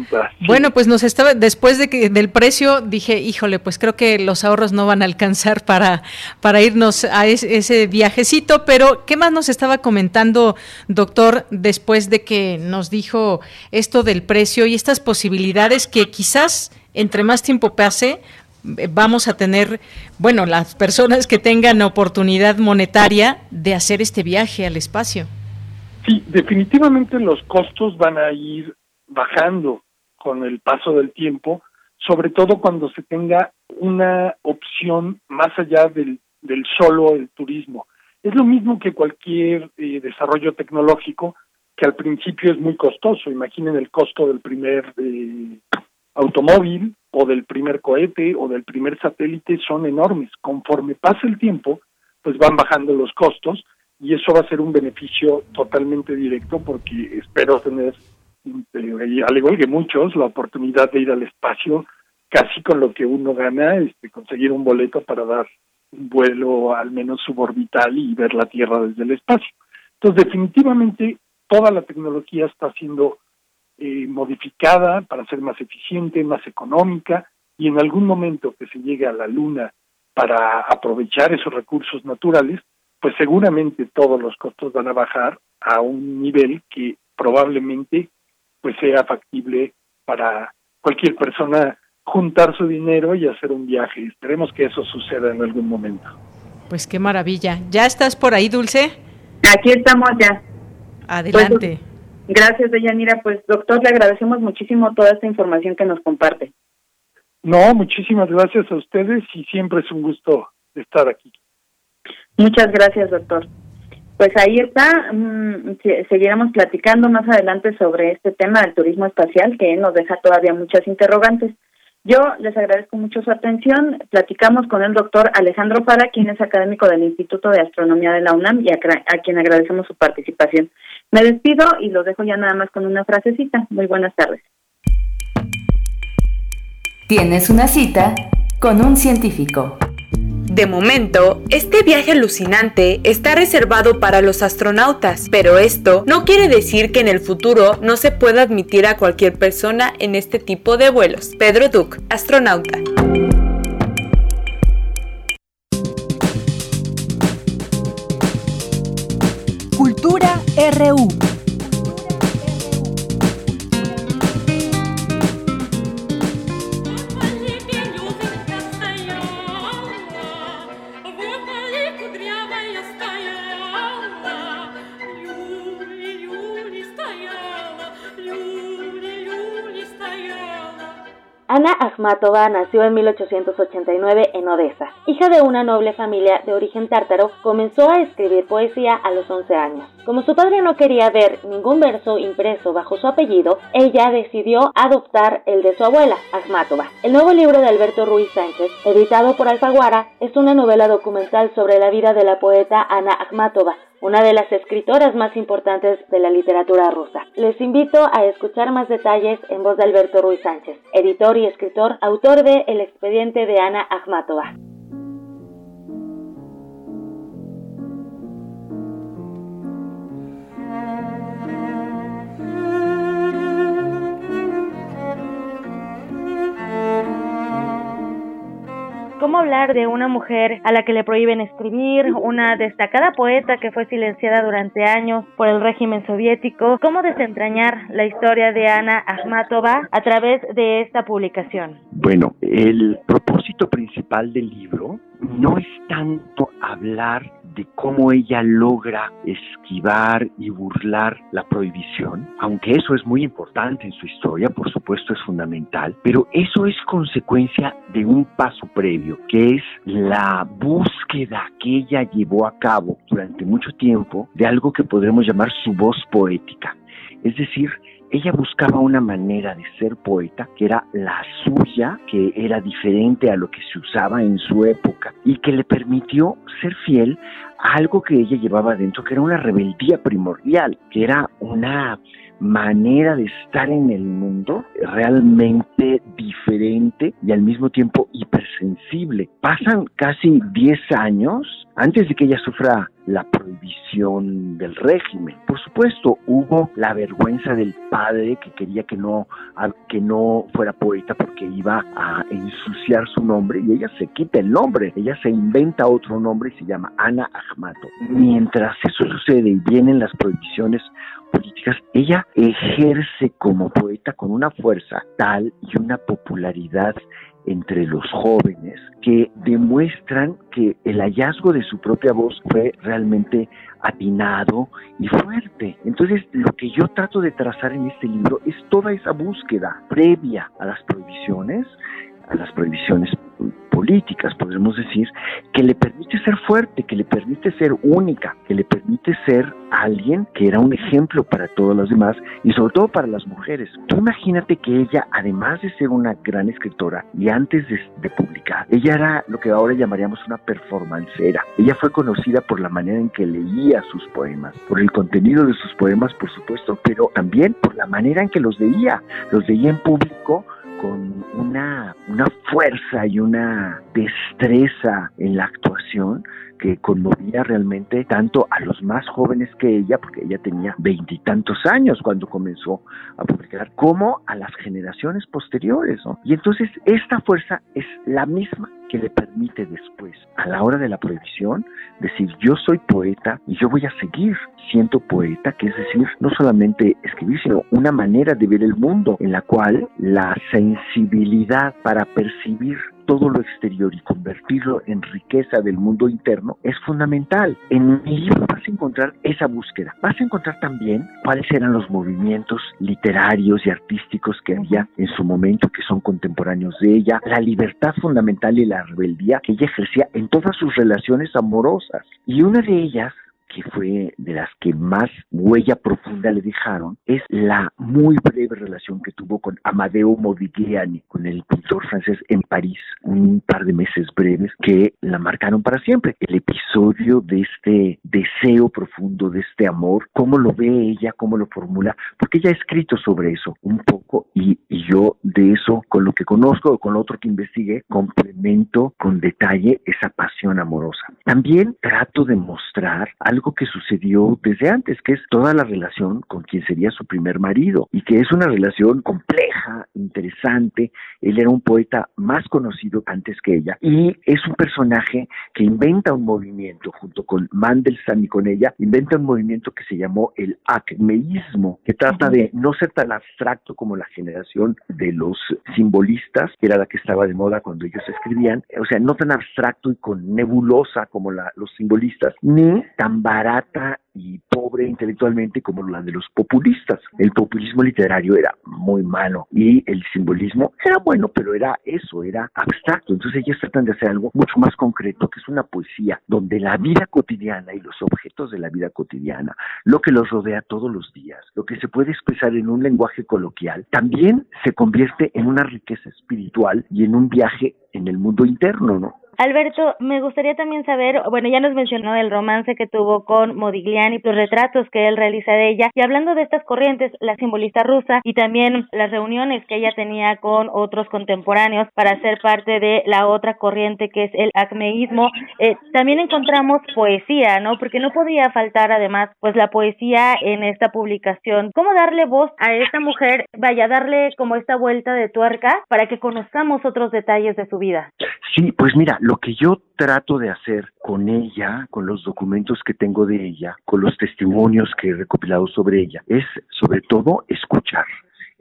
Speaker 1: Bueno, pues nos estaba, después de que del precio, dije, híjole, pues creo que los ahorros no van a alcanzar para, para irnos a ese, viajecito, pero ¿qué más nos estaba comentando, doctor, después de que nos dijo esto del precio y estas posibilidades que quizás entre más tiempo pase, vamos a tener, bueno, las personas que tengan oportunidad monetaria de hacer este viaje al espacio?
Speaker 28: Sí, definitivamente los costos van a ir bajando con el paso del tiempo, sobre todo cuando se tenga una opción más allá del, del solo el turismo. Es lo mismo que cualquier eh, desarrollo tecnológico que al principio es muy costoso. Imaginen el costo del primer eh, automóvil o del primer cohete o del primer satélite son enormes. Conforme pasa el tiempo, pues van bajando los costos y eso va a ser un beneficio totalmente directo porque espero tener, eh, al igual que muchos, la oportunidad de ir al espacio casi con lo que uno gana, este, conseguir un boleto para dar un vuelo al menos suborbital y ver la Tierra desde el espacio. Entonces, definitivamente, toda la tecnología está siendo eh, modificada para ser más eficiente, más económica, y en algún momento que se llegue a la Luna para aprovechar esos recursos naturales, pues seguramente todos los costos van a bajar a un nivel que probablemente pues sea factible para cualquier persona juntar su dinero y hacer un viaje. Esperemos que eso suceda en algún momento.
Speaker 1: Pues qué maravilla. ¿Ya estás por ahí, Dulce?
Speaker 29: Aquí estamos ya.
Speaker 1: Adelante.
Speaker 29: Pues, gracias, Deyanira. Pues, doctor, le agradecemos muchísimo toda esta información que nos comparte.
Speaker 28: No, muchísimas gracias a ustedes y siempre es un gusto estar aquí.
Speaker 29: Muchas gracias, doctor. Pues ahí está, mm, seguiremos platicando más adelante sobre este tema del turismo espacial que nos deja todavía muchas interrogantes. Yo les agradezco mucho su atención. Platicamos con el doctor Alejandro Para, quien es académico del Instituto de Astronomía de la UNAM y a, a quien agradecemos su participación. Me despido y los dejo ya nada más con una frasecita. Muy buenas tardes.
Speaker 17: Tienes una cita con un científico.
Speaker 30: De momento, este viaje alucinante está reservado para los astronautas, pero esto no quiere decir que en el futuro no se pueda admitir a cualquier persona en este tipo de vuelos. Pedro Duc, astronauta.
Speaker 21: Cultura RU.
Speaker 31: Ana Akhmatova nació en 1889 en Odessa. Hija de una noble familia de origen tártaro, comenzó a escribir poesía a los 11 años. Como su padre no quería ver ningún verso impreso bajo su apellido, ella decidió adoptar el de su abuela, Akhmatova. El nuevo libro de Alberto Ruiz Sánchez, editado por Alfaguara, es una novela documental sobre la vida de la poeta Ana Akhmatova, una de las escritoras más importantes de la literatura rusa. Les invito a escuchar más detalles en voz de Alberto Ruiz Sánchez, editor y escritor, autor de El expediente de Ana Akhmatova. ¿Cómo hablar de una mujer a la que le prohíben escribir, una destacada poeta que fue silenciada durante años por el régimen soviético? ¿Cómo desentrañar la historia de Ana Akhmatova a través de esta publicación?
Speaker 32: Bueno, el propósito principal del libro no es tanto hablar de cómo ella logra esquivar y burlar la prohibición, aunque eso es muy importante en su historia, por supuesto es fundamental, pero eso es consecuencia de un paso previo, que es la búsqueda que ella llevó a cabo durante mucho tiempo de algo que podremos llamar su voz poética. Es decir, ella buscaba una manera de ser poeta que era la suya, que era diferente a lo que se usaba en su época y que le permitió ser fiel a algo que ella llevaba dentro, que era una rebeldía primordial, que era una manera de estar en el mundo realmente diferente y al mismo tiempo hipersensible. Pasan casi 10 años antes de que ella sufra la prohibición del régimen. Por supuesto, hubo la vergüenza del padre que quería que no, que no fuera poeta porque iba a ensuciar su nombre y ella se quita el nombre, ella se inventa otro nombre y se llama Ana Ahmato. Mientras eso sucede y vienen las prohibiciones políticas, ella ejerce como poeta con una fuerza tal y una popularidad entre los jóvenes que demuestran que el hallazgo de su propia voz fue realmente atinado y fuerte. Entonces, lo que yo trato de trazar en este libro es toda esa búsqueda previa a las prohibiciones, a las prohibiciones políticas, podemos decir, que le permite ser fuerte, que le permite ser única, que le permite ser alguien que era un ejemplo para todos los demás y sobre todo para las mujeres. Tú imagínate que ella, además de ser una gran escritora y antes de, de publicar, ella era lo que ahora llamaríamos una performancera. Ella fue conocida por la manera en que leía sus poemas, por el contenido de sus poemas, por supuesto, pero también por la manera en que los leía. Los leía en público con una, una fuerza y una destreza en la actuación que conmovía realmente tanto a los más jóvenes que ella, porque ella tenía veintitantos años cuando comenzó a publicar, como a las generaciones posteriores. Y entonces esta fuerza es la misma que le permite después, a la hora de la prohibición, decir yo soy poeta y yo voy a seguir siendo poeta, que es decir, no solamente escribir, sino una manera de ver el mundo en la cual la sensibilidad para percibir todo lo exterior y convertirlo en riqueza del mundo interno es fundamental. En mi libro vas a encontrar esa búsqueda. Vas a encontrar también cuáles eran los movimientos literarios y artísticos que había en su momento, que son contemporáneos de ella, la libertad fundamental y la rebeldía que ella ejercía en todas sus relaciones amorosas. Y una de ellas que fue de las que más huella profunda le dejaron, es la muy breve relación que tuvo con Amadeo Modigliani, con el pintor francés en París, un par de meses breves que la marcaron para siempre. El episodio de este deseo profundo, de este amor, cómo lo ve ella, cómo lo formula, porque ella ha escrito sobre eso un poco y, y yo de eso, con lo que conozco o con lo otro que investigué, complemento con detalle esa pasión amorosa. También trato de mostrar algo que sucedió desde antes, que es toda la relación con quien sería su primer marido y que es una relación compleja, interesante. Él era un poeta más conocido antes que ella y es un personaje que inventa un movimiento junto con Mandelstam y con ella, inventa un movimiento que se llamó el acmeísmo, que trata de no ser tan abstracto como la generación de los simbolistas, que era la que estaba de moda cuando ellos escribían, o sea, no tan abstracto y con nebulosa como la, los simbolistas, ni tan barata y pobre intelectualmente como la de los populistas. El populismo literario era muy malo y el simbolismo era bueno, pero era eso, era abstracto. Entonces ellos tratan de hacer algo mucho más concreto, que es una poesía donde la vida cotidiana y los objetos de la vida cotidiana, lo que los rodea todos los días, lo que se puede expresar en un lenguaje coloquial, también se convierte en una riqueza espiritual y en un viaje en el mundo interno, ¿no?
Speaker 31: Alberto, me gustaría también saber, bueno, ya nos mencionó el romance que tuvo con Modigliani, los retratos que él realiza de ella, y hablando de estas corrientes, la simbolista rusa y también las reuniones que ella tenía con otros contemporáneos para ser parte de la otra corriente que es el acmeísmo, eh, también encontramos poesía, ¿no? Porque no podía faltar además, pues la poesía en esta publicación. ¿Cómo darle voz a esta mujer? Vaya, darle como esta vuelta de tuerca para que conozcamos otros detalles de su vida.
Speaker 32: Sí, pues mira, lo que yo trato de hacer con ella, con los documentos que tengo de ella, con los testimonios que he recopilado sobre ella, es sobre todo escuchar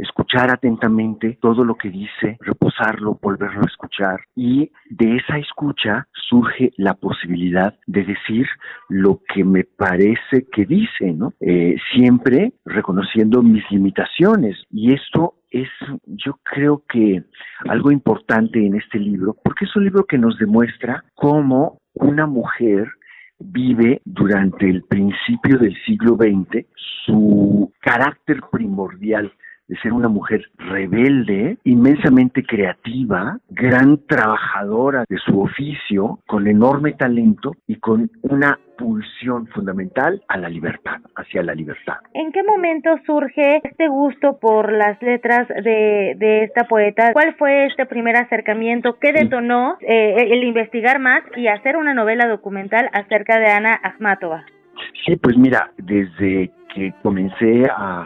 Speaker 32: escuchar atentamente todo lo que dice, reposarlo, volverlo a escuchar y de esa escucha surge la posibilidad de decir lo que me parece que dice, ¿no? Eh, siempre reconociendo mis limitaciones y esto es, yo creo que algo importante en este libro, porque es un libro que nos demuestra cómo una mujer vive durante el principio del siglo XX su carácter primordial de ser una mujer rebelde, inmensamente creativa, gran trabajadora de su oficio, con enorme talento y con una pulsión fundamental a la libertad, hacia la libertad.
Speaker 31: ¿En qué momento surge este gusto por las letras de, de esta poeta? ¿Cuál fue este primer acercamiento? ¿Qué detonó eh, el investigar más y hacer una novela documental acerca de Ana Akhmatova?
Speaker 32: Sí, pues mira, desde que comencé a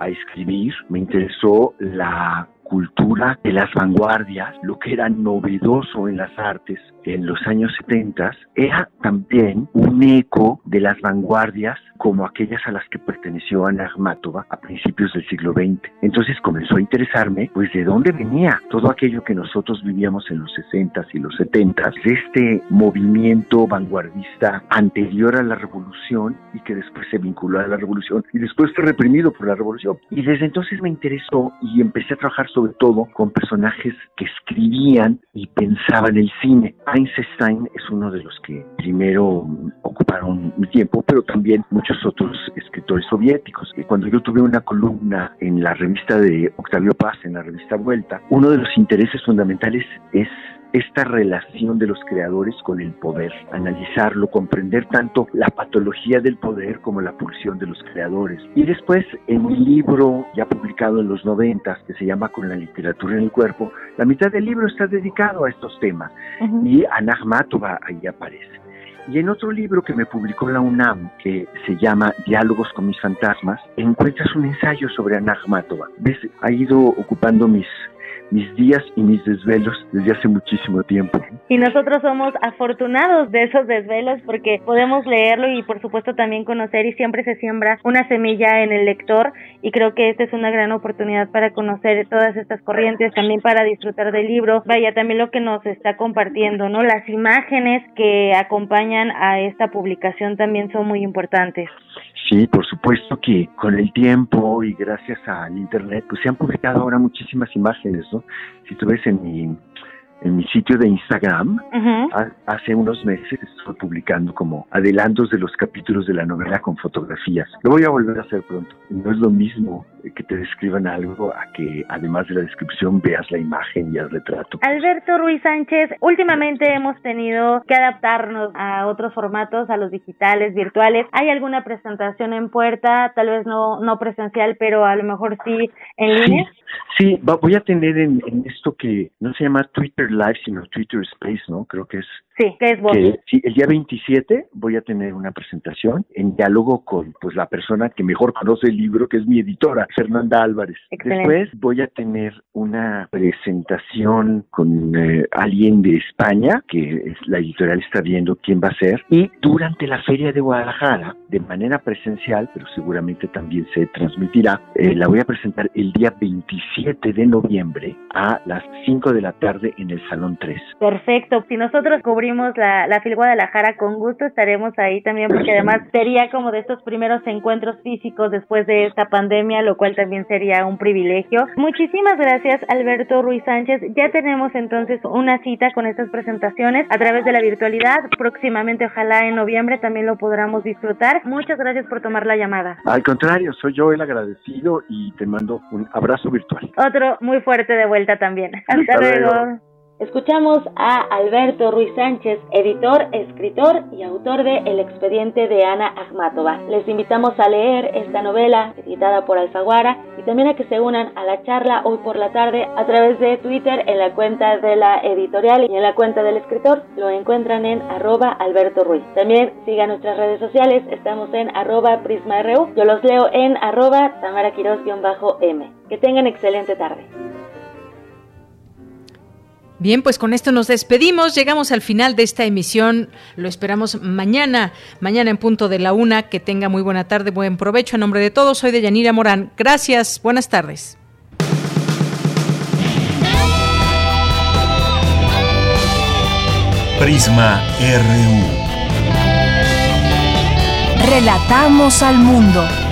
Speaker 32: a escribir, me interesó la cultura de las vanguardias, lo que era novedoso en las artes en los años 70, era también un eco de las vanguardias como aquellas a las que perteneció Ana Akhmatova a principios del siglo XX. Entonces comenzó a interesarme, pues, de dónde venía todo aquello que nosotros vivíamos en los 60 y los 70 de este movimiento vanguardista anterior a la revolución y que después se vinculó a la revolución y después fue reprimido por la revolución. Y desde entonces me interesó y empecé a trabajar sobre sobre todo con personajes que escribían y pensaban el cine. Einstein es uno de los que primero ocuparon mi tiempo, pero también muchos otros escritores soviéticos. Cuando yo tuve una columna en la revista de Octavio Paz, en la revista Vuelta, uno de los intereses fundamentales es esta relación de los creadores con el poder, analizarlo, comprender tanto la patología del poder como la pulsión de los creadores. Y después, en un libro ya publicado en los noventas que se llama Con la literatura en el cuerpo, la mitad del libro está dedicado a estos temas y Anahmatova ahí aparece. Y en otro libro que me publicó la UNAM, que se llama Diálogos con mis fantasmas, encuentras un ensayo sobre Anahmatova. ¿Ves? Ha ido ocupando mis mis días y mis desvelos desde hace muchísimo tiempo.
Speaker 31: Y nosotros somos afortunados de esos desvelos porque podemos leerlo y por supuesto también conocer y siempre se siembra una semilla en el lector y creo que esta es una gran oportunidad para conocer todas estas corrientes, también para disfrutar del libro. Vaya, también lo que nos está compartiendo, ¿no? Las imágenes que acompañan a esta publicación también son muy importantes.
Speaker 32: Sí, por supuesto que con el tiempo y gracias al Internet, pues se han publicado ahora muchísimas imágenes, ¿no? Si tú ves en mi en mi sitio de Instagram, hace unos meses estoy publicando como adelantos de los capítulos de la novela con fotografías. Lo voy a volver a hacer pronto. No es lo mismo que te describan algo a que además de la descripción veas la imagen y el retrato.
Speaker 31: Alberto Ruiz Sánchez, últimamente hemos tenido que adaptarnos a otros formatos, a los digitales, virtuales. ¿Hay alguna presentación en puerta? Tal vez no, no presencial, pero a lo mejor sí en línea.
Speaker 32: Sí, voy a tener en, esto que no se llama Twitter Live, sino Twitter Space, ¿no? Creo que es.
Speaker 31: Sí, que es vos.
Speaker 32: sí, el día 27 voy a tener una presentación en diálogo con pues la persona que mejor conoce el libro, que es mi editora, Fernanda Álvarez. Después voy a tener una presentación con eh, alguien de España, que es, la editorial está viendo quién va a ser. Y durante la Feria de Guadalajara, de manera presencial, pero seguramente también se transmitirá, eh, la voy a presentar el día 27 de noviembre a las 5 de la tarde en el Salón 3.
Speaker 31: Perfecto. Si nosotros cubrimos la, la FIL Guadalajara, con gusto estaremos ahí también, porque además sería como de estos primeros encuentros físicos después de esta pandemia, lo cual también sería un privilegio. Muchísimas gracias, Alberto Ruiz Sánchez. Ya tenemos entonces una cita con estas presentaciones a través de la virtualidad. Próximamente, ojalá en noviembre también lo podamos disfrutar. Muchas gracias por tomar la llamada.
Speaker 32: Al contrario, soy yo el agradecido y te mando un abrazo virtual.
Speaker 31: Otro muy fuerte de vuelta también. Hasta, luego. Escuchamos a Alberto Ruiz Sánchez, editor, escritor y autor de El expediente de Ana Akhmatova. Les invitamos a leer esta novela editada por Alfaguara y también a que se unan a la charla hoy por la tarde a través de Twitter en la cuenta de la editorial y en la cuenta del escritor. Lo encuentran en arroba Alberto Ruiz. También sigan nuestras redes sociales, estamos en arroba PrismaRU. Yo los leo en arroba Tamara m Que tengan excelente tarde.
Speaker 1: Bien, pues con esto nos despedimos. Llegamos al final de esta emisión. Lo esperamos mañana, mañana en punto de la una. Que tenga muy buena tarde, buen provecho. A nombre de todos, soy de Yanira Morán. Gracias, buenas tardes.
Speaker 23: Prisma RU.
Speaker 21: Relatamos al mundo.